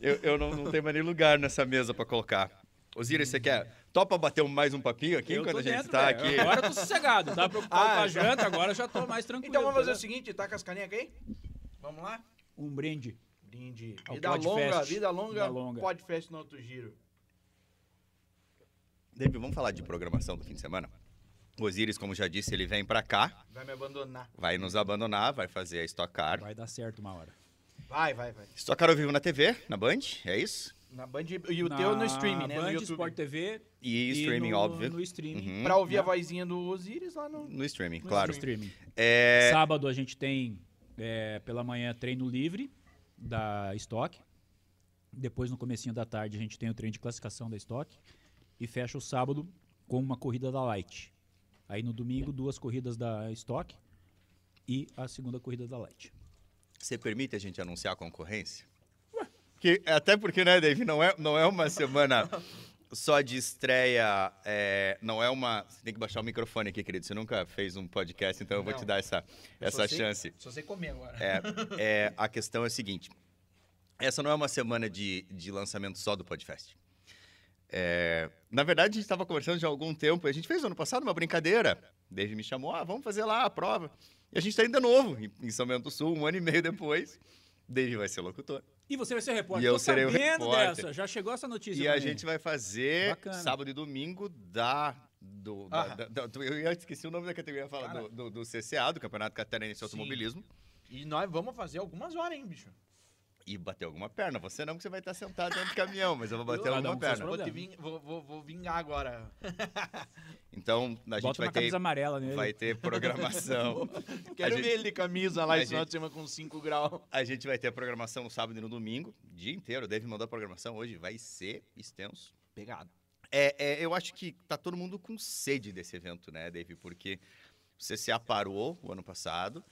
Eu, eu não, não tenho mais nem lugar nessa mesa pra colocar. Osiris, você quer? Topa bater mais um papinho aqui Eu enquanto tô a gente dentro, tá velho. aqui? Agora eu tô sossegado. Tá preocupado Ah, com a já. janta, agora eu já tô mais tranquilo. Então vamos fazer o seguinte, tá com as canecas aí? Vamos lá? Um brinde. Brinde. Ao Vida Podfest. longa, vida longa, Vida longa. Podfest no outro giro. Dave, vamos falar de programação do fim de semana? O Osiris, como já disse, ele vem pra cá, Vai me abandonar. vai nos abandonar, vai fazer a Stock Car. Vai dar certo uma hora. Vai, vai, vai. Stock Car ao vivo na TV, na Band, é isso? Na Band e o Na teu no streaming, né? Band, no YouTube. Sport TV E, streaming, no, óbvio. No streaming. Uhum. Pra ouvir a Né? vozinha do Osiris lá no. No streaming, No claro. No streaming. É, Sábado a gente tem é, pela manhã treino livre da Stock. Depois, no comecinho da tarde, a gente tem o treino de classificação da estoque. E fecha o sábado com uma corrida da Light. Aí no domingo, duas corridas da estoque e a segunda corrida da Light. Você permite a gente anunciar a concorrência? Que, até porque, né, Dave, não é, não é uma semana só de estreia, é, não é uma... Você tem que baixar o microfone aqui, querido. Você nunca fez um podcast, então eu vou te dar essa, essa só sei- chance. Só você comer agora. É, *laughs* é, a questão é a seguinte: essa não é uma semana de, de lançamento só do podcast. É, na verdade, a gente estava conversando já há algum tempo. A gente fez ano passado uma brincadeira. Dave me chamou, ah, vamos fazer lá a prova. E a gente está ainda novo em, São Bento do Sul, um ano e meio depois. Dave vai ser locutor. E você vai ser repórter. E eu Tô serei o sabendo repórter. dessa. Já chegou essa notícia E a mim. gente vai fazer Bacana. sábado e domingo da. Do, da- Ah. da- da- do- eu esqueci o nome da categoria, fala, do, do, do CCA, do Campeonato Catarinense de. Automobilismo. E nós vamos fazer algumas horas, hein, bicho? E bater alguma perna. Você não, que você vai estar sentado dentro do caminhão, mas eu vou bater Cada alguma um seus perna. Vou, ving- vou, vou- vou vingar agora. *laughs* Então, a gente Bota vai uma ter, camisa amarela nele. vai ter programação. *laughs* Quero gente- ver ele de camisa lá esse final de semana com 5 graus. a gente vai ter programação no sábado e no domingo, dia inteiro. O Dave mandou a programação hoje, vai ser extenso. Pegado. É, é, eu acho que tá todo mundo com sede desse evento, né, Dave? Porque o CCA parou o ano passado,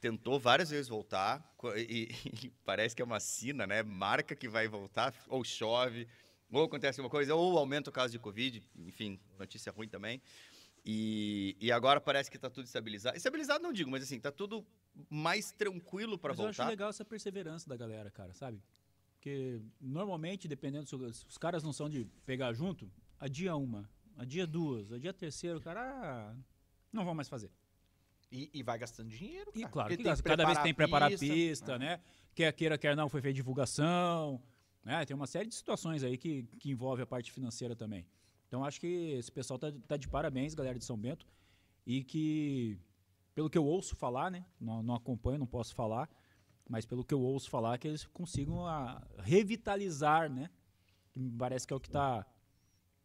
tentou várias vezes voltar, e, e parece que é uma sina, né? Marca que vai voltar, ou chove, ou acontece uma coisa, ou aumenta o caso de Covid, enfim, notícia ruim também. E, e agora parece que tá tudo estabilizado. Estabilizado não digo, mas assim, tá tudo mais tranquilo para Mas eu acho voltar. legal essa perseverança da galera, cara, sabe? Porque normalmente, dependendo se os se os caras não são de pegar junto, adia uma, adia duas, adia terceira, o cara ah, não vão mais fazer. E, e vai gastando dinheiro, E cara, claro, porque que gasta- cada vez tem que preparar a pista. Ah. né? Quer queira, quer não, foi feita divulgação, né? Tem uma série de situações aí que, que envolve a parte financeira também. Então acho que esse pessoal tá, tá de parabéns, galera de São Bento, e que, pelo que eu ouço falar, né? Não, não acompanho, não posso falar, mas pelo que eu ouço falar, que eles consigam a, revitalizar, né? Que me parece que é o que está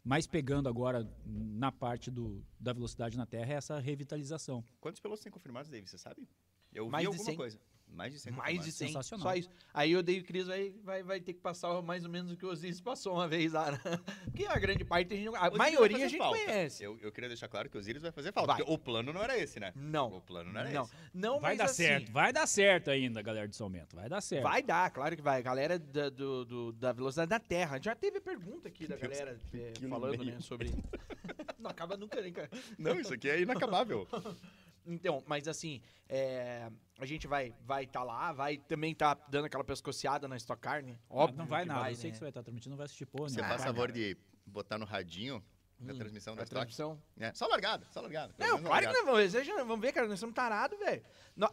mais pegando agora na parte do, da velocidade na Terra, é essa revitalização. Quantos pilotos tem confirmados, Dave? Você sabe? Eu Mais vi alguma 100. coisa. Mais de 100 Mais de confirmados. 100. Sensacional. Só isso. Aí eu dei o Cris vai, vai, vai ter que passar mais ou menos o que o Osiris passou uma vez lá. né? *laughs* Porque a grande parte a gente. A maioria a gente falta. conhece. Eu, eu queria deixar claro que o Osiris vai fazer falta. Vai. Porque o plano não era esse, né? Não. O plano não era Não. esse. Não, Vai dar assim, certo, vai dar certo ainda, galera de São Bento, vai dar certo. Vai dar, claro que vai. A galera da, do, do- da velocidade da Terra. Já teve pergunta aqui da galera eh, quilo e falando, né, sobre. *laughs* Não acaba nunca, né, cara? Não, isso aqui é inacabável. *laughs* Então, mas assim, é, a gente vai vai tá lá, vai também tá dando aquela pescoceada na Stock Car, né? Óbvio não vai nada, eu sei né? que você vai estar transmitindo, não vai assistir porra Você nenhuma. faz Vai favor de botar no radinho a Hum, transmissão da Stock. transmissão. É, só largada, só largada. Não, claro que não vamos. Vocês já- Vamos ver, cara, nós somos tarados, velho.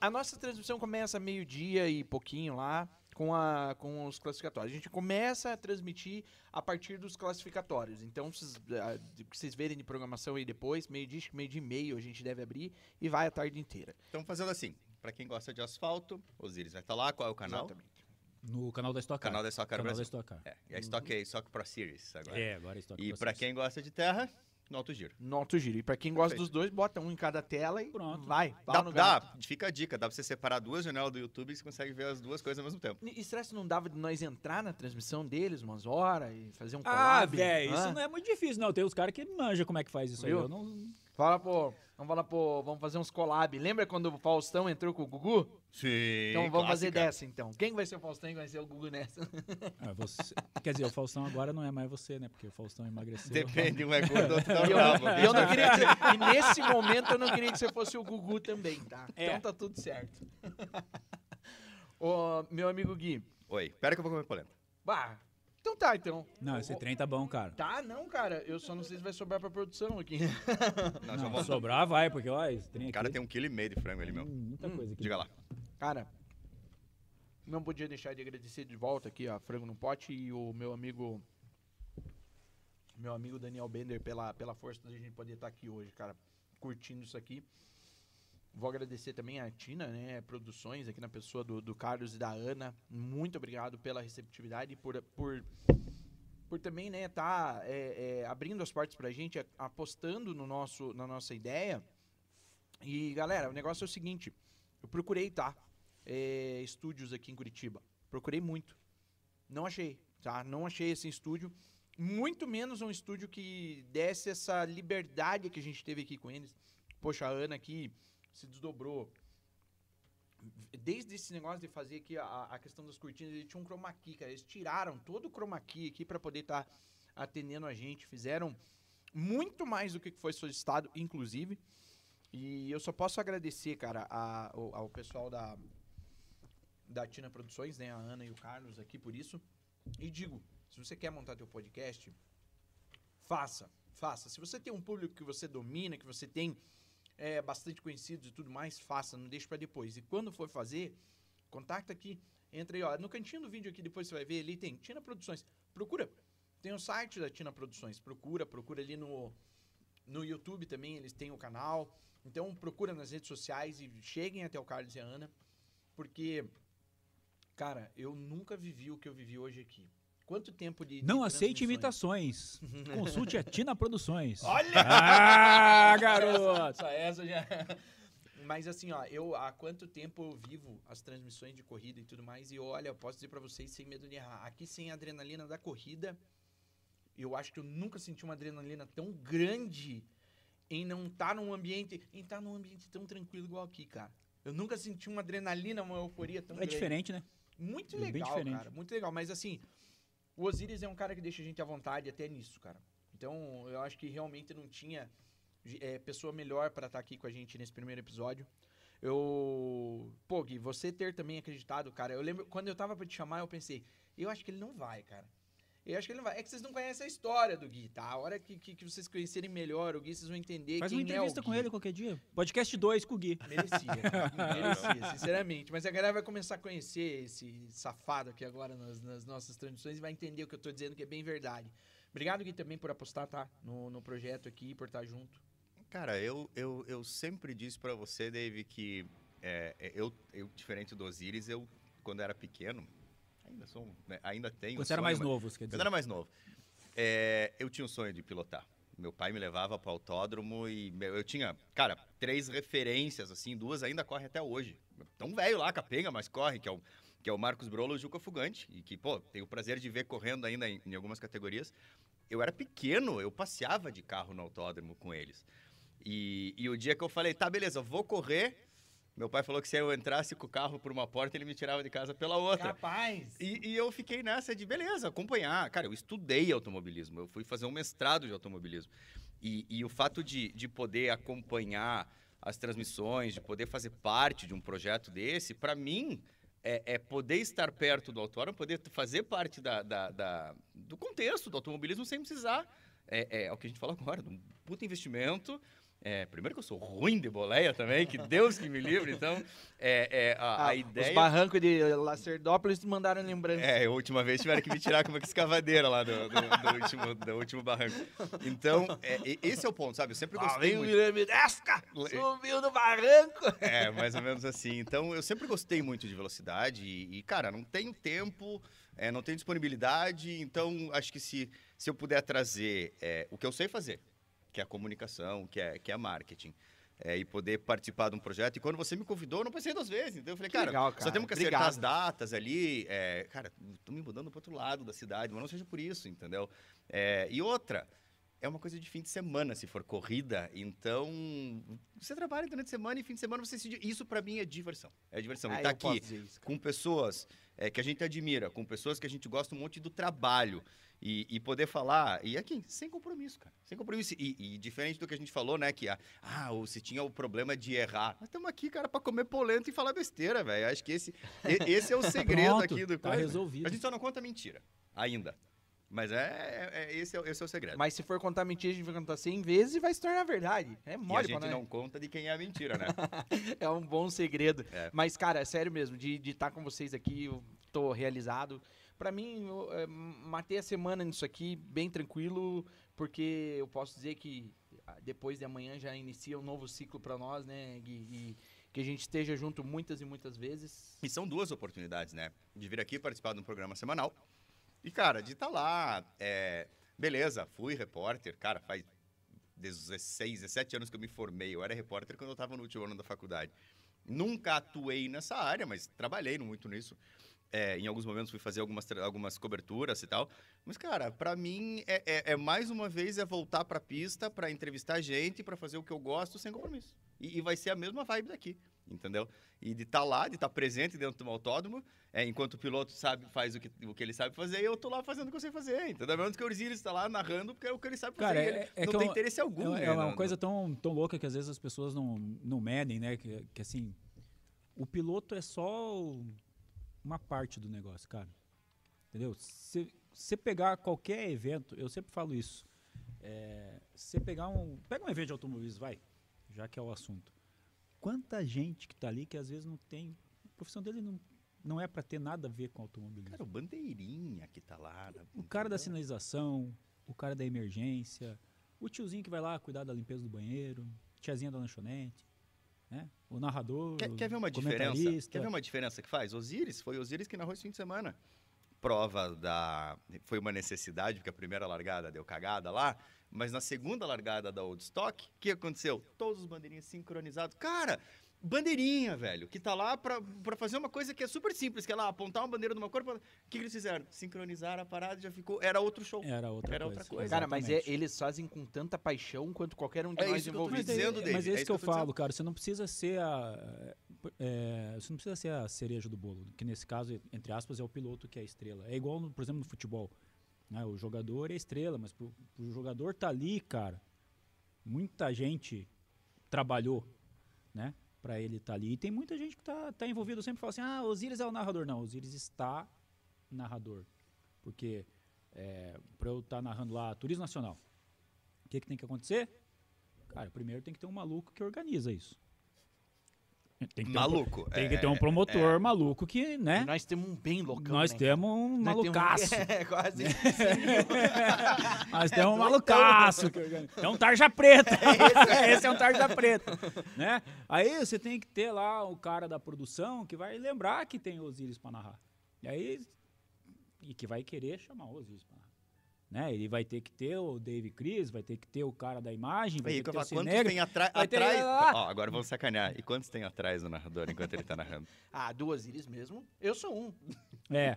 A nossa transmissão começa meio-dia e pouquinho lá com, a, com os classificatórios. A gente começa a transmitir a partir dos classificatórios. Então, vocês, vocês verem de programação aí depois, meio-dia, meio-dia e meio a gente deve abrir e vai a tarde inteira. Então, fazendo assim, pra quem gosta de asfalto, Osiris vai estar lá. Qual é o canal? Exatamente. No canal da Stock Car. Canal da Stock Car Canal da Brasil. Stock Car. É, e a Stock é Stock Pro Series agora. É, agora é Stock E Series. quem gosta de terra, no alto giro. No alto giro. E pra quem gosta Perfeito. dos dois, bota um em cada tela e Pronto. vai. Dá, dá, fica a dica, dá pra você separar duas janelas do YouTube e você consegue ver as duas coisas ao mesmo tempo. E será que não dava de nós entrar na transmissão deles umas horas e fazer um Ah, collab? velho, Hã? isso não é muito difícil, não. Tem os caras que manjam como é que faz isso Viu? aí. Eu não... Fala, pô, vamos falar, pô, vamos fazer uns collab. Lembra quando o Faustão entrou com o Gugu? Sim. Então vamos fazer dessa, então. Quem vai ser o Faustão e vai ser o Gugu nessa? *laughs* Ah, você- Quer dizer, o Faustão agora não é mais você, né? Porque o Faustão emagreceu. Depende, um é gordo, *laughs* outro tá E eu, bravo. e eu não queria que, e nesse momento eu não queria que você fosse o Gugu também, tá? É. Então tá tudo certo. *laughs* Ô, meu amigo Gui. Oi, pera que eu vou comer polenta. Bah, então tá, então. Não, esse trem tá bom, cara. Tá, não, cara. Eu só não sei se vai sobrar pra produção aqui. Não, Não, só vou- sobrar vai, porque ó, esse trem O aqui... cara tem um quilo e meio de frango ali, meu. Muita Hum, coisa aqui. Diga lá. Cara, não podia deixar de agradecer de volta aqui, ó, Frango no Pote e o meu amigo. Meu amigo Daniel Bender pela, pela força da gente poder estar aqui hoje, cara, curtindo isso aqui. Vou agradecer também a Tina, né, Produções, aqui na pessoa do, do Carlos e da Ana. Muito obrigado pela receptividade e por, por, por também, né, tá é, é, abrindo as portas gente, a- apostando no nosso, na nossa ideia. E, galera, o negócio é o seguinte, eu procurei, tá? é, estúdios aqui em Curitiba. Procurei muito. Não achei. tá? Não achei esse estúdio. Muito menos um estúdio que desse essa liberdade que a gente teve aqui com eles. Poxa, a Ana aqui se desdobrou. Desde esse negócio de fazer aqui a, a questão das cortinas, eles tinham um chroma key, cara. Eles tiraram todo o chroma key aqui para poder estar atendendo a gente. Fizeram muito mais do que foi solicitado, inclusive. E eu só posso agradecer, cara, a- ao, ao pessoal da, da Tina Produções, né? A Ana e o Carlos aqui por isso. E digo, se você quer montar teu podcast, faça, faça. Se você tem um público que você domina, que você tem é, bastante conhecidos e tudo mais, faça, não deixe para depois. E quando for fazer, contacta aqui, entra aí, ó, no cantinho do vídeo aqui, depois você vai ver, ali tem Tina Produções. Procura, tem o site da Tina Produções, procura, procura ali no, no YouTube também, eles têm o canal. Então procura nas redes sociais e cheguem até o Carlos e a Ana, porque, cara, eu nunca vivi o que eu vivi hoje aqui. Quanto tempo de. de Não aceite imitações. *laughs* Consulte a Tina Produções. Olha! Ah, *laughs* garoto! Só essa já. Mas assim, ó, eu há quanto tempo eu vivo as transmissões de corrida e tudo mais, e olha, eu posso dizer pra vocês sem medo de errar. Aqui sem a adrenalina da corrida, eu acho que eu nunca senti uma adrenalina tão grande em não estar num ambiente, em estar num ambiente tão tranquilo igual aqui, cara. Eu nunca senti uma adrenalina, uma euforia tão É grande. diferente, né? Muito É bem legal, diferente. cara. Muito legal. Mas assim, o Osiris é um cara que deixa a gente à vontade até nisso, cara. Então, eu acho que realmente não tinha é, pessoa melhor pra estar aqui com a gente nesse primeiro episódio. Eu. Pô, Gui, você ter também acreditado, cara. Eu lembro, quando eu tava pra te chamar, eu pensei, eu acho que ele não vai, cara. Eu acho que ele não vai. É que vocês não conhecem a história do Gui, tá? A hora que, que, que vocês conhecerem melhor o Gui, vocês vão entender Faz quem uma entrevista é o com Gui. ele qualquer dia. Podcast 2 com o Gui. Merecia, *laughs* merecia, sinceramente. Mas a galera vai começar a conhecer esse safado aqui agora nas, nas nossas transmissões e vai entender o que eu tô dizendo, que é bem verdade. Obrigado, Gui, também por apostar, tá? No, no projeto aqui, por estar junto. Cara, eu, eu, eu sempre disse pra você, Dave, que é, é, eu, eu, diferente do Osiris, eu, quando era pequeno, ainda sou, um- né, ainda tenho Quando um você era mais mas- novo, você quer Quando dizer. eu era mais novo, é, eu tinha um sonho de pilotar. Meu pai me levava para autódromo e eu tinha, cara, três referências, assim, duas ainda correm até hoje. Tão velho lá, capenga, mas corre, que é o, que é o Marcos Brolo e o Juca Fugante, e que, pô, tenho o prazer de ver correndo ainda em, em algumas categorias. Eu era pequeno, eu passeava de carro no autódromo com eles. E, e o dia que eu falei, tá, beleza, vou correr, meu pai falou que se eu entrasse com o carro por uma porta, ele me tirava de casa pela outra. Capaz! E, e eu fiquei nessa de, beleza, acompanhar. Cara, eu estudei automobilismo, eu fui fazer um mestrado de automobilismo. E, e o fato de, de poder acompanhar as transmissões, de poder fazer parte de um projeto desse, para mim, é, é poder estar perto do autódromo, poder fazer parte da, da- da- do contexto do automobilismo sem precisar. É, é o que a gente falou agora, um puta investimento. É, primeiro que eu sou ruim de boleia também, que Deus que me livre. Então, é, é, a, a Ah, ideia... Os barrancos de Lacerdópolis mandaram lembrança. É, a última vez tiveram que me tirar com uma escavadeira lá do, do, do último, do último barranco. Então, é, esse é o ponto, sabe? Eu sempre gostei Valeu, muito. Guilherme Desca! Subiu no barranco! É, mais ou menos assim. Então, eu sempre gostei muito de velocidade e, e, cara, não tenho tempo, é, não tenho disponibilidade. Então, acho que se, se eu puder trazer é, o que eu sei fazer, que é a comunicação, que é, que é marketing, é, e poder participar de um projeto. E quando você me convidou, eu não pensei duas vezes. Então, eu falei, cara, legal, só cara. temos que acertar Obrigado. as datas ali. é, cara, tô me mudando para outro lado da cidade, mas não seja por isso, entendeu? É, e outra, é uma coisa de fim de semana, se for corrida. Então, você trabalha durante a semana e fim de semana você se... Isso para mim é diversão. É diversão. Ah, e tá aqui isso, com pessoas é, que a gente admira, com pessoas que a gente gosta um monte do trabalho. E, e poder falar, e aqui, sem compromisso, cara. Sem compromisso. E, e diferente do que a gente falou, né? Que, ah, ah, ou se tinha o problema de errar. Nós estamos aqui, cara, para comer polenta e falar besteira, velho. Acho que esse, esse é o *laughs* segredo Pronto, aqui do tá coisa. resolvido. A gente só não conta mentira, ainda. Mas é, é- é- esse, é, o- esse é o segredo. Mas se for contar mentira, a gente vai contar 100 vezes e vai se tornar verdade. É e a mole gente não conta de quem é a mentira, né? *laughs* É um bom segredo. É. Mas, cara, é sério mesmo, de estar com vocês aqui, eu tô realizado. Pra mim, eu é, matei a semana nisso aqui bem tranquilo, porque eu posso dizer que ah, depois de amanhã já inicia um novo ciclo pra nós, né, Gui? E que a gente esteja junto muitas e muitas vezes. E são duas oportunidades, né? De vir aqui participar de um programa semanal. E, cara, de estar lá. é, Beleza, fui repórter. Cara, faz 16, 17 anos que eu me formei. Eu era repórter quando eu estava no último ano da faculdade. Nunca atuei nessa área, mas trabalhei muito nisso. É, em alguns momentos fui fazer algumas, algumas coberturas e tal. Mas, cara, pra mim é, é- é mais uma vez é voltar pra pista pra entrevistar gente, pra fazer o que eu gosto sem compromisso. E, e vai ser a mesma vibe daqui, entendeu? E de estar lá, de estar presente dentro do autódromo, é, enquanto o piloto sabe, faz o que, o que ele sabe fazer, e eu tô lá fazendo o que eu sei fazer, entendeu? Menos que o Osiris está lá narrando, porque é o que ele sabe fazer. Cara, é- é não tem eu- interesse algum, É, né, é uma no- coisa tão, tão louca que às vezes as pessoas não, não medem, né? Que, que assim, o piloto é só uma parte do negócio, cara. Entendeu? Se você pegar qualquer evento, eu sempre falo isso. É, você pegar um. Pega um evento de automobilismo, vai, já que é o assunto. Quanta gente que tá ali que às vezes não tem. A profissão dele não, não é para ter nada a ver com automobilismo. Cara, o bandeirinha que tá lá. né, O cara da sinalização, o cara da emergência, o tiozinho que vai lá cuidar da limpeza do banheiro, tiazinha da lanchonete, né? O narrador, Quer, quer ver uma diferença? Quer ver uma diferença que faz? Osiris, foi Osiris que narrou esse fim de semana. Prova da. Foi uma necessidade, porque a primeira largada deu cagada lá. Mas na segunda largada da Old Stock, o que aconteceu? Todos os bandeirinhas sincronizados. Cara, bandeirinha, velho, que tá lá pra, pra fazer uma coisa que é super simples, que é lá apontar uma bandeira de uma cor. pra- O que, que eles fizeram? Sincronizaram a parada e já ficou. Era outro show. Era outra Era coisa. outra coisa. Cara, mas é- eles fazem com tanta paixão quanto qualquer um de É nós isso que eu tô envolvidos. Mas, é, dizendo, David, mas é é isso que eu que eu tô falo, cara. Você não precisa ser a. é, você não precisa ser a cereja do bolo. Que nesse caso, entre aspas, é o piloto que é a estrela. É igual, por exemplo, no futebol. né? O jogador é estrela, mas pro, jogador tá ali, cara. Muita gente trabalhou, né? Pra ele estar ali. E tem muita gente que tá, tá envolvido sempre fala assim: ah, Osiris é o narrador. Não, Osiris está narrador. Porque é, pra eu estar narrando lá Turismo Nacional, o que, que tem que acontecer? Cara, primeiro tem que ter um maluco que organiza isso. Tem que ter um Maluco. tem que é, ter um promotor maluco que, E né? nós temos um bem loucão, Nós né? temos um Nós temos um- malucaço. *laughs* É, quase. *laughs* Nós temos um malucaço. É um tarja preta. *laughs* Esse é um tarja preta. Né? Aí você tem que ter lá o cara da produção que vai lembrar que tem Osiris para narrar. E aí. E que vai querer chamar o Osiris para narrar. Né? Ele vai ter que ter o Dave Cris, vai ter que ter o cara da imagem, vai Aí, ter que ter o quantos tem vai ter- atrás? Ah! Ó, agora vamos sacanear. E quantos tem atrás do narrador enquanto ele tá narrando? *laughs* Ah, do Osiris mesmo, eu sou um. É.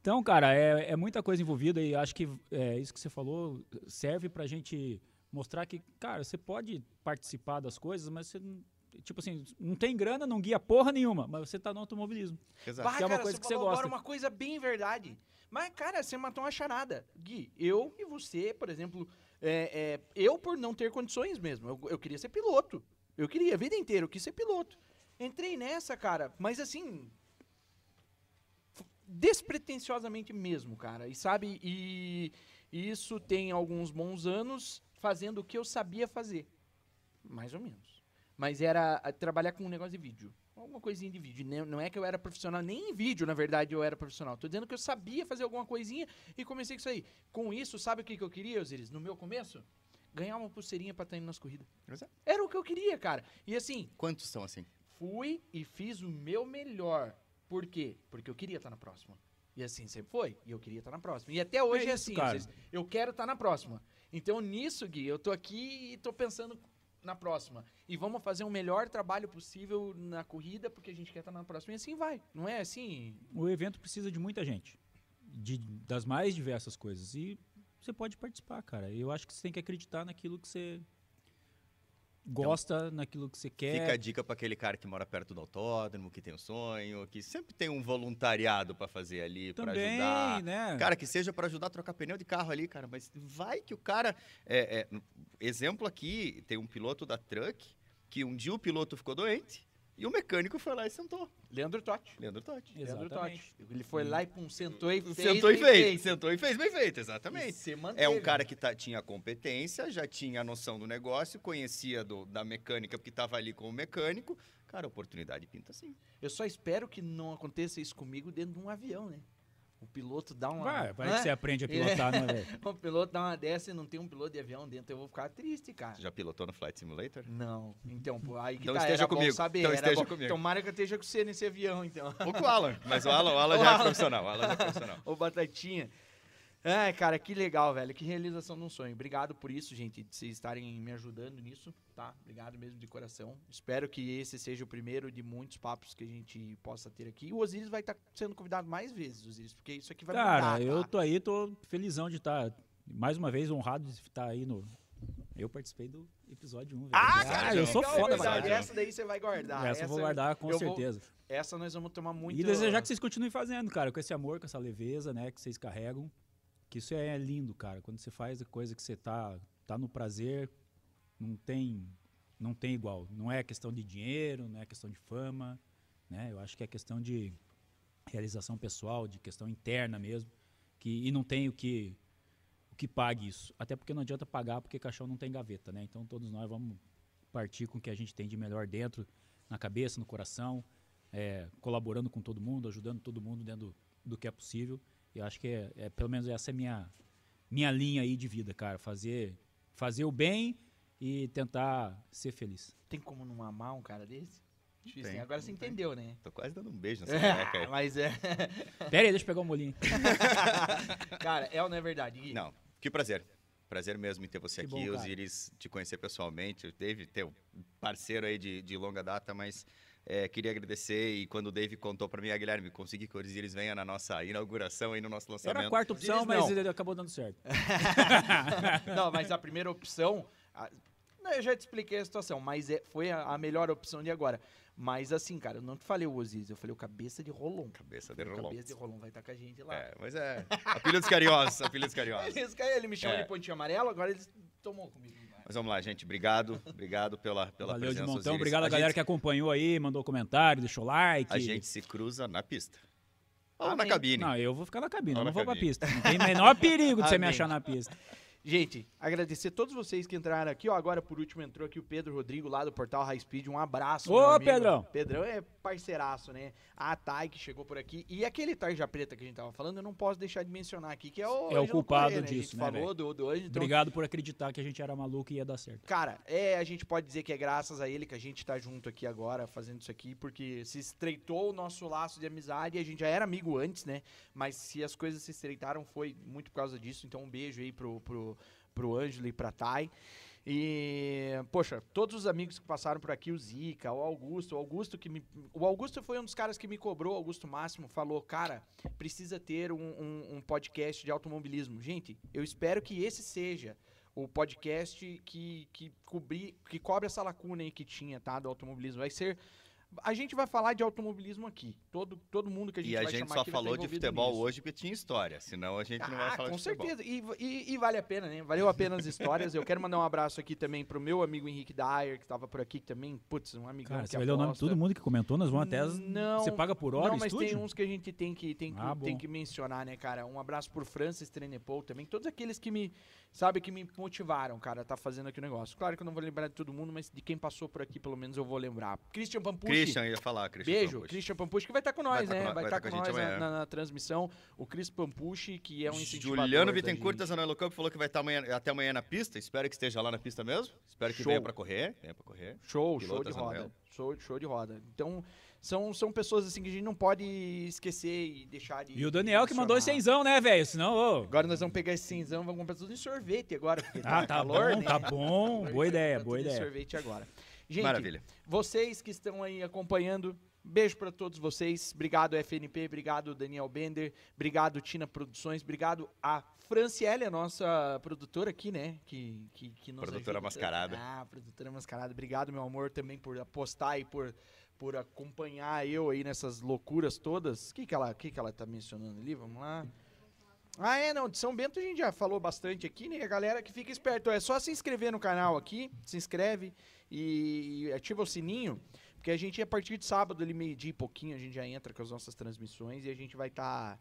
Então, cara, é, é muita coisa envolvida e acho que é, isso que você falou serve pra gente mostrar que, cara, você pode participar das coisas, mas você, não- tipo assim, não tem grana, não guia porra nenhuma, mas você tá no automobilismo. Exato. Bah, Que é uma cara, coisa você que você falou agora gosta. uma coisa bem verdade. Mas, cara, você matou uma charada. Gui, eu e você, por exemplo, é, é, eu por não ter condições mesmo, eu, eu queria ser piloto. Eu queria, a vida inteira, eu quis ser piloto. Entrei nessa, cara, mas assim. Despretensiosamente mesmo, cara. E sabe, e, isso tem alguns bons anos fazendo o que eu sabia fazer. Mais ou menos. Mas era trabalhar com um negócio de vídeo. Alguma coisinha de vídeo. Não- é que eu era profissional, nem em vídeo, na verdade, eu era profissional. Tô dizendo que eu sabia fazer alguma coisinha e comecei com isso aí. Com isso, sabe o que, que eu queria, Osiris? No meu começo? Ganhar uma pulseirinha pra estar indo nas corridas. Exato. Era o que eu queria, cara. E assim, Quantos são assim? fui e fiz o meu melhor. Por quê? Porque eu queria estar na próxima. E assim sempre foi. E eu queria estar na próxima. E até hoje é, É isso, assim. cara. Eu quero estar na próxima. Então, nisso, Gui, eu tô aqui e tô pensando na próxima. E vamos fazer o melhor trabalho possível na corrida, porque a gente quer estar na próxima. E assim vai. Não é assim. O evento precisa de muita gente, de, das mais diversas coisas. E você pode participar, cara. Eu acho que você tem que acreditar naquilo que você gosta, naquilo que você quer. Fica a dica para aquele cara que mora perto do autódromo, que tem um sonho, que sempre tem um voluntariado para fazer ali, para ajudar. né? Cara, que seja para ajudar a trocar pneu de carro ali, cara. Mas vai que o cara. é, é, exemplo aqui, tem um piloto da Truck que um dia o piloto ficou doente e o mecânico foi lá e sentou. Leandro Totti. Leandro Totti. Leandro. Totti. Ele foi lá e pum, sentou e fez. sentou e bem fez. feito. Sentou e fez bem feito, E exatamente. se É um manteve. cara que tá- tinha competência, já tinha a noção do negócio, conhecia do- da mecânica, porque estava ali com o mecânico. Cara, a oportunidade pinta assim. Eu só espero que não aconteça isso comigo dentro de um avião, né? O piloto dá uma. Vai, vai que você aprende a pilotar, né, velho? O *laughs* piloto dá uma dessa e não tem um piloto de avião dentro, eu vou ficar triste, cara. Você já pilotou no Flight Simulator? Não. Então, pô, aí que Então tá, esteja era bom comigo. saber. Então era esteja bom. comigo. Tomara que eu esteja com você nesse avião, então. Ou com o Alan. Mas o Alan, o Alan *laughs* O já é Alan. profissional. O Alan já é profissional. *laughs* Ô, Batatinha. É, cara, que legal, velho. Que realização de um sonho. Obrigado por isso, gente, de vocês estarem me ajudando nisso, tá? Obrigado mesmo de coração. Espero que esse seja o primeiro de muitos papos que a gente possa ter aqui. O Osiris vai estar sendo convidado mais vezes, Osiris, porque isso aqui vai Cara, mudar, eu tá? tô aí, tô felizão de estar, mais uma vez, honrado de estar aí no... Eu participei do episódio 1, velho. Ah, cara, eu sou foda, é verdade. velho. Essa daí você vai guardar. Essa eu vou guardar com eu vou- certeza. Essa nós vamos tomar muito. E desejar que vocês continuem fazendo, cara, com esse amor, com essa leveza, né, que vocês carregam. Que isso é lindo, cara. Quando você faz a coisa que você tá, tá no prazer, não tem, não tem igual. Não é questão de dinheiro, não é questão de fama, né? Eu acho que é questão de realização pessoal, de questão interna mesmo. Que, e não tem o que, o que pague isso. Até porque não adianta pagar, porque caixão não tem gaveta, né? Então todos nós vamos partir com o que a gente tem de melhor dentro, na cabeça, no coração, é, colaborando com todo mundo, ajudando todo mundo dentro do, do que é possível. Eu acho que é, é, pelo menos essa é minha minha linha aí de vida, cara, fazer fazer o bem e tentar ser feliz. Tem como não amar um cara desse? Difícil, Tem, né? Agora você tem. entendeu, né? Tô quase dando um beijo *laughs* nessa careca aí. Mas é. Pera aí, deixa eu pegar o molinho. *laughs* cara, é ou não é verdade? Gui? Não, que prazer. Prazer mesmo em ter você Que aqui, bom. Osiris, te conhecer pessoalmente. Dave, teu parceiro aí de, de longa data, mas é, queria agradecer. E quando o Dave contou pra mim, ah, Guilherme, consegui que o Osiris venha na nossa inauguração aí no nosso lançamento. Era a quarta opção, Eles mas não. ele acabou dando certo. *laughs* não, mas a primeira opção. a- não, eu já te expliquei a situação, mas é, foi a, a melhor opção de agora. Mas assim, cara, eu não te falei o Osiris, eu falei o cabeça de Rolon. Cabeça de Rolon. cabeça de Rolon vai estar com a gente lá. É, mas é. Apelidos carinhosos, apelidos carinhosos. *laughs* Eles, ele me chamou É. de pontinho amarelo, agora eles tomou comigo. Mas vamos lá, gente. Obrigado. Obrigado pela, pela Valeu de presença, montão. Osiris. Obrigado a, galera gente, que acompanhou aí, mandou comentário, deixou like. A gente se cruza na pista. Ou na Amém. cabine. Não, eu vou ficar na cabine, Ou eu na não vou pra cabine. pista. Não tem menor perigo de você me Amém. achar na pista. Gente, agradecer a todos vocês que entraram aqui. Ó, agora por último entrou aqui o Pedro Rodrigo lá do Portal High Speed. Um abraço. Ô, meu amigo. Pedrão. Pedrão é parceiraço, né? A Thay que chegou por aqui. E aquele Tarja Preta que a gente tava falando, eu não posso deixar de mencionar aqui, que é o. É o culpado Corrêa, né? disso, A gente né, falou do, do Ângelo, então, Obrigado por acreditar que a gente era maluco e ia dar certo. Cara, é, a gente pode dizer que é graças a ele que a gente tá junto aqui agora, fazendo isso aqui, porque se estreitou o nosso laço de amizade, a gente já era amigo antes, né? Mas se as coisas se estreitaram, foi muito por causa disso. Então, um beijo aí pro, pro, pro Ângelo e pra Thay. E, poxa, todos os amigos que passaram por aqui, o Zica, o Augusto, o Augusto que me. O Augusto foi um dos caras que me cobrou, Augusto Máximo, falou, cara, precisa ter um, um- um podcast de automobilismo. Gente, eu espero que esse seja o podcast que, que, cobri, que cobre essa lacuna aí que tinha, tá? Do automobilismo. Vai ser. A gente vai falar de automobilismo aqui. Todo, todo mundo que a gente E a vai gente chamar só aqui vai falou estar de futebol nisso. hoje porque tinha história. Senão a gente não vai Ah, falar com de futebol. certeza. E, e- e vale a pena, né? Valeu a pena as *laughs* histórias. Eu quero mandar um abraço aqui também pro meu amigo Henrique Dyer, que tava por aqui que também. Putz, um amigão Cara, que você vai ler o nome de todo mundo que comentou, nós vamos até. as- Não, Você paga por hora Não, mas estúdio? tem uns que a gente tem que, tem que, Ah, tem que mencionar, né, cara? Um abraço por Francis Trenepol também. Todos aqueles que me, sabe, que me motivaram, cara, a tá fazendo aqui o negócio. Claro que eu não vou lembrar de todo mundo, mas de quem passou por aqui, pelo menos eu vou lembrar. Christian Pampucci. Christian ia falar, Christian. Beijo, Pampucci. Christian Pampucci, que vai estar com nós, Vai tá né? com vai estar tá com com nós na, amanhã. na- na transmissão. O Chris Pampucci, que é um incentivador Juliano Bittencourt, da Zona Campo, falou que vai estar amanhã, até amanhã na pista. Espero que esteja lá na pista mesmo. Espero que Show. venha pra correr. Venha pra correr. Show, Piloto show de roda. Show, show de roda. Então, são, são pessoas assim que a gente não pode esquecer e deixar de. E o Daniel que mandou esse cenzão, né, velho? Senão, ô. Agora nós vamos pegar esse cinzão e vamos comprar tudo em sorvete agora. Porque Ah, tá calor, bom, né? tá bom. Boa ideia, boa ideia. sorvete agora. Gente, Maravilha. vocês que estão aí acompanhando, beijo pra todos vocês. Obrigado, FNP. Obrigado, Daniel Bender. Obrigado, Tina Produções. Obrigado a Franciele, a nossa produtora aqui, né? Que, que, que nos Produtora ajuda. mascarada. Ah, produtora mascarada. Obrigado, meu amor, também por apostar e por, por acompanhar eu aí nessas loucuras todas. O que, que, ela, que, que ela tá mencionando ali? Vamos lá. Ah, é, não. De São Bento a gente já falou bastante aqui, né? A galera que fica esperto. É só se inscrever no canal aqui, se inscreve e, ativa o sininho, porque a gente, a partir de sábado, ali meio-dia e pouquinho, a gente já entra com as nossas transmissões e a gente vai estar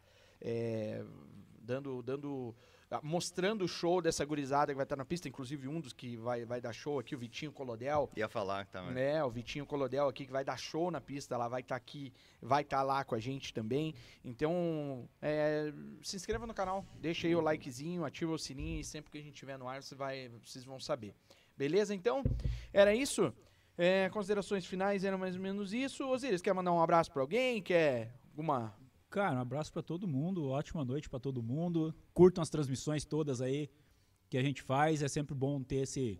dando, dando, ah, mostrando o show dessa gurizada que vai estar na pista, inclusive um dos que vai, vai dar show aqui, o Vitinho Colodel. Ia falar também. É, o Vitinho Colodel aqui que vai dar show na pista, ela vai estar aqui, vai estar lá com a gente também. Então, é, se inscreva no canal, deixa aí o likezinho, ativa o sininho e sempre que a gente estiver no ar, você vai, vocês vão saber. Beleza? Então, era isso. É, considerações finais eram mais ou menos isso. Osiris, quer mandar um abraço para alguém? Quer alguma Cara, um abraço para todo mundo, ótima noite para todo mundo. Curtam as transmissões todas aí que a gente faz. É sempre bom ter esse,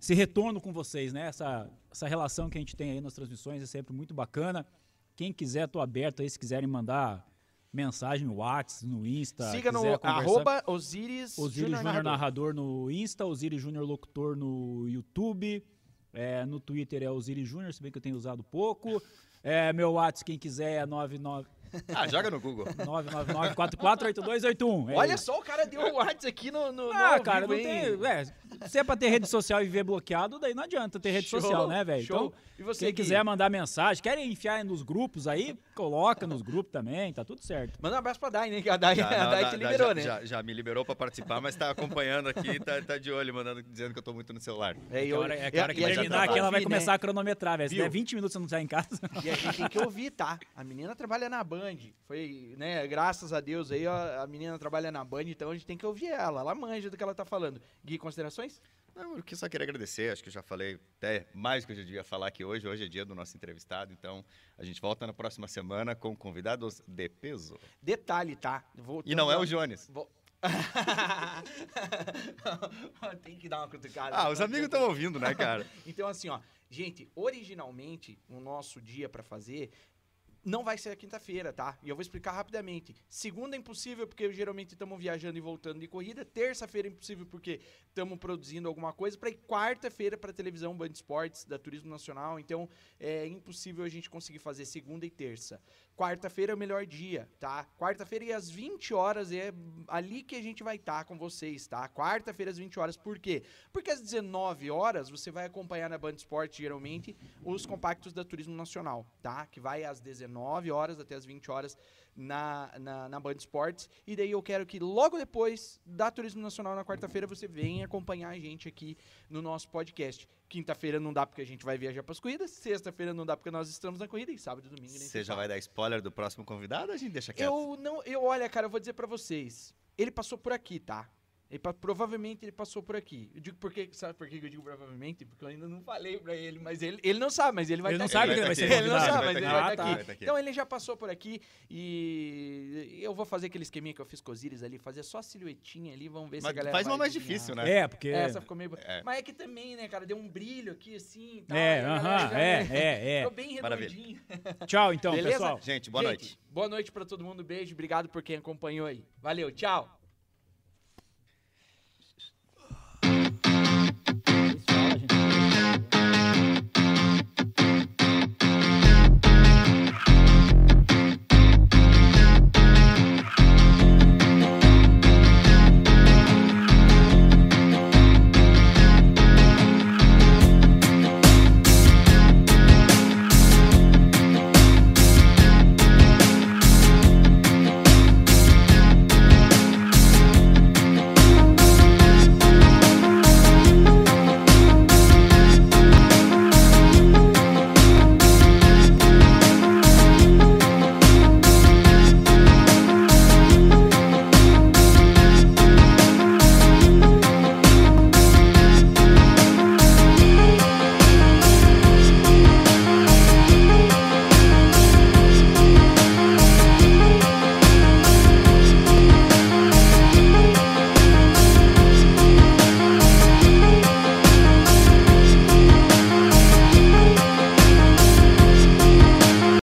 esse retorno com vocês, né? Essa, essa relação que a gente tem aí nas transmissões é sempre muito bacana. Quem quiser, tô aberto aí, se quiserem mandar mensagem no WhatsApp, no Insta. Siga no arroba Osiris, Osiris Júnior Júnior Narrador. Narrador no Insta, Osiris Júnior Locutor no YouTube. É, no Twitter é Osiris Júnior, se bem que eu tenho usado pouco. É, meu WhatsApp, quem quiser, é 99 *laughs* Ah, joga no Google. 999-448281. É Olha isso. só, o cara deu o WhatsApp aqui no, no, no Ah, ao cara, não vivo, tem. hein? É, se é pra ter rede social e viver bloqueado, daí não adianta ter rede Show, social, né, velho? show. Então, E você, quem Gui? quiser mandar mensagem, querem enfiar nos grupos aí, coloca nos grupos também, tá tudo certo. Manda um abraço pra Dai, né? Que a Dai, Já, *laughs* a não, Dai te já- liberou, já, né? Já, já me liberou pra participar, mas tá acompanhando aqui, tá, tá de olho, mandando, dizendo que eu tô muito no celular. É, eu- hora, é a- hora que e terminar tem aqui, ela vai começar a cronometrar, velho. Se der 20 minutos você não sair em casa. E a gente tem que ouvir, tá? A menina trabalha na Band. Foi, né, graças a Deus aí, ó, a menina trabalha na Band, então a gente tem que ouvir ela. Ela manja do que ela tá falando. Gui, considerações? Não, eu que só queria agradecer, acho que eu já falei até mais do que eu já devia falar aqui hoje. Hoje é dia do nosso entrevistado, então a gente volta na próxima semana com convidados de peso. Detalhe, tá? E não é o Jones. Vou... *laughs* tem que dar uma cutucada. Ah, os amigos estão ouvindo, né, cara? *laughs* Então, assim, ó, gente, originalmente, o nosso dia pra fazer não vai ser a quinta-feira, tá? E eu vou explicar rapidamente. Segunda é impossível, porque geralmente estamos viajando e voltando de corrida. Terça-feira é impossível, porque estamos produzindo alguma coisa. Para ir quarta-feira para televisão Band Esportes, da Turismo Nacional. Então, é impossível a gente conseguir fazer segunda e terça. Quarta-feira é o melhor dia, tá? Quarta-feira e às 20 horas é ali que a gente vai estar com vocês, tá? Quarta-feira às 20 horas. Por quê? Porque às 19 horas você vai acompanhar na Band Esportes, geralmente, os compactos da Turismo Nacional, tá? Que vai às 19 horas até às 20 horas na, na, na Band Esportes. E daí eu quero que logo depois da Turismo Nacional na quarta-feira você venha acompanhar a gente aqui no nosso podcast. Quinta-feira não dá porque a gente vai viajar para as corridas, sexta-feira não dá porque nós estamos na corrida e sábado e domingo nem Você já vai dar spoiler do próximo convidado ou a gente deixa quieto? Eu não, eu olha, cara, eu vou dizer pra vocês. Ele passou por aqui, tá? Ele provavelmente ele passou por aqui. Eu digo porque, sabe por que eu digo provavelmente? Porque eu ainda não falei pra ele, mas ele, ele não sabe, mas ele vai Ele não tá sabe aqui. que ele vai ser Ele não sabe, mas tá ele vai estar Ah, aqui. tá. Tá aqui. Então ele já passou por aqui e eu vou fazer aquele esqueminha que eu fiz com os íris ali, fazer só a silhuetinha ali, vamos ver se a Mas galera faz vai uma mais adivinhar. difícil, né? É, porque. Essa ficou meio... É. Mas é que também, né, cara, deu um brilho aqui assim e tal. É, aham, já- é, é, é. Ficou bem Maravilha. redondinho. *laughs* Tchau, então, Beleza? pessoal. Gente, boa Gente, noite. Boa noite pra todo mundo. Beijo. Obrigado por quem acompanhou aí. Valeu. Tchau.